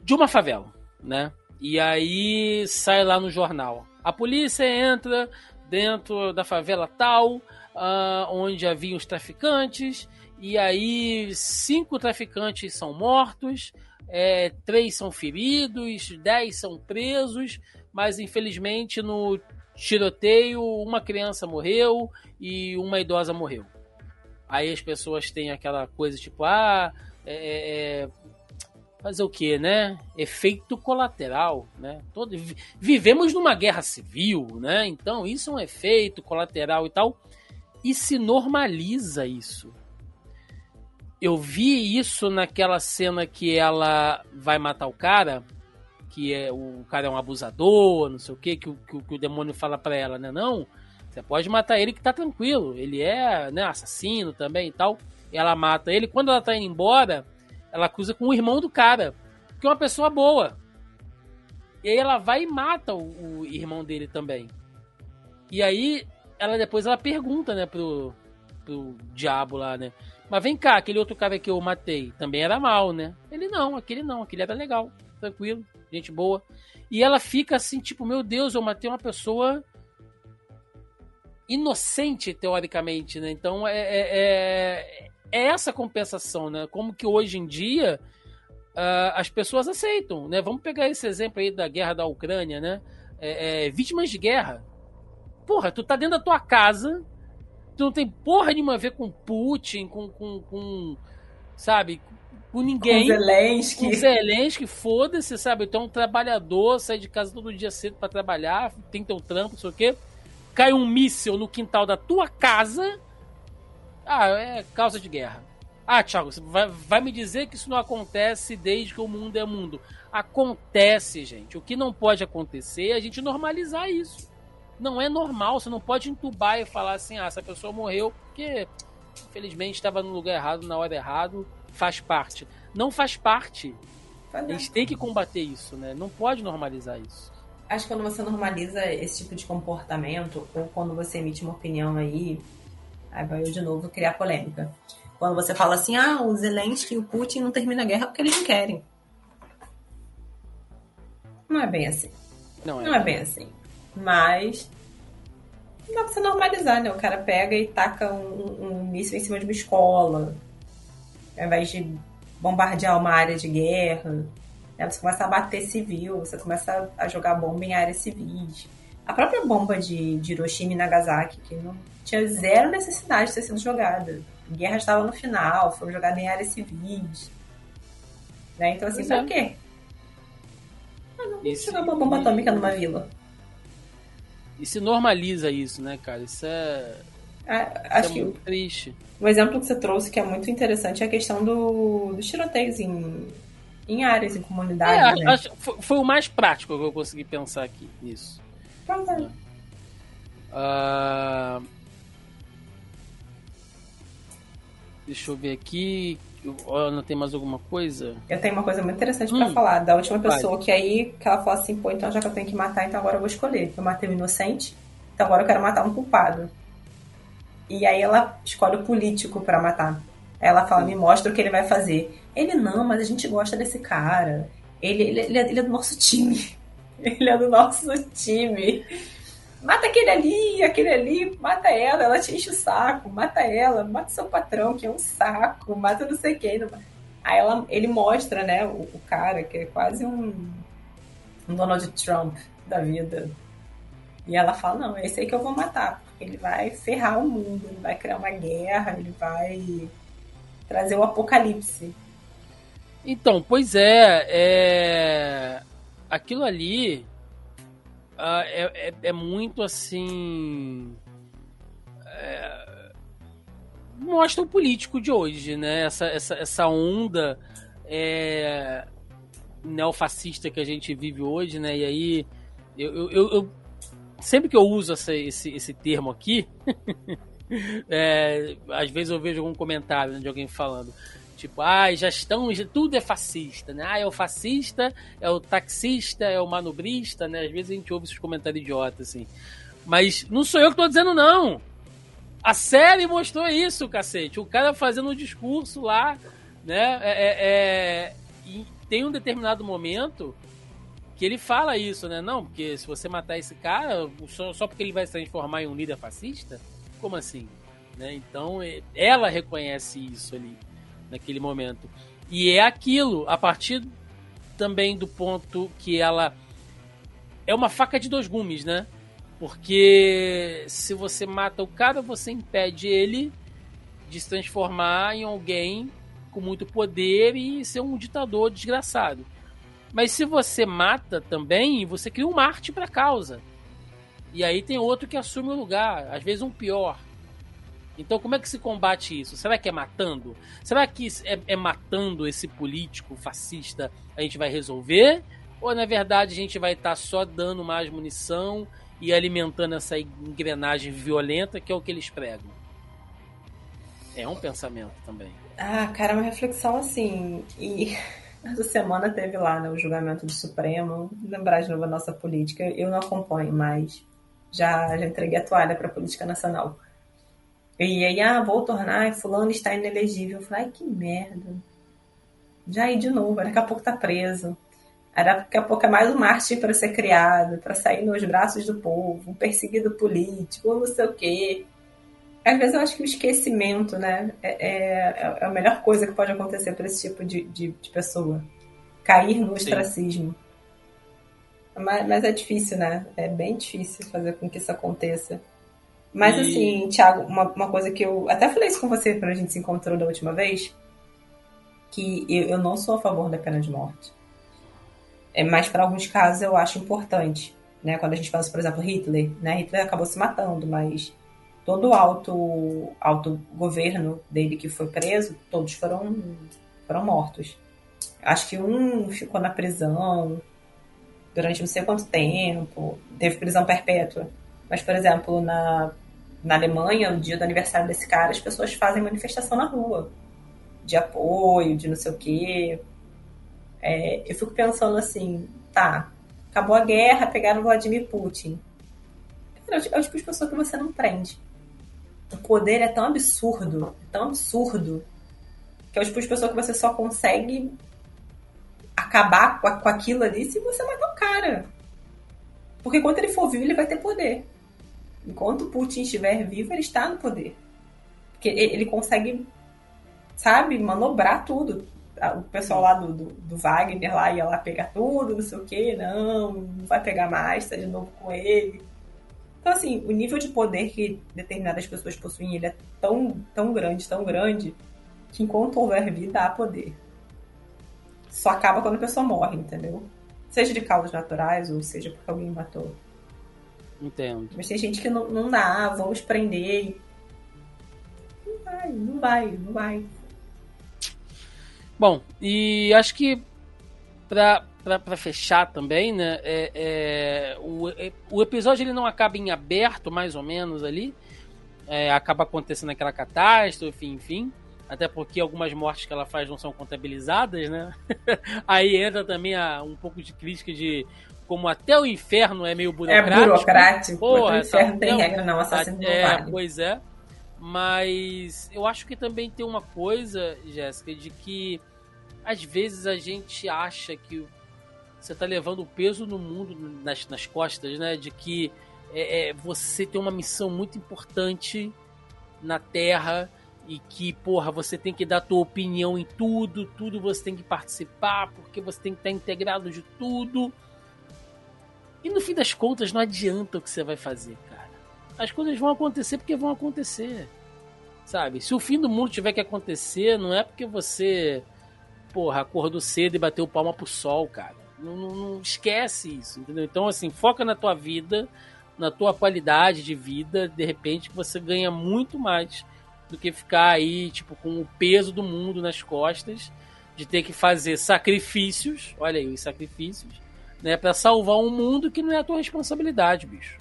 Speaker 1: de uma favela, né? E aí sai lá no jornal. A polícia entra dentro da favela tal, uh, onde havia os traficantes, e aí cinco traficantes são mortos, é, três são feridos, dez são presos, mas infelizmente no tiroteio uma criança morreu e uma idosa morreu. Aí as pessoas têm aquela coisa tipo, ah, é, é, fazer o que, né? Efeito colateral, né? Todo, vivemos numa guerra civil, né? Então isso é um efeito colateral e tal. E se normaliza isso. Eu vi isso naquela cena que ela vai matar o cara, que é o cara é um abusador, não sei o que, que, que, que o demônio fala para ela, né? Não, você pode matar ele que tá tranquilo. Ele é, né, assassino também e tal. Ela mata ele. Quando ela tá indo embora, ela acusa com o irmão do cara, que é uma pessoa boa. E aí ela vai e mata o, o irmão dele também. E aí ela depois ela pergunta, né, pro, pro diabo lá, né? Mas vem cá, aquele outro cara que eu matei também era mal, né? Ele não, aquele não, aquele era legal, tranquilo, gente boa. E ela fica assim, tipo, meu Deus, eu matei uma pessoa inocente, teoricamente, né? Então é, é, é essa compensação, né? Como que hoje em dia uh, as pessoas aceitam, né? Vamos pegar esse exemplo aí da guerra da Ucrânia, né? É, é, vítimas de guerra. Porra, tu tá dentro da tua casa, Tu não tem porra nenhuma a ver com Putin, com, com, com sabe, com ninguém.
Speaker 2: Com Zelensky.
Speaker 1: Com Zelensky, foda-se, sabe? Tu é um trabalhador, sai de casa todo dia cedo para trabalhar, tem teu trampo, não sei o quê. Cai um míssil no quintal da tua casa. Ah, é causa de guerra. Ah, Thiago, você vai, vai me dizer que isso não acontece desde que o mundo é mundo. Acontece, gente. O que não pode acontecer é a gente normalizar isso. Não é normal, você não pode entubar e falar assim, ah, essa pessoa morreu porque infelizmente estava no lugar errado, na hora errado, faz parte. Não faz parte. A gente tem que combater isso, né? Não pode normalizar isso.
Speaker 2: Acho que quando você normaliza esse tipo de comportamento, ou quando você emite uma opinião aí, aí vai eu de novo criar polêmica. Quando você fala assim, ah, o Zelensky e o Putin não terminam a guerra porque eles não querem. Não é bem assim.
Speaker 1: Não é,
Speaker 2: não é bem assim. Mas dá pra você normalizar, né? O cara pega e taca um, um míssil em cima de uma escola. Ao invés de bombardear uma área de guerra. Né? Você começa a bater civil, você começa a jogar bomba em áreas civis. A própria bomba de, de Hiroshima e Nagasaki, que não tinha zero necessidade de ter sido jogada guerra estava no final, foram jogadas em áreas civis. Né? Então, assim, pra é. quê? Ah, não, jogar uma bomba atômica numa vila.
Speaker 1: E se normaliza isso, né, cara? Isso é.
Speaker 2: Ah, acho
Speaker 1: é
Speaker 2: que
Speaker 1: muito triste.
Speaker 2: O exemplo que você trouxe que é muito interessante é a questão do, dos tiroteios em, em áreas, em comunidades. É,
Speaker 1: né? acho, foi, foi, o mais prático que eu consegui pensar aqui nisso.
Speaker 2: Pronto. É.
Speaker 1: Uh, Deixa eu ver aqui. Ana, tem mais alguma coisa?
Speaker 2: Eu tenho uma coisa muito interessante hum, para falar. Da última pessoa vai. que aí, que ela falou assim, pô, então já que eu tenho que matar, então agora eu vou escolher. Eu matei um inocente, então agora eu quero matar um culpado. E aí ela escolhe o político para matar. Ela fala, me mostra o que ele vai fazer. Ele, não, mas a gente gosta desse cara. Ele, ele, ele, é, ele é do nosso time. [laughs] Ele é do nosso time mata aquele ali, aquele ali, mata ela, ela te enche o saco, mata ela, mata seu patrão, que é um saco, mata não sei quem. Aí ela, ele mostra, né, o, o, cara, que é quase um, um Donald Trump da vida. E ela fala, não, esse aí que eu vou matar, porque ele vai ferrar o mundo, ele vai criar uma guerra, ele vai trazer o apocalipse.
Speaker 1: Então, pois é, é... aquilo ali uh, é, é, é, muito assim. É, mostra o político de hoje, né? Essa, essa, essa onda é, neofascista que a gente vive hoje, né? E aí, eu, eu, eu sempre que eu uso essa, esse, esse termo aqui, [laughs] é, às vezes eu vejo algum comentário né, de alguém falando. Tipo, ah, já estão, já, tudo é fascista, né? Ah, é o fascista, é o taxista, é o manobrista, né? Às vezes a gente ouve esses comentários idiotas, assim. Mas não sou eu que tô dizendo, não. A série mostrou isso, cacete. O cara fazendo um discurso lá, né? É, é, é... Tem um determinado momento que ele fala isso, né? Não, porque se você matar esse cara, só, só porque ele vai se transformar em um líder fascista? Como assim? Né? Então, ela reconhece isso ali naquele momento. E é aquilo, a partir também do ponto que ela é uma faca de dois gumes, né? Porque se você mata o cara, você impede ele de se transformar em alguém com muito poder e ser um ditador desgraçado. Mas se você mata também, você cria um Marte para a causa. E aí tem outro que assume o lugar, às vezes um pior. Então, como é que se combate isso? Será que é matando? Será que é, é, matando esse político fascista a gente vai resolver? Ou, na verdade, a gente vai estar tá só dando mais munição e alimentando essa engrenagem violenta que é o que eles pregam? É um pensamento também.
Speaker 2: Ah, cara, uma reflexão assim. E [laughs] essa semana teve lá né, o julgamento do Supremo. Lembrar de novo a nossa política. Eu não acompanho mais. Já, já entreguei a toalha para a política nacional. E aí, ah, vou tornar, fulano está inelegível. Eu falei, ai, que merda. Já ir de novo, daqui a pouco tá preso. Aí daqui a pouco é mais um mártir para ser criado, para sair nos braços do povo, um perseguido político, não sei o quê. Às vezes eu acho que o esquecimento, né, é, é, é a melhor coisa que pode acontecer para esse tipo de, de, de, pessoa. Cair no ostracismo. Mas, mas é difícil, né? É bem difícil fazer com que isso aconteça. Mas e... assim, Thiago, uma, uma coisa que eu até falei isso com você quando a gente se encontrou da última vez, que eu, eu não sou a favor da pena de morte. É, mas para alguns casos eu acho importante. Né? Quando a gente fala, por exemplo, Hitler, né? Hitler acabou se matando, mas todo o alto, alto governo dele que foi preso, todos foram, foram mortos. Acho que um ficou na prisão durante não sei quanto tempo, teve prisão perpétua. Mas, por exemplo, na, na Alemanha, no dia do aniversário desse cara, as pessoas fazem manifestação na rua de apoio, de não sei o quê. É, eu fico pensando assim, tá, acabou a guerra, pegaram Vladimir Putin. Cara, é o tipo de pessoa que você não prende. O poder é tão absurdo, tão absurdo, que é o tipo de pessoa que você só consegue acabar com, com aquilo ali se você matar o cara. Porque enquanto ele for vivo, ele vai ter poder. Enquanto Putin estiver vivo, ele está no poder. Porque ele consegue, sabe, manobrar tudo. O pessoal lá do, do, do Wagner lá ia lá pegar tudo, não sei o que, não, não vai pegar mais, tá de novo com ele. Então, assim, o nível de poder que determinadas pessoas possuem, ele é tão, tão grande, tão grande, que enquanto houver vida, há poder. Só acaba quando a pessoa morre, entendeu? Seja de causas naturais ou seja porque alguém matou.
Speaker 1: Entendo.
Speaker 2: Mas tem gente que não, não dá, vamos prender. Não vai, não vai, não vai.
Speaker 1: Bom, e acho que pra, pra, pra fechar também, né? É, é, o, é, o episódio ele não acaba em aberto, mais ou menos ali. É, acaba acontecendo aquela catástrofe, enfim. Até porque algumas mortes que ela faz não são contabilizadas, né? [laughs] Aí entra também a, um pouco de crítica de como até o inferno é meio burocrático.
Speaker 2: É burocrático. Porra, o inferno tem regra, não, assassino
Speaker 1: é, vale. Pois é. Mas eu acho que também tem uma coisa, Jéssica, de que às vezes a gente acha que você está levando o peso no mundo nas, nas costas, né? De que é, é, você tem uma missão muito importante na Terra e que, porra, você tem que dar a tua opinião em tudo, tudo você tem que participar, porque você tem que estar integrado de tudo. E no fim das contas, não adianta o que você vai fazer, cara. As coisas vão acontecer porque vão acontecer. Sabe? Se o fim do mundo tiver que acontecer, não é porque você, porra, acordou cedo e bateu palma pro sol, cara. Não, não, não esquece isso, entendeu? Então, assim, foca na tua vida, na tua qualidade de vida. De repente, você ganha muito mais do que ficar aí, tipo, com o peso do mundo nas costas, de ter que fazer sacrifícios. Olha aí, os sacrifícios né, para salvar um mundo que não é a tua responsabilidade, bicho.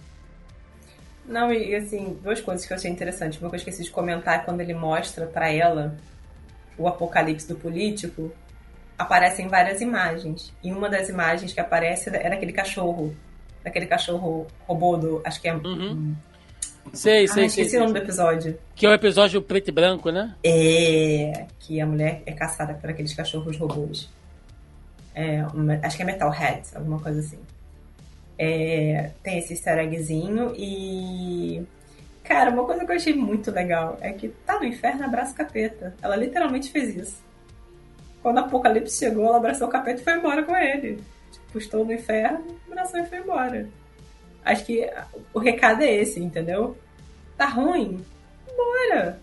Speaker 2: Não, e assim, duas coisas que eu achei interessante. Uma que eu esqueci de comentar é quando ele mostra para ela o apocalipse do político, aparecem várias imagens. E uma das imagens que aparece é daquele cachorro. Daquele cachorro robô do. Acho que é.
Speaker 1: Uhum. Sei, sei, ah,
Speaker 2: esqueci
Speaker 1: sei,
Speaker 2: o nome do episódio.
Speaker 1: Que é o episódio preto e branco, né?
Speaker 2: É. Que a mulher é caçada por aqueles cachorros robôs. É, uma, acho que é Metalhead, alguma coisa assim. É, tem esse easter eggzinho e. Cara, uma coisa que eu achei muito legal é que tá no inferno, abraça o capeta. Ela literalmente fez isso. Quando o Apocalipse chegou, ela abraçou o capeta e foi embora com ele. Tipo, estou no inferno, abraçou e foi embora. Acho que o recado é esse, entendeu? Tá ruim? Bora!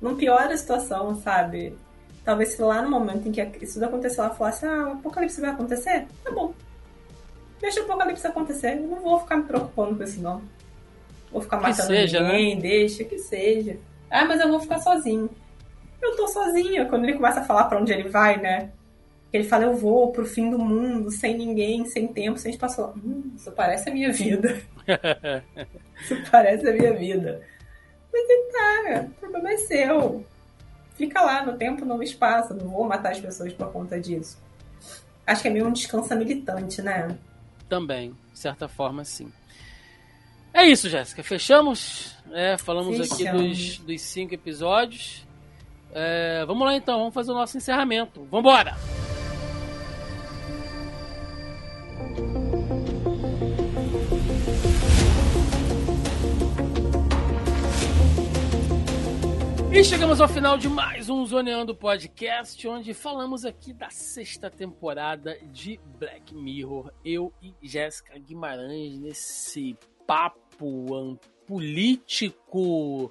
Speaker 2: Não piora a situação, sabe? Talvez se lá no momento em que isso tudo aconteceu, ela falasse, ah, o apocalipse vai acontecer? Tá bom. Deixa o apocalipse acontecer. Eu não vou ficar me preocupando com isso, não. Vou ficar matando seja, ninguém, né? deixa que seja. Ah, mas eu vou ficar sozinho. Eu tô sozinha. Quando ele começa a falar para onde ele vai, né? Ele fala, eu vou pro fim do mundo, sem ninguém, sem tempo, sem espaço. Hum, isso parece a minha vida. [laughs] isso parece a minha vida. Mas ele tá, o problema é seu fica lá no tempo, no espaço. Não vou matar as pessoas por conta disso. Acho que é meio um descanso militante, né?
Speaker 1: Também, de certa forma, sim. É isso, Jéssica. Fechamos. É, falamos Fechamos. aqui dos, dos cinco episódios. É, vamos lá então, vamos fazer o nosso encerramento. Vambora! E chegamos ao final de mais um Zoneando Podcast, onde falamos aqui da sexta temporada de Black Mirror. Eu e Jéssica Guimarães nesse papo político,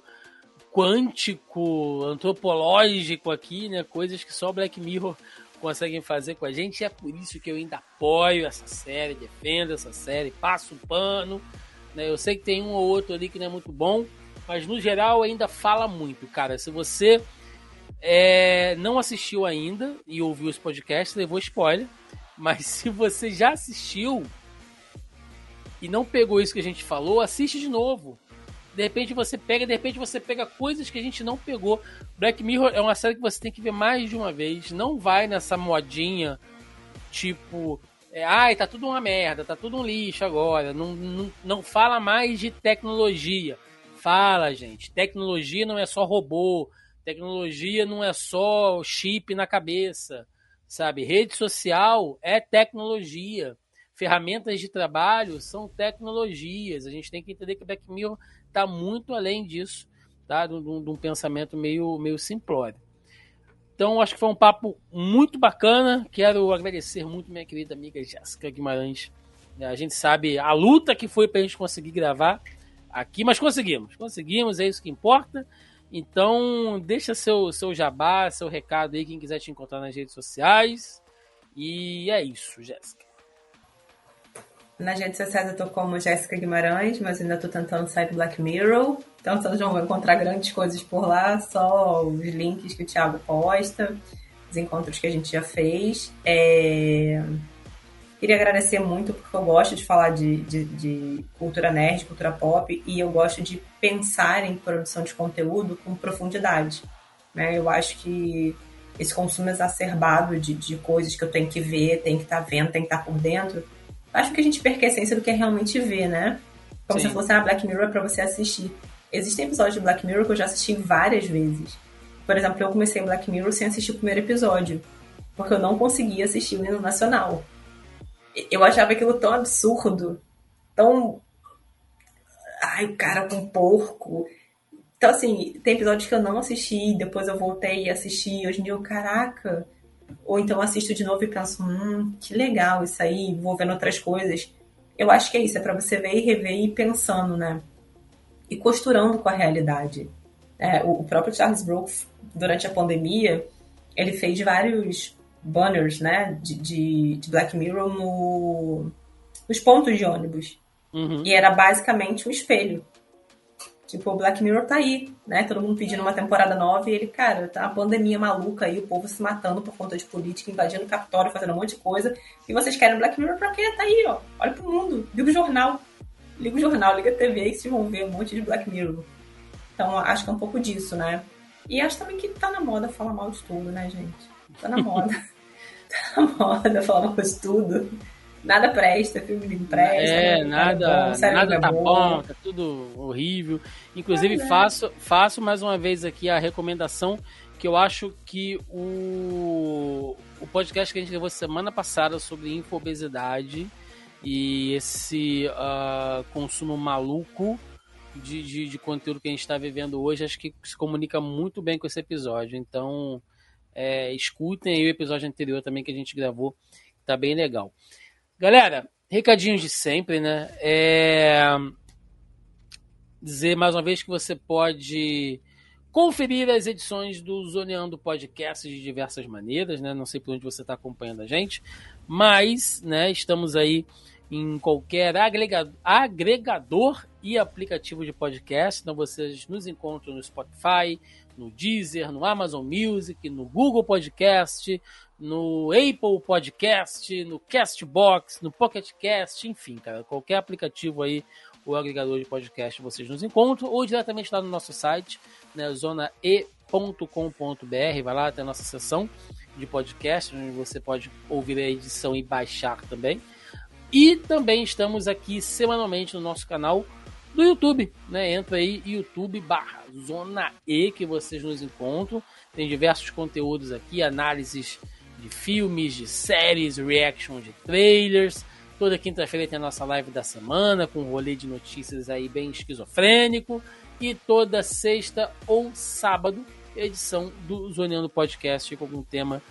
Speaker 1: quântico, antropológico aqui, né? Coisas que só Black Mirror conseguem fazer com a gente. E é por isso que eu ainda apoio essa série, defendo essa série, passo o pano. Né? Eu sei que tem um ou outro ali que não é muito bom, mas no geral ainda fala muito, cara. Se você é, não assistiu ainda e ouviu os podcasts, levou spoiler. [laughs] Mas se você já assistiu e não pegou isso que a gente falou, assiste de novo. De repente você pega, de repente você pega coisas que a gente não pegou. Black Mirror é uma série que você tem que ver mais de uma vez. Não vai nessa modinha tipo, é, ai, tá tudo uma merda, tá tudo um lixo agora. Não, não, não fala mais de tecnologia. Fala, gente. Tecnologia não é só robô. Tecnologia não é só chip na cabeça sabe? Rede social é tecnologia. Ferramentas de trabalho são tecnologias. A gente tem que entender que Black Mirror está muito além disso, tá? De, de, um pensamento meio, meio simplório. Então, acho que foi um papo muito bacana. Quero agradecer muito minha querida amiga Jéssica Guimarães. A gente sabe a luta que foi para a gente conseguir gravar aqui, mas conseguimos. Conseguimos, é isso que importa. Então, deixa seu, seu jabá, seu recado aí, quem quiser te encontrar nas redes sociais. E é isso, Jéssica.
Speaker 2: Nas redes sociais eu tô como Jéssica Guimarães, mas ainda tô tentando sair do Black Mirror. Então vocês vão encontrar grandes coisas por lá, só os links que o Thiago posta, os encontros que a gente já fez. É... Queria agradecer muito, porque eu gosto de falar de, de, de, cultura nerd, cultura pop, e eu gosto de pensar em produção de conteúdo com profundidade. Né? Eu acho que esse consumo exacerbado de, de coisas que eu tenho que ver, tenho que estar tá vendo, tenho que estar tá por dentro, acho que a gente perca a essência do que é realmente ver, né? Como Sim. se fosse a ah, Black Mirror para você assistir. Existem episódios de Black Mirror que eu já assisti várias vezes. Por exemplo, eu comecei Black Mirror sem assistir o primeiro episódio, porque eu não conseguia assistir o hino nacional eu achava aquilo tão absurdo, tão. Ai, o cara com porco. Então, assim, tem episódios que eu não assisti, depois eu voltei e assisti. Hoje em dia eu, caraca. Ou então assisto de novo e penso, hum, que legal isso aí, vou vendo outras coisas. Eu acho que é isso, é para você ver e rever e ir pensando, né? E costurando com a realidade. É, o próprio Charles Brooks, durante a pandemia, ele fez vários banners, né, de, de, de Black Mirror no, nos pontos de ônibus. Uhum. E era basicamente um espelho. Tipo, o Black Mirror tá aí, né? Todo mundo pedindo uma temporada nova e ele, cara, tá uma pandemia maluca aí, o povo se matando por conta de política, invadindo o Capitólio, fazendo um monte de coisa. E vocês querem Black Mirror pra quê? Tá aí, ó. Olha pro mundo. Liga o jornal. Liga o jornal, liga a TV e vocês vão ver um monte de Black Mirror. Então, acho que é um pouco disso, né? E acho também que tá na moda falar mal de tudo, né, gente? Tá na moda. [laughs] tá na moda falar de tudo. Nada presta, filme não presta.
Speaker 1: É, nada, bom, nada é tá bom. bom, tá tudo horrível. Inclusive, é. faço, faço mais uma vez aqui a recomendação que eu acho que o, o podcast que a gente levou semana passada sobre infobesidade e esse uh, consumo maluco de, de, de, conteúdo que a gente está vivendo hoje, acho que se comunica muito bem com esse episódio. Então, é, escutem aí o episódio anterior também que a gente gravou, tá bem legal. Galera, recadinhos de sempre, né? É... Dizer mais uma vez que você pode conferir as edições do Zoneando Podcast de diversas maneiras, né? Não sei por onde você está acompanhando a gente, mas, né, estamos aí em qualquer agregador, agregador e aplicativo de podcast. Então vocês nos encontram no Spotify, no Deezer, no Amazon Music, no Google Podcast, no Apple Podcast, no Castbox, no Pocket Cast, enfim, cara, qualquer aplicativo aí, o agregador de podcast, vocês nos encontram, ou diretamente lá no nosso site, né, zonae.com.br, vai lá até a nossa seção de podcast, onde você pode ouvir a edição e baixar também. E também estamos aqui semanalmente no nosso canal do YouTube, né? Entra aí YouTube barra Zona E que vocês nos encontram. Tem diversos conteúdos aqui, análises de filmes, de séries, reaction de trailers. Toda quinta-feira tem a nossa live da semana com um rolê de notícias aí bem esquizofrênico. E toda sexta ou sábado, edição do Zoneando Podcast com algum tema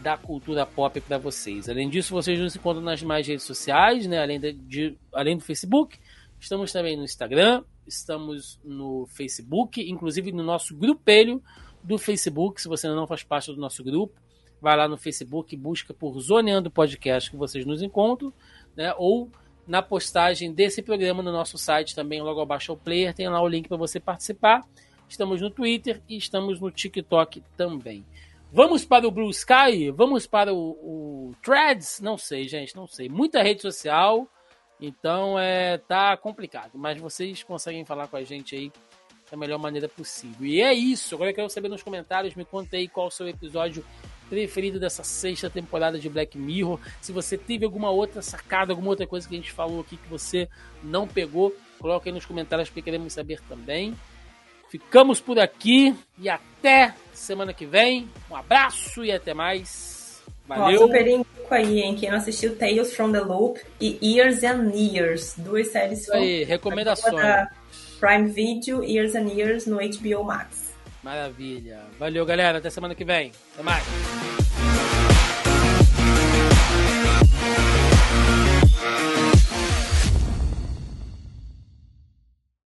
Speaker 1: da cultura pop para vocês. Além disso, vocês nos encontram nas mais redes sociais, né? Além, de, além do Facebook, Estamos também no Instagram, estamos no Facebook, inclusive no nosso grupelho do Facebook. Se você não faz parte do nosso grupo, vai lá no Facebook, busca por Zoneando Podcast que vocês nos encontram, né? Ou na postagem desse programa no nosso site também, logo abaixo ao player, tem lá o link para você participar. Estamos no Twitter e estamos no TikTok também. Vamos para o Blue Sky? Vamos para o, o Threads? Não sei, gente, não sei. Muita rede social, então é tá complicado. Mas vocês conseguem falar com a gente aí da melhor maneira possível. E é isso. Agora eu quero saber nos comentários, me conta aí qual o seu episódio preferido dessa sexta temporada de Black Mirror. Se você teve alguma outra sacada, alguma outra coisa que a gente falou aqui que você não pegou, coloque aí nos comentários porque queremos saber também. Ficamos por aqui e até semana que vem. Um abraço e até mais. Valeu.
Speaker 2: Ó, super indico aí, hein? Quem não assistiu Tales from the Loop e Years and Years, duas séries
Speaker 1: Isso aí, recomendações.
Speaker 2: Prime Video, Years and Years no HBO Max.
Speaker 1: Maravilha. Valeu, galera. Até semana que vem. Até mais.